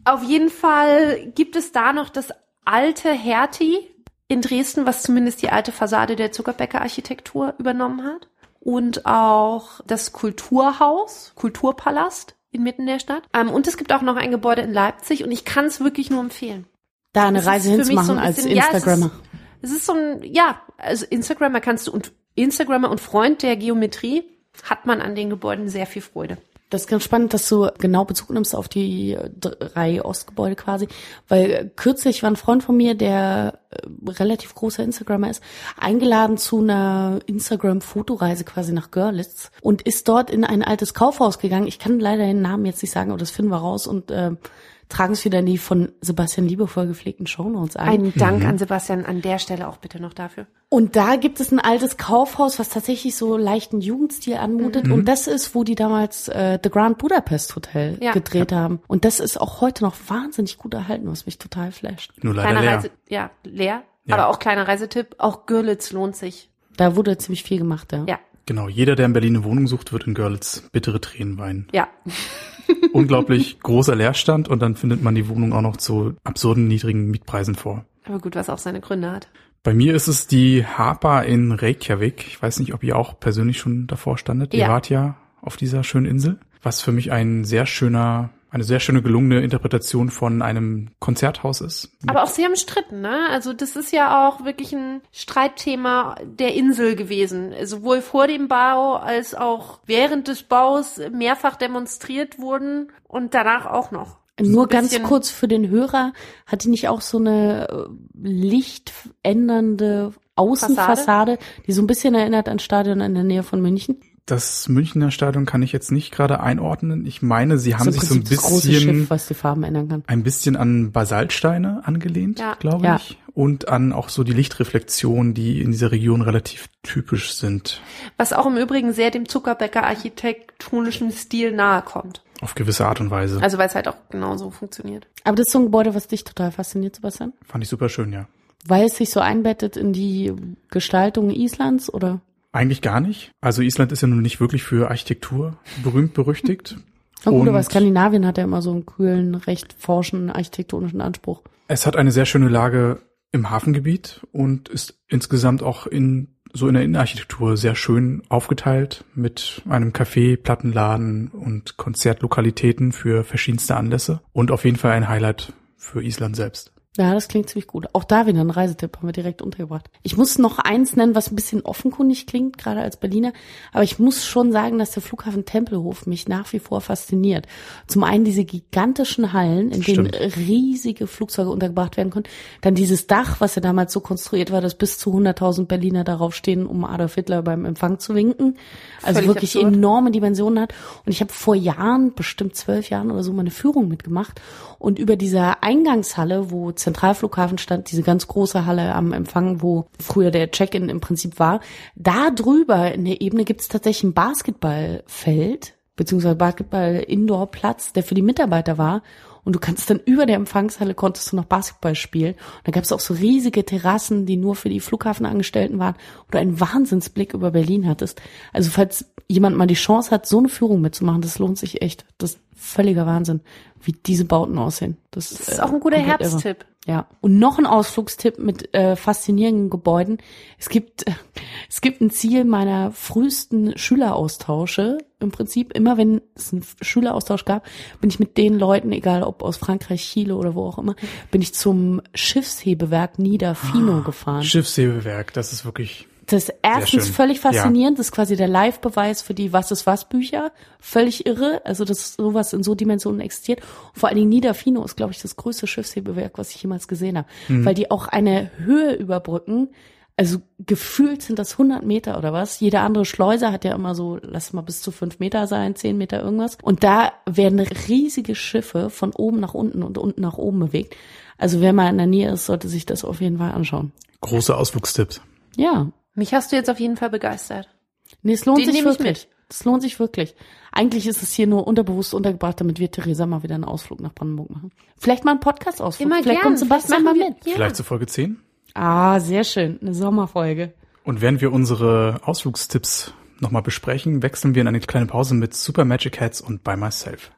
Auf jeden Fall gibt es da noch das alte Hertie in Dresden, was zumindest die alte Fassade der Zuckerbäcker-Architektur übernommen hat. Und auch das Kulturhaus, Kulturpalast inmitten der Stadt. Ähm, und es gibt auch noch ein Gebäude in Leipzig und ich kann es wirklich nur empfehlen. Da eine Reise hinzumachen so ein als Instagrammer. Ja, es, ist, es ist so ein, ja, also Instagrammer kannst du und Instagrammer und Freund der Geometrie hat man an den Gebäuden sehr viel Freude. Das ist ganz spannend, dass du genau Bezug nimmst auf die drei Ostgebäude quasi, weil kürzlich war ein Freund von mir, der äh, relativ großer Instagrammer ist, eingeladen zu einer Instagram-Fotoreise quasi nach Görlitz und ist dort in ein altes Kaufhaus gegangen. Ich kann leider den Namen jetzt nicht sagen, aber das finden wir raus und äh, tragen es wieder in die von Sebastian liebevoll gepflegten Shownotes ein. Einen Dank mhm. an Sebastian an der Stelle auch bitte noch dafür. Und da gibt es ein altes Kaufhaus, was tatsächlich so leichten Jugendstil anmutet. Mhm. Und das ist, wo die damals äh, The Grand Budapest Hotel ja. gedreht ja. haben. Und das ist auch heute noch wahnsinnig gut erhalten, was mich total flasht. Nur leider kleiner leer. Reise, ja, leer. Ja. Aber auch kleiner Reisetipp, auch Görlitz lohnt sich. Da wurde ziemlich viel gemacht, ja. Ja. Genau, jeder, der in Berlin eine Wohnung sucht, wird in Görlitz bittere Tränen weinen. Ja. unglaublich großer Leerstand und dann findet man die Wohnung auch noch zu absurden niedrigen Mietpreisen vor. Aber gut, was auch seine Gründe hat. Bei mir ist es die Hapa in Reykjavik. Ich weiß nicht, ob ihr auch persönlich schon davor standet. Ja. Ihr wart ja auf dieser schönen Insel, was für mich ein sehr schöner eine sehr schöne gelungene Interpretation von einem Konzerthaus ist. Aber auch sehr umstritten, ne? Also das ist ja auch wirklich ein Streitthema der Insel gewesen. Sowohl vor dem Bau als auch während des Baus mehrfach demonstriert wurden und danach auch noch. Nur ganz kurz für den Hörer, hat die nicht auch so eine äh, lichtändernde Außenfassade, Fassade? die so ein bisschen erinnert an Stadion in der Nähe von München? Das Münchner Stadion kann ich jetzt nicht gerade einordnen. Ich meine, sie haben sich so ein bisschen, Schiff, was die Farben ändern kann. ein bisschen an Basaltsteine angelehnt, ja. glaube ja. ich, und an auch so die Lichtreflexionen, die in dieser Region relativ typisch sind. Was auch im Übrigen sehr dem Zuckerbäcker architektonischen Stil nahe kommt. Auf gewisse Art und Weise. Also weil es halt auch genauso funktioniert. Aber das ist so ein Gebäude, was dich total fasziniert, Sebastian? Fand ich super schön, ja. Weil es sich so einbettet in die Gestaltung Islands, oder? Eigentlich gar nicht. Also Island ist ja nun nicht wirklich für Architektur berühmt berüchtigt. Na gut, Und- aber Skandinavien hat ja immer so einen kühlen, recht forschen architektonischen Anspruch. Es hat eine sehr schöne Lage im Hafengebiet und ist insgesamt auch in so in der Innenarchitektur sehr schön aufgeteilt mit einem Café, Plattenladen und Konzertlokalitäten für verschiedenste Anlässe und auf jeden Fall ein Highlight für Island selbst. Ja, das klingt ziemlich gut. Auch da wieder ein Reisetipp haben wir direkt untergebracht. Ich muss noch eins nennen, was ein bisschen offenkundig klingt, gerade als Berliner. Aber ich muss schon sagen, dass der Flughafen Tempelhof mich nach wie vor fasziniert. Zum einen diese gigantischen Hallen, in denen Stimmt. riesige Flugzeuge untergebracht werden konnten. Dann dieses Dach, was ja damals so konstruiert war, dass bis zu 100.000 Berliner darauf stehen, um Adolf Hitler beim Empfang zu winken. Also Völlig wirklich absurd. enorme Dimensionen hat. Und ich habe vor Jahren, bestimmt zwölf Jahren oder so, mal eine Führung mitgemacht. Und über dieser Eingangshalle, wo Zentralflughafen stand, diese ganz große Halle am Empfang, wo früher der Check-in im Prinzip war, da drüber in der Ebene gibt es tatsächlich ein Basketballfeld, beziehungsweise Basketball-Indoor-Platz, der für die Mitarbeiter war. Und du kannst dann über der Empfangshalle konntest du noch Basketball spielen. Und da gab es auch so riesige Terrassen, die nur für die Flughafenangestellten waren, wo du einen Wahnsinnsblick über Berlin hattest. Also falls jemand mal die Chance hat, so eine Führung mitzumachen, das lohnt sich echt. Das völliger Wahnsinn, wie diese Bauten aussehen. Das, Das ist auch ein guter. Herbsttipp. Ja, und noch ein Ausflugstipp mit äh, faszinierenden Gebäuden. Es gibt es gibt ein Ziel meiner frühesten Schüleraustausche. Im Prinzip immer, wenn es einen Schüleraustausch gab, bin ich mit den Leuten, egal ob aus Frankreich, Chile oder wo auch immer, bin ich zum Schiffshebewerk Niederfino gefahren. Schiffshebewerk, das ist wirklich Das ist erstens völlig faszinierend, das ist quasi der Live-Beweis für die Was ist was Bücher. Völlig irre, also dass sowas in so Dimensionen existiert. Und vor allen Dingen Niederfino ist, glaube ich, das größte Schiffshebewerk, was ich jemals gesehen habe. Weil die auch eine Höhe überbrücken. Also gefühlt sind das 100 Meter oder was. Jede andere Schleuse hat ja immer so, lass mal bis zu fünf Meter sein, zehn Meter irgendwas. Und da werden riesige Schiffe von oben nach unten und unten nach oben bewegt. Also wer mal in der Nähe ist, sollte sich das auf jeden Fall anschauen. große Ausflugstipps. Ja, Mich hast du jetzt auf jeden Fall begeistert. Nee, es lohnt Den sich nehme ich wirklich. Es lohnt sich wirklich. Eigentlich ist es hier nur unterbewusst untergebracht, damit wir Theresa mal wieder einen Ausflug nach Brandenburg machen. Vielleicht mal einen Podcast-Ausflug. Immer Vielleicht gern. kommt Sebastian mal Vielleicht mit. wir- Ja. Vielleicht zu Folge 10. Ah, sehr schön. Eine Sommerfolge. Und während wir unsere Ausflugstipps nochmal besprechen, wechseln wir in eine kleine Pause mit Super Magic Hats und By Myself.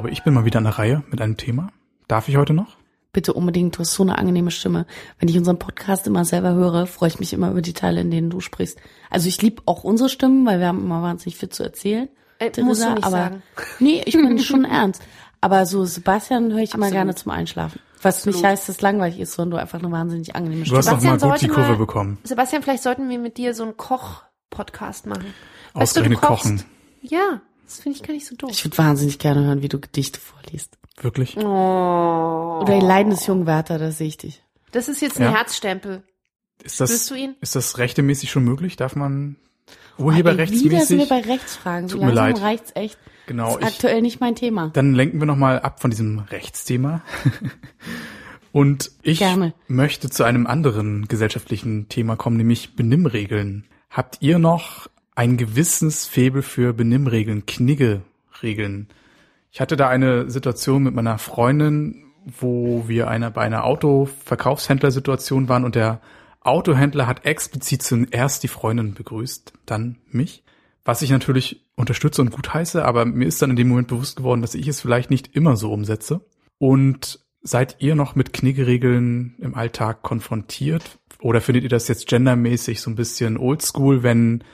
Glaube, ich bin mal wieder an der Reihe mit einem Thema. Darf ich heute noch? Bitte unbedingt, du hast so eine angenehme Stimme. Wenn ich unseren Podcast immer selber höre, freue ich mich immer über die Teile, in denen du sprichst. Also ich liebe auch unsere Stimmen, weil wir haben immer wahnsinnig viel zu erzählen. Äh, musst du nicht aber sagen. nee, ich meine schon ernst. Aber so Sebastian höre ich immer Absolut. gerne zum Einschlafen. Was nicht heißt, dass es langweilig ist, sondern du einfach eine wahnsinnig angenehme Du hast Stimme auch mal Sebastian gut die Kurve mal- bekommen. Sebastian, vielleicht sollten wir mit dir so einen Koch-Podcast machen. Weißt du, du Ausgerechnet kochst. kochen. Ja, das finde ich gar nicht so doof. Ich würde wahnsinnig gerne hören, wie du Gedichte vorliest. Wirklich? Oh. Oder die Leiden des jungen Werther, da sehe ich dich. Das ist jetzt ein Ja. Herzstempel. Ist das, Spürst du ihn? ist das rechtemäßig schon möglich? Darf man Ey, Wieder sind wir urheberrechtsmäßig? bei Rechtsfragen. So Tut mir leid. reicht's echt. Genau, ist ich, aktuell nicht mein Thema. dann lenken wir nochmal ab von diesem Rechtsthema. Und ich Gerne. möchte zu einem anderen gesellschaftlichen Thema kommen, nämlich Benimmregeln. Habt ihr noch ein gewisses für Benimmregeln, Knigge-Regeln? Ich hatte da eine Situation mit meiner Freundin, wo wir einer, bei einer Autoverkaufshändlersituation waren und der Autohändler hat explizit zuerst die Freundin begrüßt, dann mich. Was ich natürlich unterstütze und gut heiße, aber mir ist dann in dem Moment bewusst geworden, dass ich es vielleicht nicht immer so umsetze. Und seid ihr noch mit Kniggeregeln im Alltag konfrontiert? Oder findet ihr das jetzt gendermäßig so ein bisschen oldschool, wenn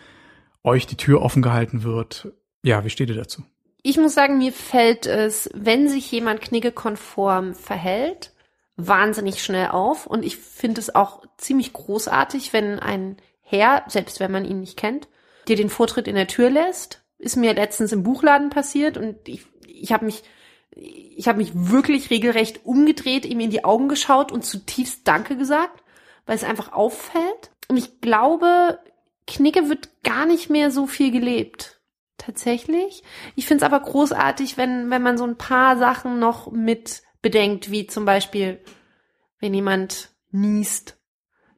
euch die Tür offen gehalten wird? Ja, wie steht ihr dazu? Ich muss sagen, mir fällt es, wenn sich jemand kniggekonform verhält, wahnsinnig schnell auf. Und ich finde es auch ziemlich großartig, wenn ein Herr, selbst wenn man ihn nicht kennt, dir den Vortritt in der Tür lässt. Ist mir letztens im Buchladen passiert und ich, ich habe mich, ich habe mich wirklich regelrecht umgedreht, ihm in die Augen geschaut und zutiefst Danke gesagt, weil es einfach auffällt. Und ich glaube, Knigge wird gar nicht mehr so viel gelebt. Tatsächlich. Ich finde es aber großartig, wenn, wenn man so ein paar Sachen noch mit bedenkt, wie zum Beispiel, wenn jemand niest,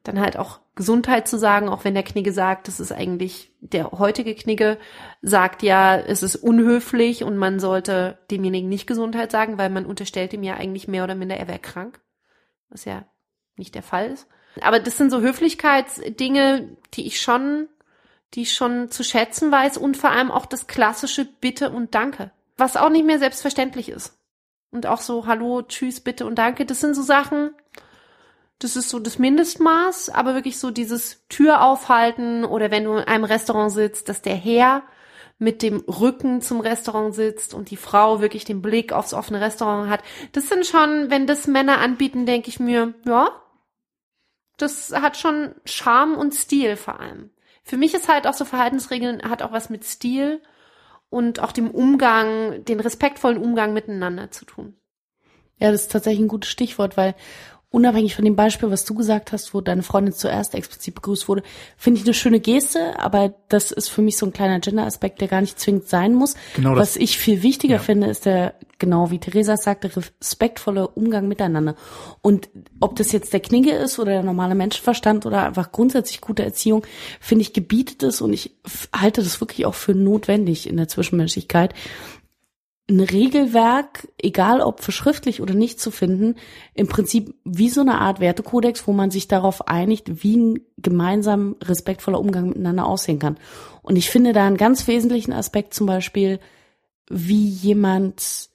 dann halt auch Gesundheit zu sagen, auch wenn der Knigge sagt, das ist eigentlich, der heutige Knigge sagt ja, es ist unhöflich und man sollte demjenigen nicht Gesundheit sagen, weil man unterstellt ihm ja eigentlich mehr oder minder, er wäre krank, was ja nicht der Fall ist. Aber das sind so Höflichkeitsdinge, die ich schon, die ich schon zu schätzen weiß und vor allem auch das klassische Bitte und Danke, was auch nicht mehr selbstverständlich ist. Und auch so Hallo, Tschüss, Bitte und Danke, das sind so Sachen, das ist so das Mindestmaß, aber wirklich so dieses Tür aufhalten oder wenn du in einem Restaurant sitzt, dass der Herr mit dem Rücken zum Restaurant sitzt und die Frau wirklich den Blick aufs offene Restaurant hat. Das sind schon, wenn das Männer anbieten, denke ich mir, ja, das hat schon Charme und Stil vor allem. Für mich ist halt auch so Verhaltensregeln hat auch was mit Stil und auch dem Umgang, den respektvollen Umgang miteinander zu tun. Ja, das ist tatsächlich ein gutes Stichwort, weil unabhängig von dem Beispiel, was du gesagt hast, wo deine Freundin zuerst explizit begrüßt wurde, finde ich eine schöne Geste, aber das ist für mich so ein kleiner Gender-Aspekt, der gar nicht zwingend sein muss. Genau das- was ich viel wichtiger Ja. finde, ist der, genau wie Theresa sagte, respektvolle Umgang miteinander. Und ob das jetzt der Knigge ist oder der normale Menschenverstand oder einfach grundsätzlich gute Erziehung, finde ich gebietet es und ich halte das wirklich auch für notwendig in der Zwischenmenschlichkeit, ein Regelwerk, egal ob verschriftlich oder nicht zu finden, im Prinzip wie so eine Art Wertekodex, wo man sich darauf einigt, wie ein gemeinsam respektvoller Umgang miteinander aussehen kann. Und ich finde da einen ganz wesentlichen Aspekt zum Beispiel, wie jemand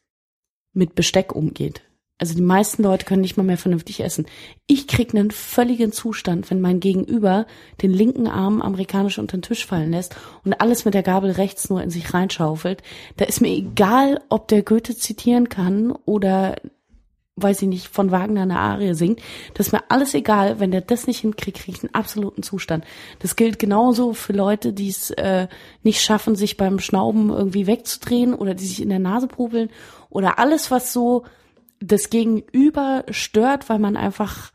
mit Besteck umgeht. Also die meisten Leute können nicht mal mehr vernünftig essen. Ich krieg einen völligen Zustand, wenn mein Gegenüber den linken Arm amerikanisch unter den Tisch fallen lässt und alles mit der Gabel rechts nur in sich reinschaufelt. Da ist mir egal, ob der Goethe zitieren kann oder weiß ich nicht, von Wagner eine Arie singt. Das ist mir alles egal. Wenn der das nicht hinkriegt, kriege ich einen absoluten Zustand. Das gilt genauso für Leute, die es äh, nicht schaffen, sich beim Schnauben irgendwie wegzudrehen oder die sich in der Nase probeln oder alles, was so das Gegenüber stört, weil man einfach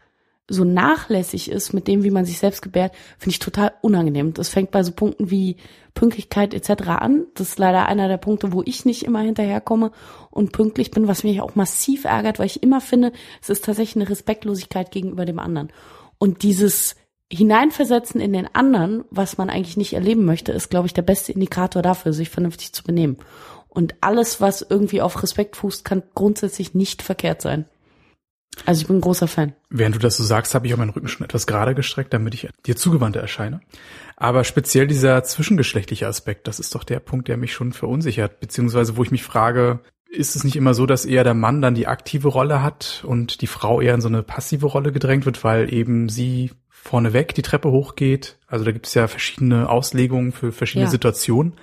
so nachlässig ist mit dem, wie man sich selbst gebärt, finde ich total unangenehm. Das fängt bei so Punkten wie Pünktlichkeit etc. an. Das ist leider einer der Punkte, wo ich nicht immer hinterherkomme und pünktlich bin, was mich auch massiv ärgert, weil ich immer finde, es ist tatsächlich eine Respektlosigkeit gegenüber dem anderen. Und dieses Hineinversetzen in den anderen, was man eigentlich nicht erleben möchte, ist, glaube ich, der beste Indikator dafür, sich vernünftig zu benehmen. Und alles, was irgendwie auf Respekt fußt, kann grundsätzlich nicht verkehrt sein. Also ich bin ein großer Fan. Während du das so sagst, habe ich auch meinen Rücken schon etwas gerade gestreckt, damit ich dir zugewandter erscheine. Aber speziell dieser zwischengeschlechtliche Aspekt, das ist doch der Punkt, der mich schon verunsichert, beziehungsweise wo ich mich frage, ist es nicht immer so, dass eher der Mann dann die aktive Rolle hat und die Frau eher in so eine passive Rolle gedrängt wird, weil eben sie vorneweg die Treppe hochgeht? Also da gibt es ja verschiedene Auslegungen für verschiedene Ja. Situationen.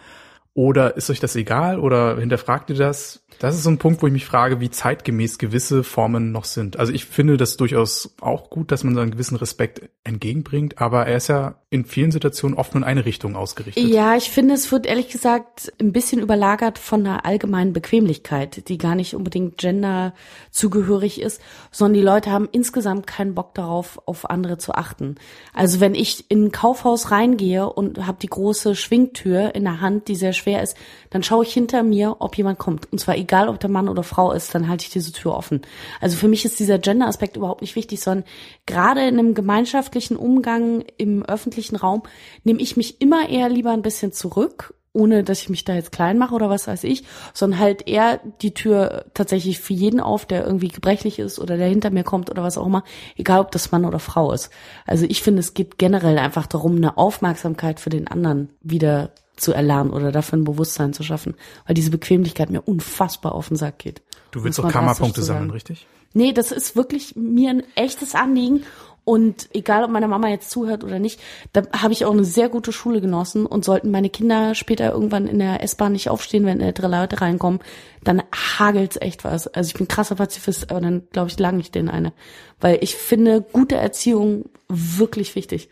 Oder ist euch das egal oder hinterfragt ihr das? Das ist so ein Punkt, wo ich mich frage, wie zeitgemäß gewisse Formen noch sind. Also ich finde das durchaus auch gut, dass man so einen gewissen Respekt entgegenbringt, aber er ist ja in vielen Situationen oft nur in eine Richtung ausgerichtet. Ja, ich finde, es wird ehrlich gesagt ein bisschen überlagert von einer allgemeinen Bequemlichkeit, die gar nicht unbedingt genderzugehörig ist, sondern die Leute haben insgesamt keinen Bock darauf, auf andere zu achten. Also wenn ich in ein Kaufhaus reingehe und habe die große Schwingtür in der Hand, die sehr schwer ist, dann schaue ich hinter mir, ob jemand kommt. Und zwar egal, ob der Mann oder Frau ist, dann halte ich diese Tür offen. Also für mich ist dieser Gender-Aspekt überhaupt nicht wichtig, sondern gerade in einem gemeinschaftlichen Umgang im öffentlichen Raum nehme ich mich immer eher lieber ein bisschen zurück ohne dass ich mich da jetzt klein mache oder was weiß ich, sondern halt eher die Tür tatsächlich für jeden auf, der irgendwie gebrechlich ist oder der hinter mir kommt oder was auch immer, egal ob das Mann oder Frau ist. Also ich finde, es geht generell einfach darum, eine Aufmerksamkeit für den anderen wieder zu erlernen oder dafür ein Bewusstsein zu schaffen, weil diese Bequemlichkeit mir unfassbar auf den Sack geht. Du willst doch Karma-Punkte sammeln, richtig? Nee, das ist wirklich mir ein echtes Anliegen und egal, ob meine Mama jetzt zuhört oder nicht, da habe ich auch eine sehr gute Schule genossen und sollten meine Kinder später irgendwann in der S-Bahn nicht aufstehen, wenn ältere Leute reinkommen, dann hagelt's echt was. Also ich bin krasser Pazifist, aber dann glaube ich lang nicht den eine. Weil ich finde gute Erziehung wirklich wichtig.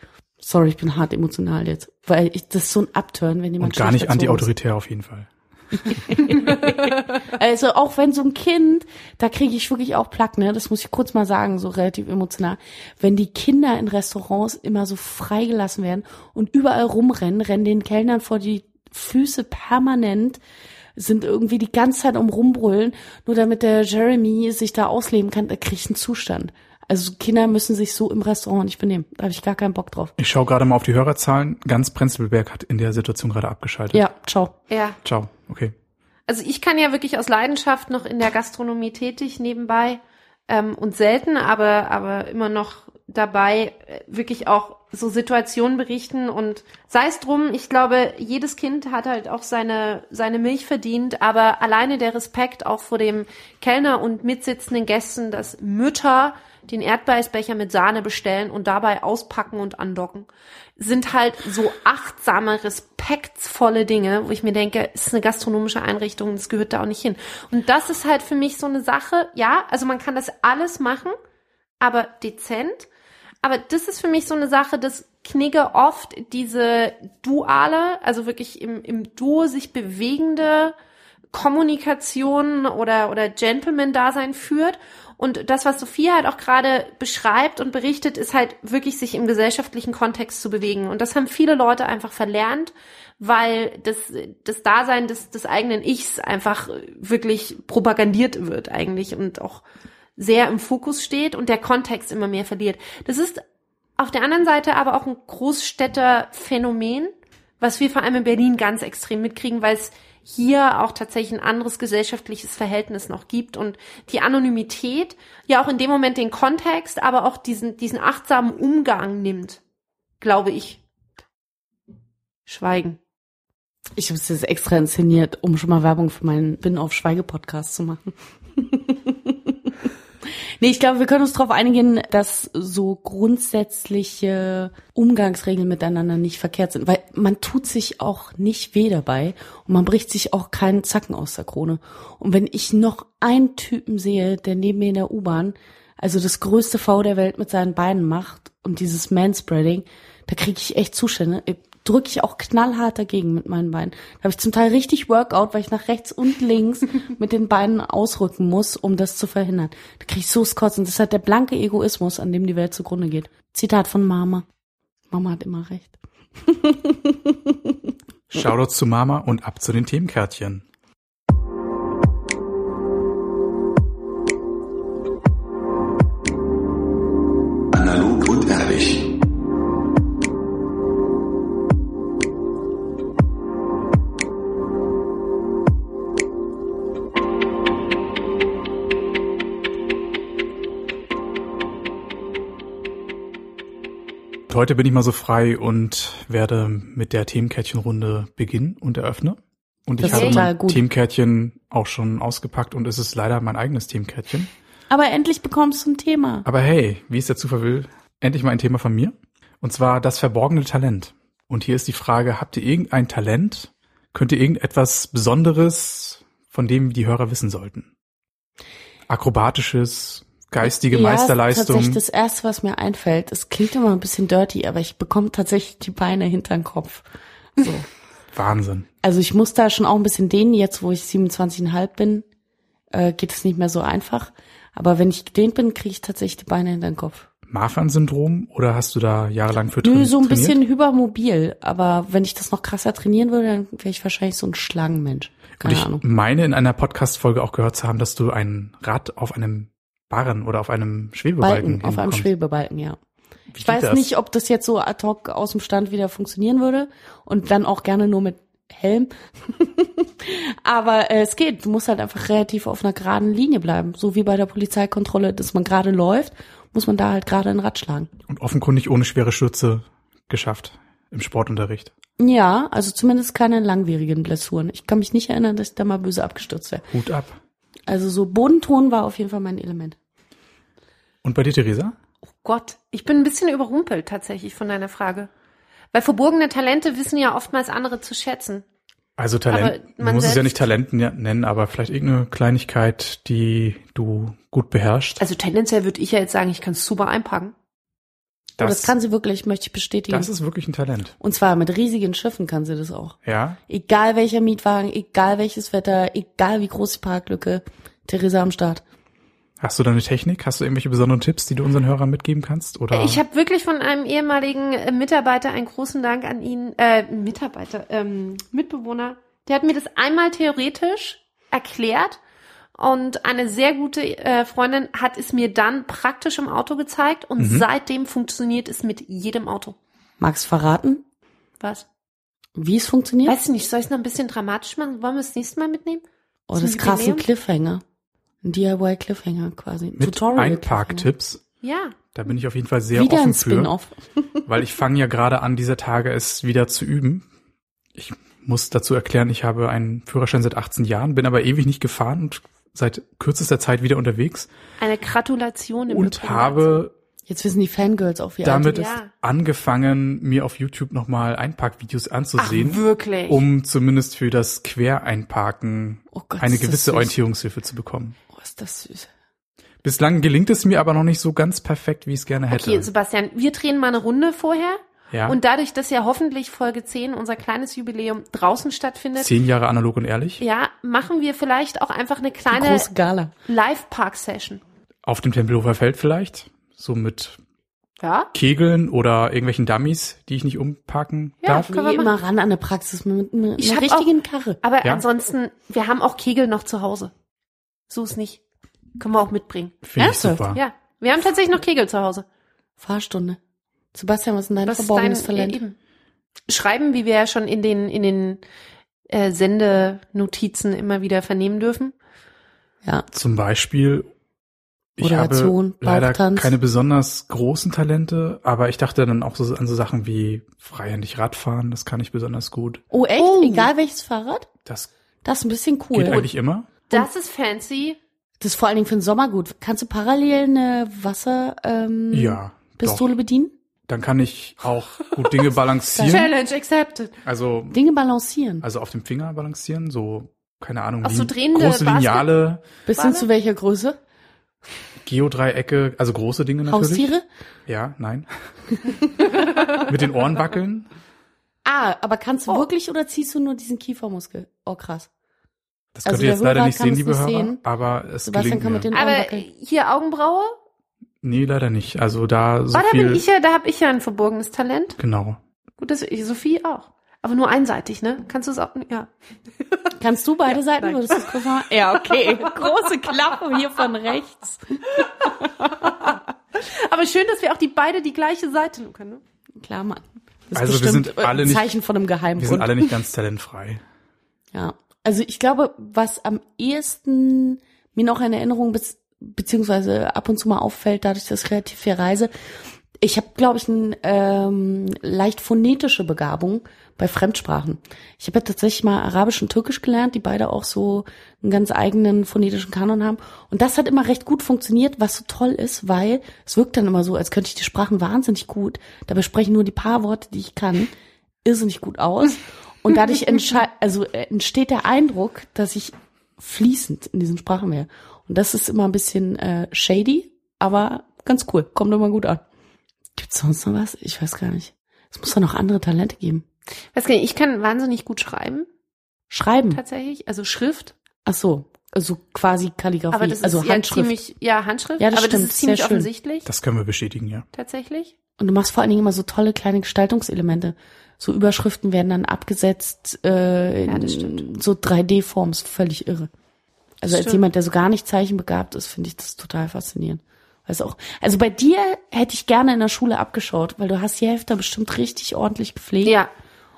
Sorry, ich bin hart emotional jetzt. Weil ich, das ist so ein Upturn, wenn jemand Und gar nicht anti-autoritär auf jeden Fall. also auch wenn so ein Kind, da kriege ich wirklich auch Plack, ne? Das muss ich kurz mal sagen, so relativ emotional. Wenn die Kinder in Restaurants immer so freigelassen werden und überall rumrennen, rennen den Kellnern vor die Füße permanent, sind irgendwie die ganze Zeit um rumbrüllen, nur damit der Jeremy sich da ausleben kann, da kriege ich einen Zustand. Also Kinder müssen sich so im Restaurant nicht benehmen. Da habe ich gar keinen Bock drauf. Ich schaue gerade mal auf die Hörerzahlen. Ganz Prenzlberg hat in der Situation gerade abgeschaltet. Ja, ciao. Ja. Ciao, okay. Also ich kann ja wirklich aus Leidenschaft noch in der Gastronomie tätig nebenbei ähm, und selten, aber aber immer noch dabei äh, wirklich auch so Situationen berichten und sei es drum, ich glaube, jedes Kind hat halt auch seine seine Milch verdient, aber alleine der Respekt auch vor dem Kellner und mitsitzenden Gästen, dass Mütter den Erdbeersbecher mit Sahne bestellen und dabei auspacken und andocken, sind halt so achtsame, respektsvolle Dinge, wo ich mir denke, ist eine gastronomische Einrichtung, das gehört da auch nicht hin. Und das ist halt für mich so eine Sache, ja, also man kann das alles machen, aber dezent. Aber das ist für mich so eine Sache, das knigge oft diese duale, also wirklich im, im Duo sich bewegende Kommunikation oder, oder Gentleman-Dasein führt und das, was Sophia halt auch gerade beschreibt und berichtet, ist halt wirklich sich im gesellschaftlichen Kontext zu bewegen. Und das haben viele Leute einfach verlernt, weil das, das Dasein des, des eigenen Ichs einfach wirklich propagandiert wird eigentlich und auch sehr im Fokus steht und der Kontext immer mehr verliert. Das ist auf der anderen Seite aber auch ein Großstädterphänomen, was wir vor allem in Berlin ganz extrem mitkriegen, weil es hier auch tatsächlich ein anderes gesellschaftliches Verhältnis noch gibt und die Anonymität ja auch in dem Moment den Kontext, aber auch diesen, diesen achtsamen Umgang nimmt, glaube ich. Schweigen. Ich habe es jetzt extra inszeniert, um schon mal Werbung für meinen Bin auf Schweige Podcast zu machen. Nee, ich glaube, wir können uns darauf einigen, dass so grundsätzliche Umgangsregeln miteinander nicht verkehrt sind, weil man tut sich auch nicht weh dabei und man bricht sich auch keinen Zacken aus der Krone. Und wenn ich noch einen Typen sehe, der neben mir in der U-Bahn, also das größte V der Welt mit seinen Beinen macht und dieses Manspreading, da kriege ich echt Zustände drücke ich auch knallhart dagegen mit meinen Beinen. Da habe ich zum Teil richtig Workout, weil ich nach rechts und links mit den Beinen ausrücken muss, um das zu verhindern. Da kriege ich so Skotzen. Das ist halt der blanke Egoismus, an dem die Welt zugrunde geht. Zitat von Mama. Mama hat immer recht. Shoutouts zu Mama und ab zu den Themenkärtchen. Heute bin ich mal so frei und werde mit der Themenkettchenrunde beginnen und eröffne. Und ich Das habe ist total mein gut. Themenkärtchen auch schon ausgepackt und es ist leider mein eigenes Themenkärtchen. Aber endlich bekommst du ein Thema. Aber hey, wie es der Zufall will, endlich mal ein Thema von mir. Und zwar das verborgene Talent. Und hier ist die Frage, habt ihr irgendein Talent, Könnt ihr irgendetwas Besonderes, von dem die Hörer wissen sollten? Akrobatisches, geistige ja, Meisterleistung. Tatsächlich das erste, was mir einfällt, es klingt immer ein bisschen dirty, aber ich bekomme tatsächlich die Beine hinter den Kopf. So. Wahnsinn. Also ich muss da schon auch ein bisschen dehnen, jetzt wo ich 27,5 bin, äh, geht es nicht mehr so einfach. Aber wenn ich gedehnt bin, kriege ich tatsächlich die Beine hinter den Kopf. Marfan-Syndrom oder hast du da jahrelang für Nö, train- so ein trainiert? bisschen hypermobil. Aber wenn ich das noch krasser trainieren würde, dann wäre ich wahrscheinlich so ein Schlangenmensch. Und Keine ich Ahnung. meine in einer Podcast-Folge auch gehört zu haben, dass du ein Rad auf einem Barren oder auf einem Schwebebalken Balken, auf einem. Schwebebalken, ja. Wie Ich weiß das? nicht, ob das jetzt so ad hoc aus dem Stand wieder funktionieren würde und dann auch gerne nur mit Helm. Aber äh, es geht. Du musst halt einfach relativ auf einer geraden Linie bleiben. So wie bei der Polizeikontrolle, dass man gerade läuft, muss man da halt gerade ein Rad schlagen. Und offenkundig ohne schwere Stürze geschafft im Sportunterricht. Ja, also zumindest keine langwierigen Blessuren. Ich kann mich nicht erinnern, dass ich da mal böse abgestürzt wäre. Hut ab. Also so Bodenton war auf jeden Fall mein Element. Und bei dir, Theresa? Oh Gott, ich bin ein bisschen überrumpelt tatsächlich von deiner Frage. Weil verborgene Talente wissen ja oftmals andere zu schätzen. Also Talent, man man muss es ja nicht Talent ne- nennen, aber vielleicht irgendeine Kleinigkeit, die du gut beherrschst. Also tendenziell würde ich ja jetzt sagen, ich kann es super einpacken. Das, das kann sie wirklich, möchte ich bestätigen. das ist wirklich ein Talent. Und zwar mit riesigen Schiffen kann sie das auch. Ja, Egal welcher Mietwagen, egal welches Wetter, egal wie groß die Parklücke. Theresa am Start. Hast du da eine Technik? Hast du irgendwelche besonderen Tipps, die du unseren Hörern mitgeben kannst? Oder Ich habe wirklich von einem ehemaligen äh, Mitarbeiter einen großen Dank an ihn, äh, Mitarbeiter, ähm, Mitbewohner. Der hat mir das einmal theoretisch erklärt und eine sehr gute äh, Freundin hat es mir dann praktisch im Auto gezeigt und Mhm. seitdem funktioniert es mit jedem Auto. Magst verraten, Was? wie es funktioniert? Weiß nicht, soll ich es noch ein bisschen dramatisch machen? Wollen wir es nächstes Mal mitnehmen? oh, das ist Zum krass, ein Jubiläum? Cliffhanger. Quasi. Ein mit Tutorial Einparktipps? Ja. Da bin ich auf jeden Fall sehr Wieder offen ein für, Spin-off. weil ich fange ja gerade an, dieser Tage es wieder zu üben. Ich muss dazu erklären, ich habe einen Führerschein seit 18 Jahren, bin aber ewig nicht gefahren und seit kürzester Zeit wieder unterwegs Eine Gratulation im und habe Jetzt wissen die Fangirls auch, wie damit alt Ja. angefangen, mir auf YouTube nochmal Einparkvideos Ach, anzusehen, wirklich? um zumindest für das Quereinparken Oh Gott, eine ist gewisse. Orientierungshilfe zu bekommen. Ist das süß. Bislang gelingt es mir aber noch nicht so ganz perfekt, wie ich es gerne hätte. Okay, Sebastian, wir drehen mal eine Runde vorher. ja. Und dadurch, dass ja hoffentlich Folge 10, unser kleines Jubiläum, draußen stattfindet, Zehn Jahre analog und ehrlich. ja, machen wir vielleicht auch einfach eine kleine. Live-Park-Session. Auf dem Tempelhofer Feld vielleicht. So mit Ja? Kegeln oder irgendwelchen Dummies, die ich nicht umparken Ja, darf. Können wir immer ran an eine Praxis mit, mit Ich einer richtigen Karre. Aber Ja. ansonsten, wir haben auch Kegel noch zu Hause. So ist nicht. Können wir auch mitbringen. Finde ich super. Ja. Wir haben tatsächlich noch Kegel zu Hause. Fahrstunde. Sebastian, was ist denn dein Was ist verborgenes dein, Talent? Ja, eben. Schreiben, wie wir ja schon in den, in den äh, Sendenotizen immer wieder vernehmen dürfen. Ja. Zum Beispiel, ich Moderation, habe leider Bauchtanz. keine besonders großen Talente, aber ich dachte dann auch so an so Sachen wie freihändig Radfahren, das kann ich besonders gut. Oh, echt? Oh. Egal welches Fahrrad? Das Das ist ein bisschen cool. geht eigentlich immer. Das ist fancy. Das ist vor allen Dingen für den Sommer gut. Kannst du parallel eine Wasser ähm, Ja. Pistole bedienen? Dann kann ich auch gut Dinge balancieren. Challenge accepted. Also, Dinge balancieren. also auf dem Finger balancieren, so, keine Ahnung, Auch so drehende große Basket- Lineale, Bis hin zu welcher Größe? Geodreiecke, also große Dinge natürlich. Haustiere? Ja, nein. Mit den Ohren wackeln. Ah, aber kannst du Oh. wirklich oder ziehst du nur diesen Kiefermuskel? Oh, krass. Das Also könnt ihr jetzt der leider nicht sehen, liebe nicht Hörer, sehen. aber es Sebastian gelingt kann mir. mit den Ohren Aber hier Augenbraue? Nee, leider nicht. Also da so Oh, da viel. bin ich ja, da habe ich ja ein verborgenes Talent. genau. Gut, das Sophie auch. Aber nur einseitig, ne? Kannst du es auch? Ja. Kannst du beide Seiten? nein. Würdest du das? Ja, okay. Große Klappe hier von rechts. Aber schön, dass wir auch die beide die gleiche Seite nur können. Ne? Klar, Mann. Das ist Also wir sind alle ein nicht- Zeichen von einem Geheimgrund. Wir sind alle nicht ganz talentfrei. Ja, also ich glaube, was am ehesten mir noch in Erinnerung bis, beziehungsweise ab und zu mal auffällt, dadurch, dass ich relativ viel reise, ich habe, glaube ich, eine ähm, leicht phonetische Begabung bei Fremdsprachen. Ich habe ja tatsächlich mal Arabisch und Türkisch gelernt, die beide auch so einen ganz eigenen phonetischen Kanon haben. Und das hat immer recht gut funktioniert, was so toll ist, weil es wirkt dann immer so, als könnte ich die Sprachen wahnsinnig gut. Dabei sprechen nur die paar Worte, die ich kann, irrsinnig gut aus. Und dadurch also äh, entsteht der Eindruck, dass ich fließend in diesen Sprachen wäre. Und das ist immer ein bisschen äh, shady, aber ganz cool. Kommt immer gut an. Gibt's sonst noch was? Ich weiß gar nicht. Es muss doch noch andere Talente geben. Weiß gar nicht, ich kann wahnsinnig gut schreiben, Schreiben. tatsächlich. Also Schrift. Ach so. Also quasi Kalligrafie. Aber das ist also ja Handschrift. ziemlich, ja, Handschrift. Ja, das aber stimmt, das ist ziemlich sehr schön. offensichtlich, Das können wir bestätigen, ja. tatsächlich. Und du machst vor allen Dingen immer so tolle kleine Gestaltungselemente. So Überschriften werden dann abgesetzt äh, Ja, in so 3D-Forms. Völlig irre. Also als jemand, der so gar nicht zeichenbegabt ist, finde ich das total faszinierend. Weiß auch. Also bei dir hätte ich gerne in der Schule abgeschaut, weil du hast die Hälfte bestimmt richtig ordentlich gepflegt. Ja.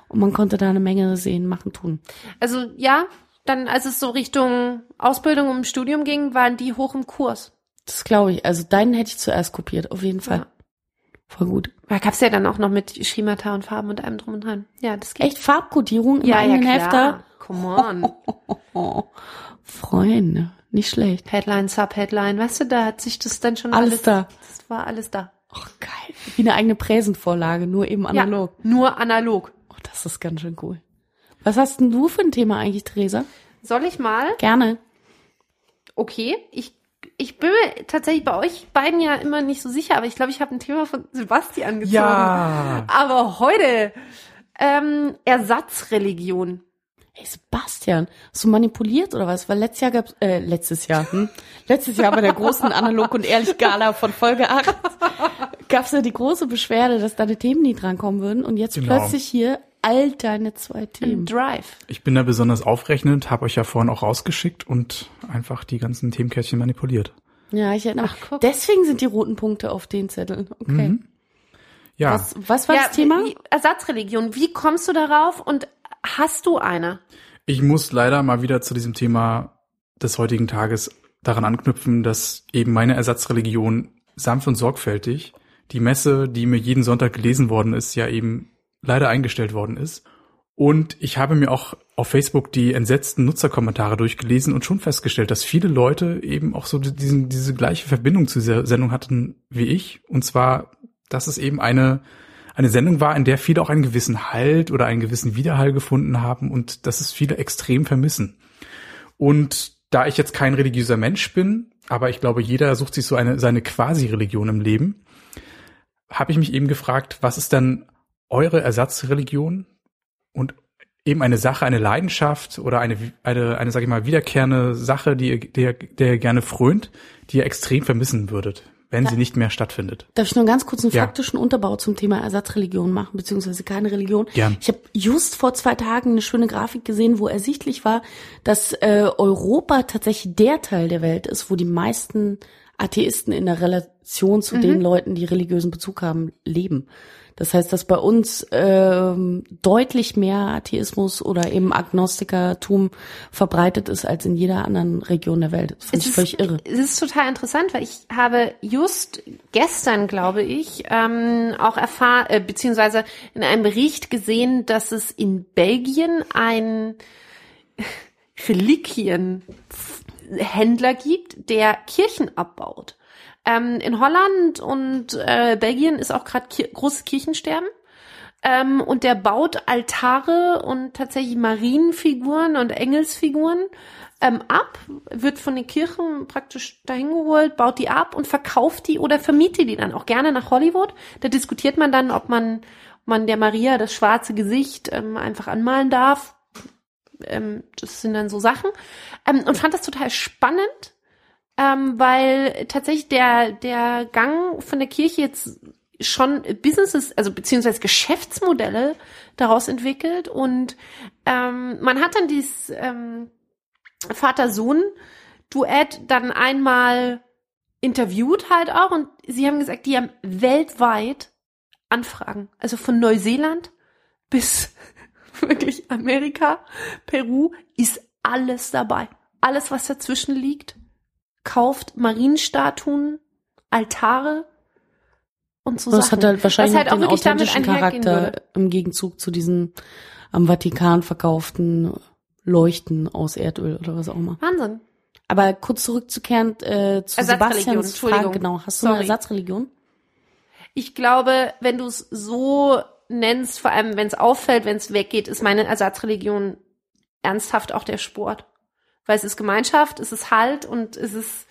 Und man konnte da eine Menge sehen, machen, tun. Also ja, dann als es so Richtung Ausbildung und Studium ging, waren die hoch im Kurs. Das glaube ich. Also deinen hätte ich zuerst kopiert, auf jeden Fall. Ja. Voll gut. Da gab's ja dann auch noch mit Schemata und Farben und allem drum und dran. Ja, das geht. Echt Farbkodierung im Ja, ja, klar. Hefter? Come on. Oh, Freunde, nicht schlecht. Headline, Subheadline, weißt du, da hat sich das dann schon Alles alles, da. Das war alles da. Oh, geil. Wie eine eigene Präsentvorlage, nur eben analog. Ja, nur analog. Oh, das ist ganz schön cool. Was hast denn du für ein Thema eigentlich, Theresa? Soll ich mal? Gerne. Okay, ich ich bin mir tatsächlich bei euch beiden ja immer nicht so sicher, aber ich glaube, ich habe ein Thema von Sebastian gezogen. Ja. Aber heute ähm, Ersatzreligion. Hey Sebastian, hast du manipuliert oder was? Weil letztes Jahr gab's, äh, letztes Jahr, hm? Letztes Jahr bei der großen Analog und Ehrlich Gala von Folge 8 gab's ja die große Beschwerde, dass deine Themen nie drankommen würden und jetzt Genau. plötzlich hier all deine zwei Im Themen. Drive. Ich bin da besonders aufrechnend, habe euch ja vorhin auch rausgeschickt und einfach die ganzen Themenkärtchen manipuliert. Ja, ich erinnere Ach, guck. Deswegen sind die roten Punkte auf den Zetteln. Okay. Ja, Was, was war das Thema? Ersatzreligion. Wie kommst du darauf und hast du eine? ich muss leider mal wieder zu diesem Thema des heutigen Tages daran anknüpfen, dass eben meine Ersatzreligion sanft und sorgfältig, die Messe, die mir jeden Sonntag gelesen worden ist, ja eben leider eingestellt worden ist. Und ich habe mir auch auf Facebook die entsetzten Nutzerkommentare durchgelesen und schon festgestellt, dass viele Leute eben auch so diesen, diese gleiche Verbindung zu dieser Sendung hatten wie ich. Und zwar, dass es eben eine, eine Sendung war, in der viele auch einen gewissen Halt oder einen gewissen Widerhall gefunden haben und dass es viele extrem vermissen. Und da ich jetzt kein religiöser Mensch bin, aber ich glaube, jeder sucht sich so eine, seine Quasi-Religion im Leben, habe ich mich eben gefragt, was ist dann eure Ersatzreligion und eben eine Sache, eine Leidenschaft oder eine, eine, eine sage ich mal, wiederkehrende Sache, die ihr, der, der ihr gerne frönt, die ihr extrem vermissen würdet, wenn sie nicht mehr stattfindet. Darf ich nur ganz kurz einen Ja. faktischen Unterbau zum Thema Ersatzreligion machen, beziehungsweise keine Religion? Gern. Ich habe just vor zwei Tagen eine schöne Grafik gesehen, wo ersichtlich war, dass äh, Europa tatsächlich der Teil der Welt ist, wo die meisten Atheisten in der Relation zu den Leuten, die religiösen Bezug haben, leben. Das heißt, dass bei uns ähm, deutlich mehr Atheismus oder eben Agnostikertum verbreitet ist als in jeder anderen Region der Welt. Das finde ich völlig irre. Es ist total interessant, weil ich habe just gestern, glaube ich, ähm, auch erfahren, äh, beziehungsweise in einem Bericht gesehen, dass es in Belgien ein Reliquienhändler gibt, der Kirchen abbaut. Ähm, in Holland und äh, Belgien ist auch gerade Ki großes Kirchensterben. Ähm, und der baut Altare und tatsächlich Marienfiguren und Engelsfiguren ähm, ab, wird von den Kirchen praktisch dahin geholt, baut die ab und verkauft die oder vermietet die dann auch gerne nach Hollywood. Da diskutiert man dann, ob man, ob man der Maria das schwarze Gesicht ähm, einfach anmalen darf. Ähm, das sind dann so Sachen. Ähm, und fand das total spannend, ähm, weil tatsächlich der, der Gang von der Kirche jetzt schon Businesses, also beziehungsweise Geschäftsmodelle daraus entwickelt und ähm, man hat dann dieses ähm, Vater-Sohn-Duett dann einmal interviewt halt auch und sie haben gesagt, die haben weltweit Anfragen, also von Neuseeland bis wirklich Amerika, Peru ist alles dabei. Alles, was dazwischen liegt, kauft Marienstatuen, Altare und so Das Sachen. hat halt wahrscheinlich halt auch den authentischen Charakter im Gegenzug zu diesen am Vatikan verkauften Leuchten aus Erdöl oder was auch immer. Wahnsinn. Aber kurz zurückzukehren äh, zu Sebastians Frage, genau. Hast du eine Sorry. Ersatzreligion? Ich glaube, wenn du es so nenn's, vor allem wenn es auffällt, wenn es weggeht, ist meine Ersatzreligion ernsthaft auch der Sport. Weil es ist Gemeinschaft, es ist Halt und es ist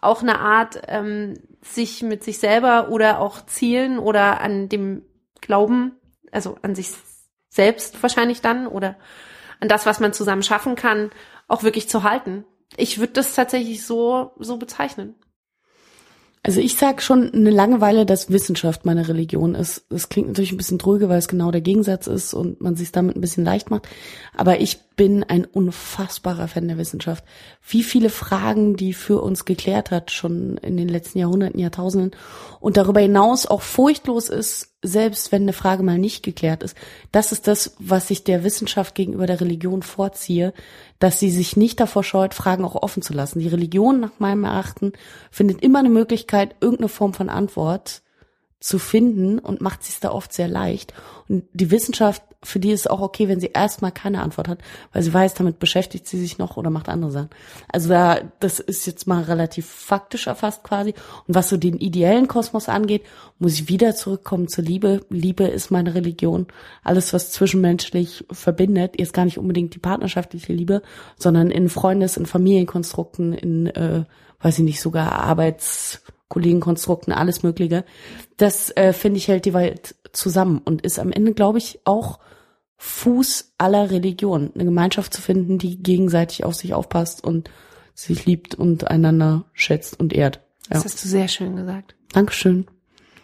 auch eine Art, ähm, sich mit sich selber oder auch Zielen oder an dem Glauben, also an sich selbst wahrscheinlich dann oder an das, was man zusammen schaffen kann, auch wirklich zu halten. Ich würde das tatsächlich so, so bezeichnen. Also ich sag schon eine Langeweile, dass Wissenschaft meine Religion ist. Das klingt natürlich ein bisschen dröge, weil es genau der Gegensatz ist und man sich damit ein bisschen leicht macht. Aber ich bin ein unfassbarer Fan der Wissenschaft. Wie viele Fragen, die für uns geklärt hat, schon in den letzten Jahrhunderten, Jahrtausenden und darüber hinaus auch furchtlos ist, selbst wenn eine Frage mal nicht geklärt ist. Das ist das, was ich der Wissenschaft gegenüber der Religion vorziehe, dass sie sich nicht davor scheut, Fragen auch offen zu lassen. Die Religion, nach meinem Erachten, findet immer eine Möglichkeit, irgendeine Form von Antwort zu finden und macht sich da oft sehr leicht. Und die Wissenschaft, für die ist es auch okay, wenn sie erstmal keine Antwort hat, weil sie weiß, damit beschäftigt sie sich noch oder macht andere Sachen. Also da, das ist jetzt mal relativ faktisch erfasst quasi. Und was so den ideellen Kosmos angeht, muss ich wieder zurückkommen zur Liebe. Liebe ist meine Religion. Alles, was zwischenmenschlich verbindet, ist gar nicht unbedingt die partnerschaftliche Liebe, sondern in Freundes-, in Familienkonstrukten, in, äh, weiß ich nicht, sogar Arbeits- Kollegenkonstrukten, alles Mögliche. Das äh, finde ich hält die Welt zusammen und ist am Ende, glaube ich, auch Fuß aller Religionen, eine Gemeinschaft zu finden, die gegenseitig auf sich aufpasst und sich liebt und einander schätzt und ehrt. Ja. Das hast du sehr schön gesagt. Dankeschön.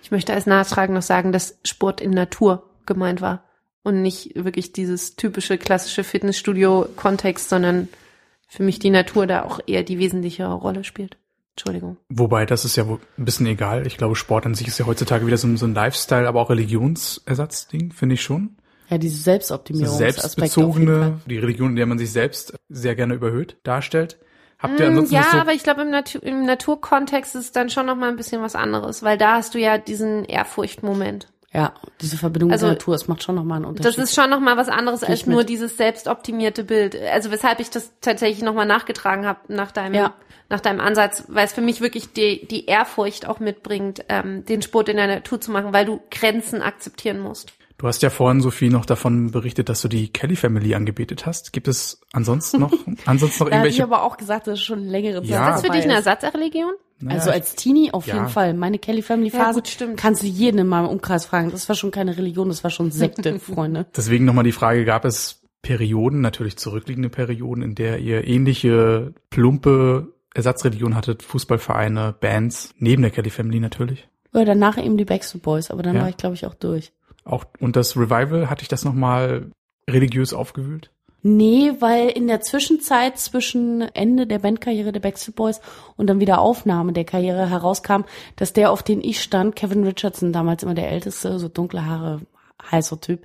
Ich möchte als Nachtragen noch sagen, dass Sport in Natur gemeint war und nicht wirklich dieses typische klassische Fitnessstudio-Kontext, sondern für mich die Natur da auch eher die wesentliche Rolle spielt. Entschuldigung. Wobei, das ist ja wohl ein bisschen egal. Ich glaube, Sport an sich ist ja heutzutage wieder so, ein- so ein Lifestyle, aber auch Religionsersatzding, finde ich schon. Ja, diese So jeden Fall. selbstbezogene, die Religion, in der man sich selbst sehr gerne überhöht darstellt. Habt ihr Mm, ansonsten ja, so, aber ich glaube, im, Natu im Naturkontext ist es dann schon noch mal ein bisschen was anderes, weil da hast du ja diesen Ehrfurchtmoment. Ja, diese Verbindung Also, mit der Natur, das macht schon nochmal einen Unterschied. Das ist schon noch mal was anderes als nur dieses selbstoptimierte Bild. Also weshalb ich das tatsächlich noch mal nachgetragen habe nach deinem Ja. Nach deinem Ansatz, weil es für mich wirklich die die Ehrfurcht auch mitbringt, ähm, den Sport in der Natur zu machen, weil du Grenzen akzeptieren musst. du hast ja vorhin, Sophie, noch davon berichtet, dass du die Kelly Family angebetet hast. Gibt es ansonsten noch, ansonsten noch da habe ich irgendwelche? aber auch gesagt, das ist schon längere Zeit. Ja. Ist das für dich eine. Ersatzreligion? Naja, Also als Teenie auf Ja. jeden Fall. Meine Kelly Family Ja, Phase gut, stimmt. kannst du jeden in meinem Umkreis fragen. Das war schon keine Religion, das war schon Sekte, Freunde. Deswegen nochmal die Frage, gab es Perioden, natürlich zurückliegende Perioden, in der ihr ähnliche plumpe Ersatzreligion hattet, Fußballvereine, Bands, neben der Kelly Family natürlich? Oder danach eben die Backstreet Boys, aber dann Ja. war ich, glaube ich, auch durch. Auch, und das Revival, hatte ich das nochmal religiös aufgewühlt? Nee, weil in der Zwischenzeit zwischen Ende der Bandkarriere der Backstreet Boys und dann wieder Aufnahme der Karriere herauskam, dass der, auf den ich stand, Kevin Richardson, damals immer der älteste, so dunkle Haare, heißer Typ,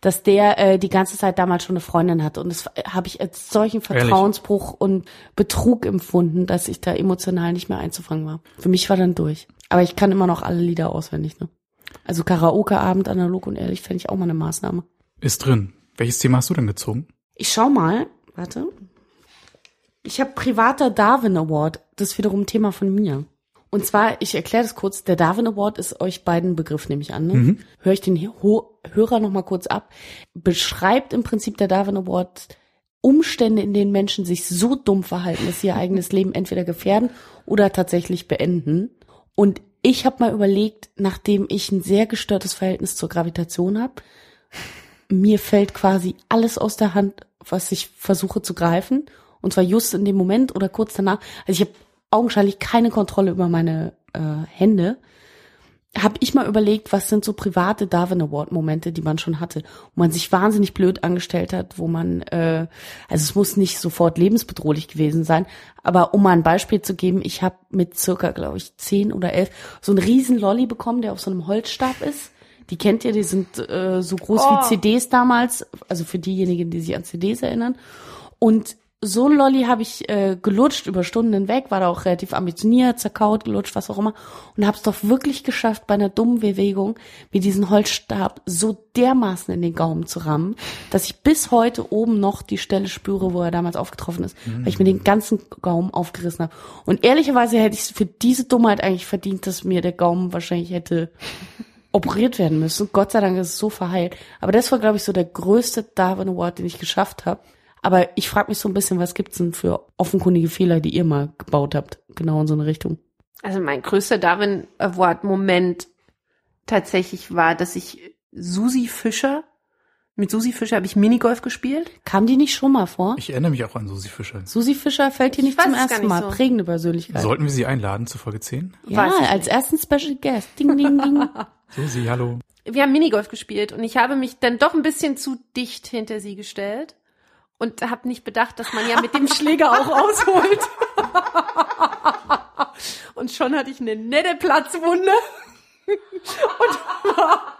dass der äh, die ganze Zeit damals schon eine Freundin hatte. Und das habe ich als solchen Ehrlich? Vertrauensbruch und Betrug empfunden, dass ich da emotional nicht mehr einzufangen war. Für mich war dann durch. Aber ich kann immer noch alle Lieder auswendig, ne? Also Karaoke-Abend, analog und ehrlich, fände ich auch mal eine Maßnahme. Ist drin. Welches Thema hast du denn gezogen? Ich schau mal, warte. Ich habe privater Darwin Award. Das ist wiederum Thema von mir. Und zwar, ich erkläre das kurz, der Darwin Award ist euch beiden Begriff, nehme ich an. Ne? Höre ich den Ho Hörer noch mal kurz ab. Beschreibt im Prinzip der Darwin Award Umstände, in denen Menschen sich so dumm verhalten, dass sie ihr eigenes Leben entweder gefährden oder tatsächlich beenden. Und ich habe mal überlegt, nachdem ich ein sehr gestörtes Verhältnis zur Gravitation habe, mir fällt quasi alles aus der Hand, was ich versuche zu greifen. Und zwar just in dem Moment oder kurz danach. Also ich habe augenscheinlich keine Kontrolle über meine äh, Hände. Habe ich mal überlegt, was sind so private Darwin Award Momente, die man schon hatte, wo man sich wahnsinnig blöd angestellt hat, wo man, äh, also es muss nicht sofort lebensbedrohlich gewesen sein, aber um mal ein Beispiel zu geben, ich habe mit circa, glaube ich, zehn oder elf so einen riesen Lolly bekommen, der auf so einem Holzstab ist. Die kennt ihr, die sind äh, so groß Oh. wie CDs damals, also für diejenigen, die sich an CDs erinnern. Und so ein Lolly habe ich äh, gelutscht über Stunden hinweg, war da auch relativ ambitioniert, zerkaut, gelutscht, was auch immer. Und habe es doch wirklich geschafft, bei einer dummen Bewegung wie diesen Holzstab so dermaßen in den Gaumen zu rammen, dass ich bis heute oben noch die Stelle spüre, wo er damals aufgetroffen ist, weil ich mir den ganzen Gaumen aufgerissen habe. Und ehrlicherweise hätte ich für diese Dummheit eigentlich verdient, dass mir der Gaumen wahrscheinlich hätte operiert werden müssen. Gott sei Dank ist es so verheilt. Aber das war, glaube ich, so der größte Darwin Award, den ich geschafft habe. Aber ich frage mich so ein bisschen, was gibt's denn für offenkundige Fehler, die ihr mal gebaut habt? Genau in so eine Richtung. Also mein größter Darwin Award Moment tatsächlich war, dass ich Susi Fischer mit Susi Fischer habe ich Minigolf gespielt. Kam die nicht schon mal vor? Ich erinnere mich auch an Susi Fischer. Susi Fischer fällt hier Ich nicht zum es ersten nicht Mal. so. Prägende Persönlichkeit. Sollten wir sie einladen zu Folge 10? ja, als ersten Special Guest. Ding, ding, ding. Susi, hallo. Wir haben Minigolf gespielt und ich habe mich dann doch ein bisschen zu dicht hinter sie gestellt und habe nicht bedacht, dass man ja mit dem Schläger auch ausholt. und schon hatte ich eine nette Platzwunde und war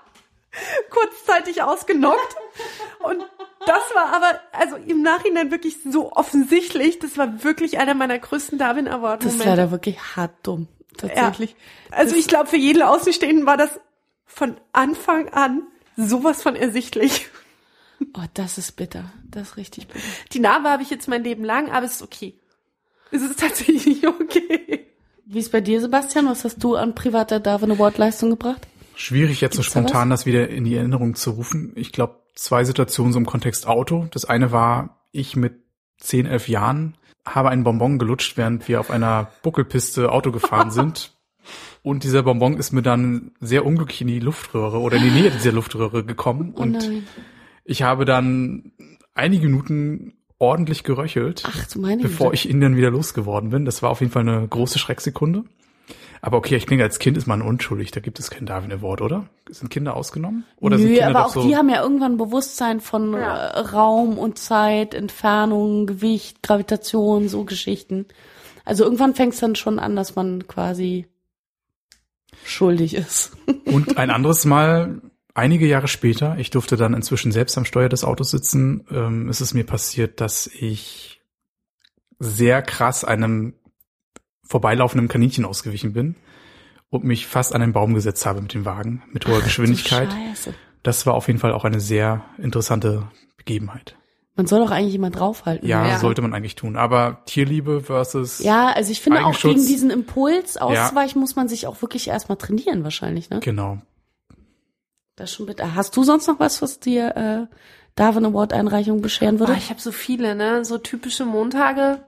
kurzzeitig ausgenockt. Und das war aber, also im Nachhinein wirklich so offensichtlich, das war wirklich einer meiner größten Darwin Award Das ist Momente. leider wirklich hart dumm. Tatsächlich. Ja. Also ich glaube, für jeden Außenstehenden war das von Anfang an sowas von ersichtlich. Oh, das ist bitter. Das ist richtig bitter. Die Narbe habe ich jetzt mein Leben lang, aber es ist okay. Es ist tatsächlich okay. Wie ist bei dir, Sebastian? Was hast du an privater Darwin Award Leistung gebracht? Schwierig jetzt so Gibt's da spontan das wieder in die Erinnerung zu rufen. Ich glaube, zwei Situationen so im Kontext Auto. Das eine war, ich mit 10, 11 Jahren habe einen Bonbon gelutscht, während wir auf einer Buckelpiste Auto gefahren sind. Und dieser Bonbon ist mir dann sehr unglücklich in die Luftröhre oder in die Nähe dieser Luftröhre gekommen. Oh und nein. Ich habe dann einige Minuten ordentlich geröchelt, Ach, du meine bevor ich ihn dann wieder losgeworden bin. Das war auf jeden Fall eine große Schrecksekunde. Aber okay, ich denke, als Kind ist man unschuldig. Da gibt es keinen Darwin Award, oder? Sind Kinder ausgenommen? Oder sind Nö, Kinder aber auch so? die haben ja irgendwann ein Bewusstsein von Ja. äh, Raum und Zeit, Entfernung, Gewicht, Gravitation, so Geschichten. Also irgendwann fängt es dann schon an, dass man quasi schuldig ist. Und ein anderes Mal, einige Jahre später, ich durfte dann inzwischen selbst am Steuer des Autos sitzen, ähm, ist es mir passiert, dass ich sehr krass einem vorbeilaufenden Kaninchen ausgewichen bin und mich fast an einen Baum gesetzt habe mit dem Wagen mit hoher Geschwindigkeit. So scheiße. Das war auf jeden Fall auch eine sehr interessante Begebenheit. Man soll doch eigentlich immer draufhalten. Ja, Ja. sollte man eigentlich tun. Aber Tierliebe versus Ja, also ich finde auch gegen diesen Impuls auszuweichen, muss man sich auch wirklich erstmal trainieren wahrscheinlich, ne? genau. Das schon bitter. Hast du sonst noch was, was dir äh, Darwin Award Einreichung bescheren würde? Boah, ich habe so viele, ne? So typische Montage.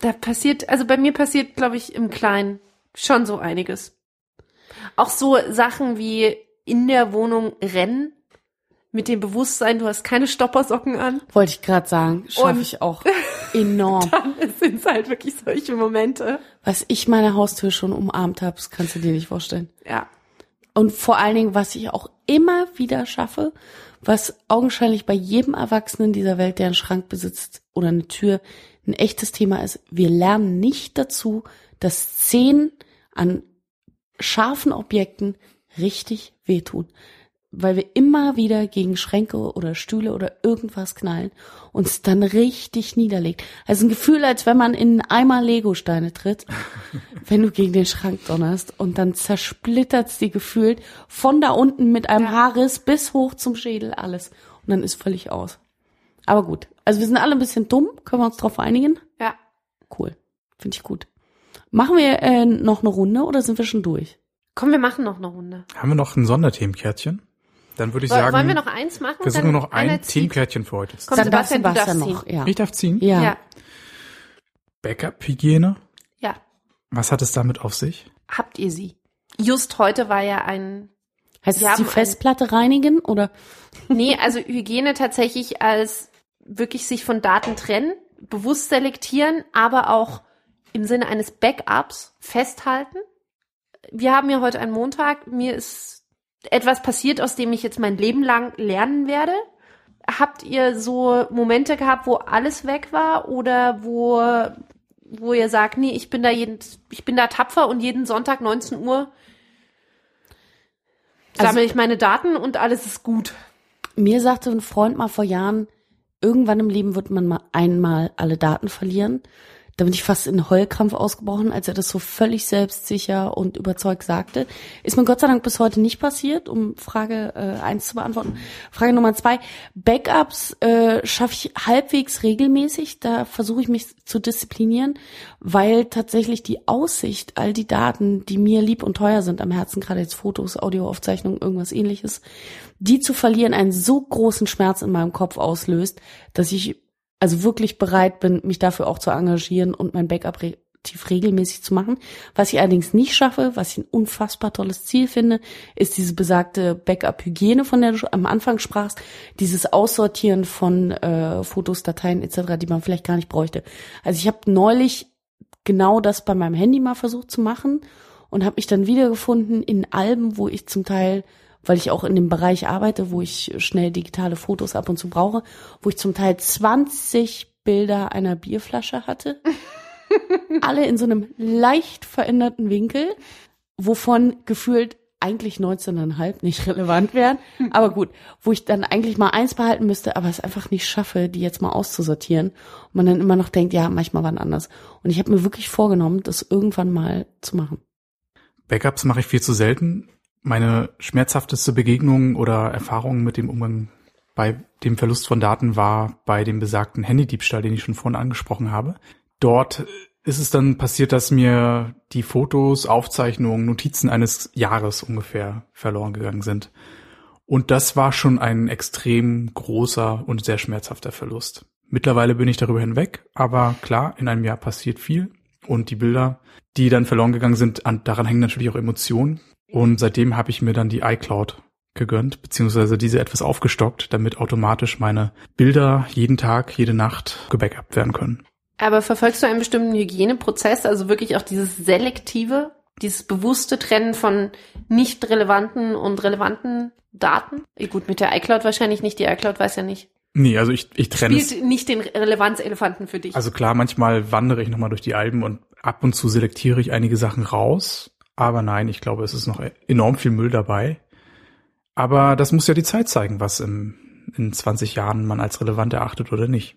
Da passiert, also bei mir passiert, glaube ich, im Kleinen schon so einiges. Auch so Sachen wie in der Wohnung rennen mit dem Bewusstsein, du hast keine Stoppersocken an. Wollte ich gerade sagen, schaffe ich auch enorm. Es sind halt wirklich solche Momente. Was ich meine Haustür schon umarmt habe, das kannst du dir nicht vorstellen. Ja. Und vor allen Dingen, was ich auch immer wieder schaffe, was augenscheinlich bei jedem Erwachsenen dieser Welt, der einen Schrank besitzt oder eine Tür, ein echtes Thema ist, wir lernen nicht dazu, dass Szenen an scharfen Objekten richtig wehtun. Weil wir immer wieder gegen Schränke oder Stühle oder irgendwas knallen und es dann richtig niederlegt. Also ein Gefühl, als wenn man in einen Eimer Legosteine tritt, wenn du gegen den Schrank donnerst und dann zersplittert's die gefühlt von da unten mit einem Haarriss bis hoch zum Schädel alles. Und dann ist völlig aus. Aber gut. Also wir sind alle ein bisschen dumm. Können wir uns drauf einigen? Ja. Cool. Finde ich gut. Machen wir äh, noch eine Runde oder sind wir schon durch? Komm, wir machen noch eine Runde. Haben wir noch ein Sonderthemenkärtchen? Dann würde ich sagen, Wollen wir noch eins machen? wir suchen Dann nur noch ein. Themenkärtchen für heute. Komm, Dann darf Sebastian, du Sebastian darfst noch. ziehen. Ja. Ich darf ziehen. Ja. Ja. Backup-Hygiene. Ja. Was hat es damit auf sich? Habt ihr sie? Just heute war ja ein Heißt Wir es die Festplatte reinigen oder? Nee, also Hygiene tatsächlich als wirklich sich von Daten trennen, bewusst selektieren, aber auch im Sinne eines Backups festhalten. Wir haben ja heute einen Montag. Mir ist etwas passiert, aus dem ich jetzt mein Leben lang lernen werde. Habt ihr so Momente gehabt, wo alles weg war oder wo, wo ihr sagt, nee, ich bin da jeden, ich bin da tapfer und jeden Sonntag 19 Uhr Also- sammle ich meine Daten und alles ist gut. Mir sagte ein Freund mal vor Jahren, irgendwann im Leben wird man mal einmal alle Daten verlieren. Da bin ich fast in Heulkrampf ausgebrochen, als er das so völlig selbstsicher und überzeugt sagte. Ist mir Gott sei Dank bis heute nicht passiert, um Frage äh, eins zu beantworten. Frage Nummer zwei. Backups äh, schaffe ich halbwegs regelmäßig. Da versuche ich mich zu disziplinieren, weil tatsächlich die Aussicht, all die Daten, die mir lieb und teuer sind am Herzen, gerade jetzt Fotos, Audioaufzeichnungen, irgendwas ähnliches, die zu verlieren einen so großen Schmerz in meinem Kopf auslöst, dass ich also wirklich bereit bin, mich dafür auch zu engagieren und mein Backup relativ regelmäßig zu machen. Was ich allerdings nicht schaffe, was ich ein unfassbar tolles Ziel finde, ist diese besagte Backup-Hygiene, von der du am Anfang sprachst, dieses Aussortieren von äh, Fotos, Dateien etc., die man vielleicht gar nicht bräuchte. Also ich habe neulich genau das bei meinem Handy mal versucht zu machen und habe mich dann wiedergefunden in Alben, wo ich zum Teil weil ich auch in dem Bereich arbeite, wo ich schnell digitale Fotos ab und zu brauche, wo ich zum Teil 20 Bilder einer Bierflasche hatte. alle in so einem leicht veränderten Winkel, wovon gefühlt eigentlich 19,5 nicht relevant wären. Aber gut, wo ich dann eigentlich mal eins behalten müsste, aber es einfach nicht schaffe, die jetzt mal auszusortieren. Und man dann immer noch denkt, ja, manchmal waren anders. Und ich habe mir wirklich vorgenommen, das irgendwann mal zu machen. Backups mache ich viel zu selten. Meine schmerzhafteste Begegnung oder Erfahrung mit dem Umgang bei dem Verlust von Daten war bei dem besagten Handydiebstahl, den ich schon vorhin angesprochen habe. Dort ist es dann passiert, dass mir die Fotos, Aufzeichnungen, Notizen eines Jahres ungefähr verloren gegangen sind. Und das war schon ein extrem großer und sehr schmerzhafter Verlust. Mittlerweile bin ich darüber hinweg, aber klar, in einem Jahr passiert viel und die Bilder, die dann verloren gegangen sind, daran hängen natürlich auch Emotionen. Und seitdem habe ich mir dann die iCloud gegönnt, beziehungsweise diese etwas aufgestockt, damit automatisch meine Bilder jeden Tag, jede Nacht gebackupt werden können. Aber verfolgst du einen bestimmten Hygieneprozess, also wirklich auch dieses selektive, dieses bewusste Trennen von nicht relevanten und relevanten Daten? Gut, mit der iCloud wahrscheinlich nicht, die iCloud weiß ja nicht. Nee, also ich, ich trenne Spielt nicht den Relevanzelefanten für dich. Also klar, manchmal wandere ich nochmal durch die Alben und ab und zu selektiere ich einige Sachen raus. Aber nein, ich glaube, es ist noch enorm viel Müll dabei. Aber das muss ja die Zeit zeigen, was im, in 20 Jahren man als relevant erachtet oder nicht.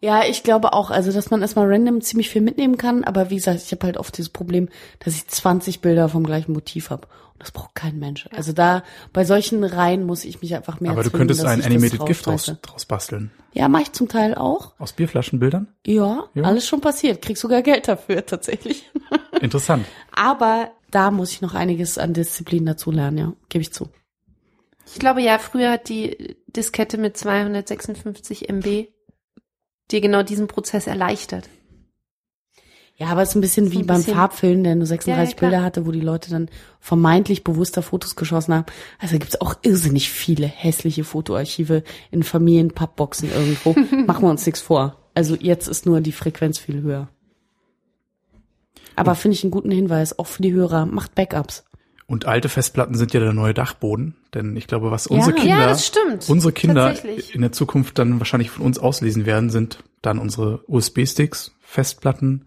Ja, ich glaube auch, also dass man erstmal random ziemlich viel mitnehmen kann, aber wie gesagt, ich habe halt oft dieses Problem, dass ich 20 Bilder vom gleichen Motiv habe. Und das braucht kein Mensch. Ja. Also da, bei solchen Reihen muss ich mich einfach mehr Aber zwingen, du könntest ein Animated Gift draus, draus basteln. Ja, mache ich zum Teil auch. Aus Bierflaschenbildern? Ja, ja, alles schon passiert. Krieg sogar Geld dafür, tatsächlich. Interessant. Aber da muss ich noch einiges an Disziplin dazu lernen, ja, gebe ich zu. Ich glaube ja, früher hat die Diskette mit 256 MB dir genau diesen Prozess erleichtert. Ja, aber es ist ein bisschen so wie ein beim bisschen. Farbfilm, der nur 36 ja, ja, Bilder hatte, wo die Leute dann vermeintlich bewusster Fotos geschossen haben. Also gibt's auch irrsinnig viele hässliche Fotoarchive in Familienpappboxen irgendwo. Machen wir uns nichts vor. Also jetzt ist nur die Frequenz viel höher. Aber finde ich einen guten Hinweis, auch für die Hörer, macht Backups. Und alte Festplatten sind ja der neue Dachboden, denn ich glaube, was unsere ja. Kinder, ja, unsere Kinder in der Zukunft dann wahrscheinlich von uns auslesen werden, sind dann unsere USB-Sticks, Festplatten.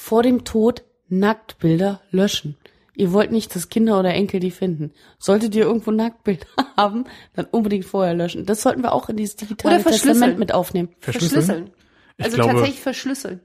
Vor dem Tod Nacktbilder löschen. Ihr wollt nicht, dass Kinder oder Enkel die finden. Solltet ihr irgendwo Nacktbilder haben, dann unbedingt vorher löschen. Das sollten wir auch in dieses digitale Testament mit aufnehmen. Verschlüsseln. verschlüsseln. Also glaube, tatsächlich verschlüsseln.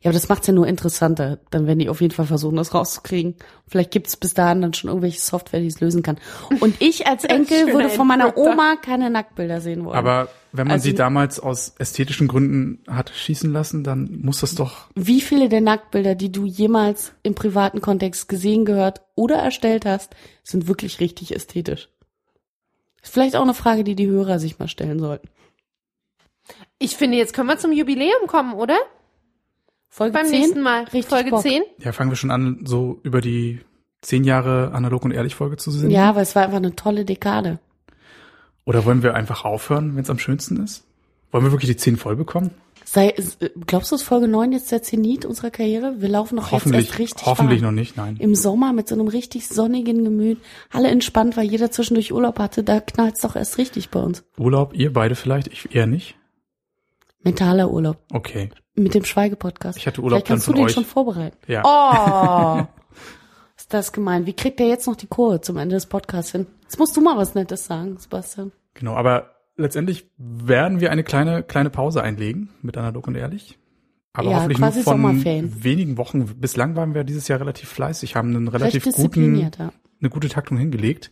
Ja, aber das macht's ja nur interessanter. Dann werden die auf jeden Fall versuchen, das rauszukriegen. Vielleicht gibt's bis dahin dann schon irgendwelche Software, die es lösen kann. Und ich als Enkel würde von meiner Oma keine Nacktbilder sehen wollen. Aber wenn man also, sie damals aus ästhetischen Gründen hat schießen lassen, dann muss das doch. Wie viele der Nacktbilder, die du jemals im privaten Kontext gesehen, gehört oder erstellt hast, sind wirklich richtig ästhetisch? Ist vielleicht auch eine Frage, die die Hörer sich mal stellen sollten. Ich finde, jetzt können wir zum Jubiläum kommen, oder? Folge Beim 10? nächsten Mal. Richtig Folge Bock. 10? Ja, fangen wir schon an, so über die zehn Jahre analog und ehrlich Folge zu sehen. Ja, aber es war einfach eine tolle Dekade. Oder wollen wir einfach aufhören, wenn es am schönsten ist? Wollen wir wirklich die zehn voll bekommen? Sei, glaubst du, ist Folge 9 jetzt der Zenit unserer Karriere? Wir laufen noch hoffentlich, jetzt erst richtig Hoffentlich warm. noch nicht, nein. Im Sommer mit so einem richtig sonnigen Gemüt. Alle entspannt, weil jeder zwischendurch Urlaub hatte. Da knallt's doch erst richtig bei uns. Urlaub, ihr beide vielleicht, ich eher nicht. Mentaler Urlaub. Okay. Mit dem Schweigepodcast. Ich hatte Urlaub Vielleicht kannst du den euch. schon vorbereiten. Ja. Oh. ist das gemein. Wie kriegt der jetzt noch die Kurve zum Ende des Podcasts hin? Jetzt musst du mal was Nettes sagen, Sebastian. Genau, aber letztendlich werden wir eine kleine, kleine Pause einlegen mit Analog und Ehrlich. Aber Ja, hoffentlich nur von wenigen Wochen. Bislang waren wir dieses Jahr relativ fleißig, haben einen relativ guten, ja. eine gute Taktung hingelegt.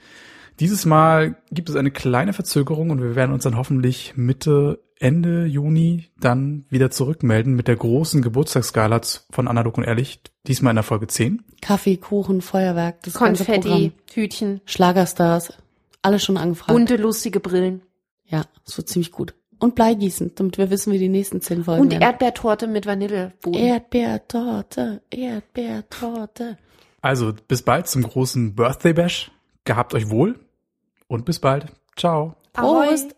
Dieses Mal gibt es eine kleine Verzögerung und wir werden uns dann hoffentlich Mitte, Ende Juni dann wieder zurückmelden mit der großen Geburtstagsgala von Analog und Ehrlich, diesmal in der Folge 10. Kaffee, Kuchen, Feuerwerk, das ganze Konfetti, Programm. Hütchen, Schlagerstars, alles schon angefragt. bunte, lustige Brillen. ja, es wird ziemlich gut. Und Bleigießen, damit wir wissen, wie die nächsten zehn Folgen Und werden. Erdbeertorte mit Vanilleboden. Erdbeertorte, Erdbeertorte. Also bis bald zum großen Birthday Bash. Gehabt euch wohl und bis bald. Ciao. Ahoi. Prost!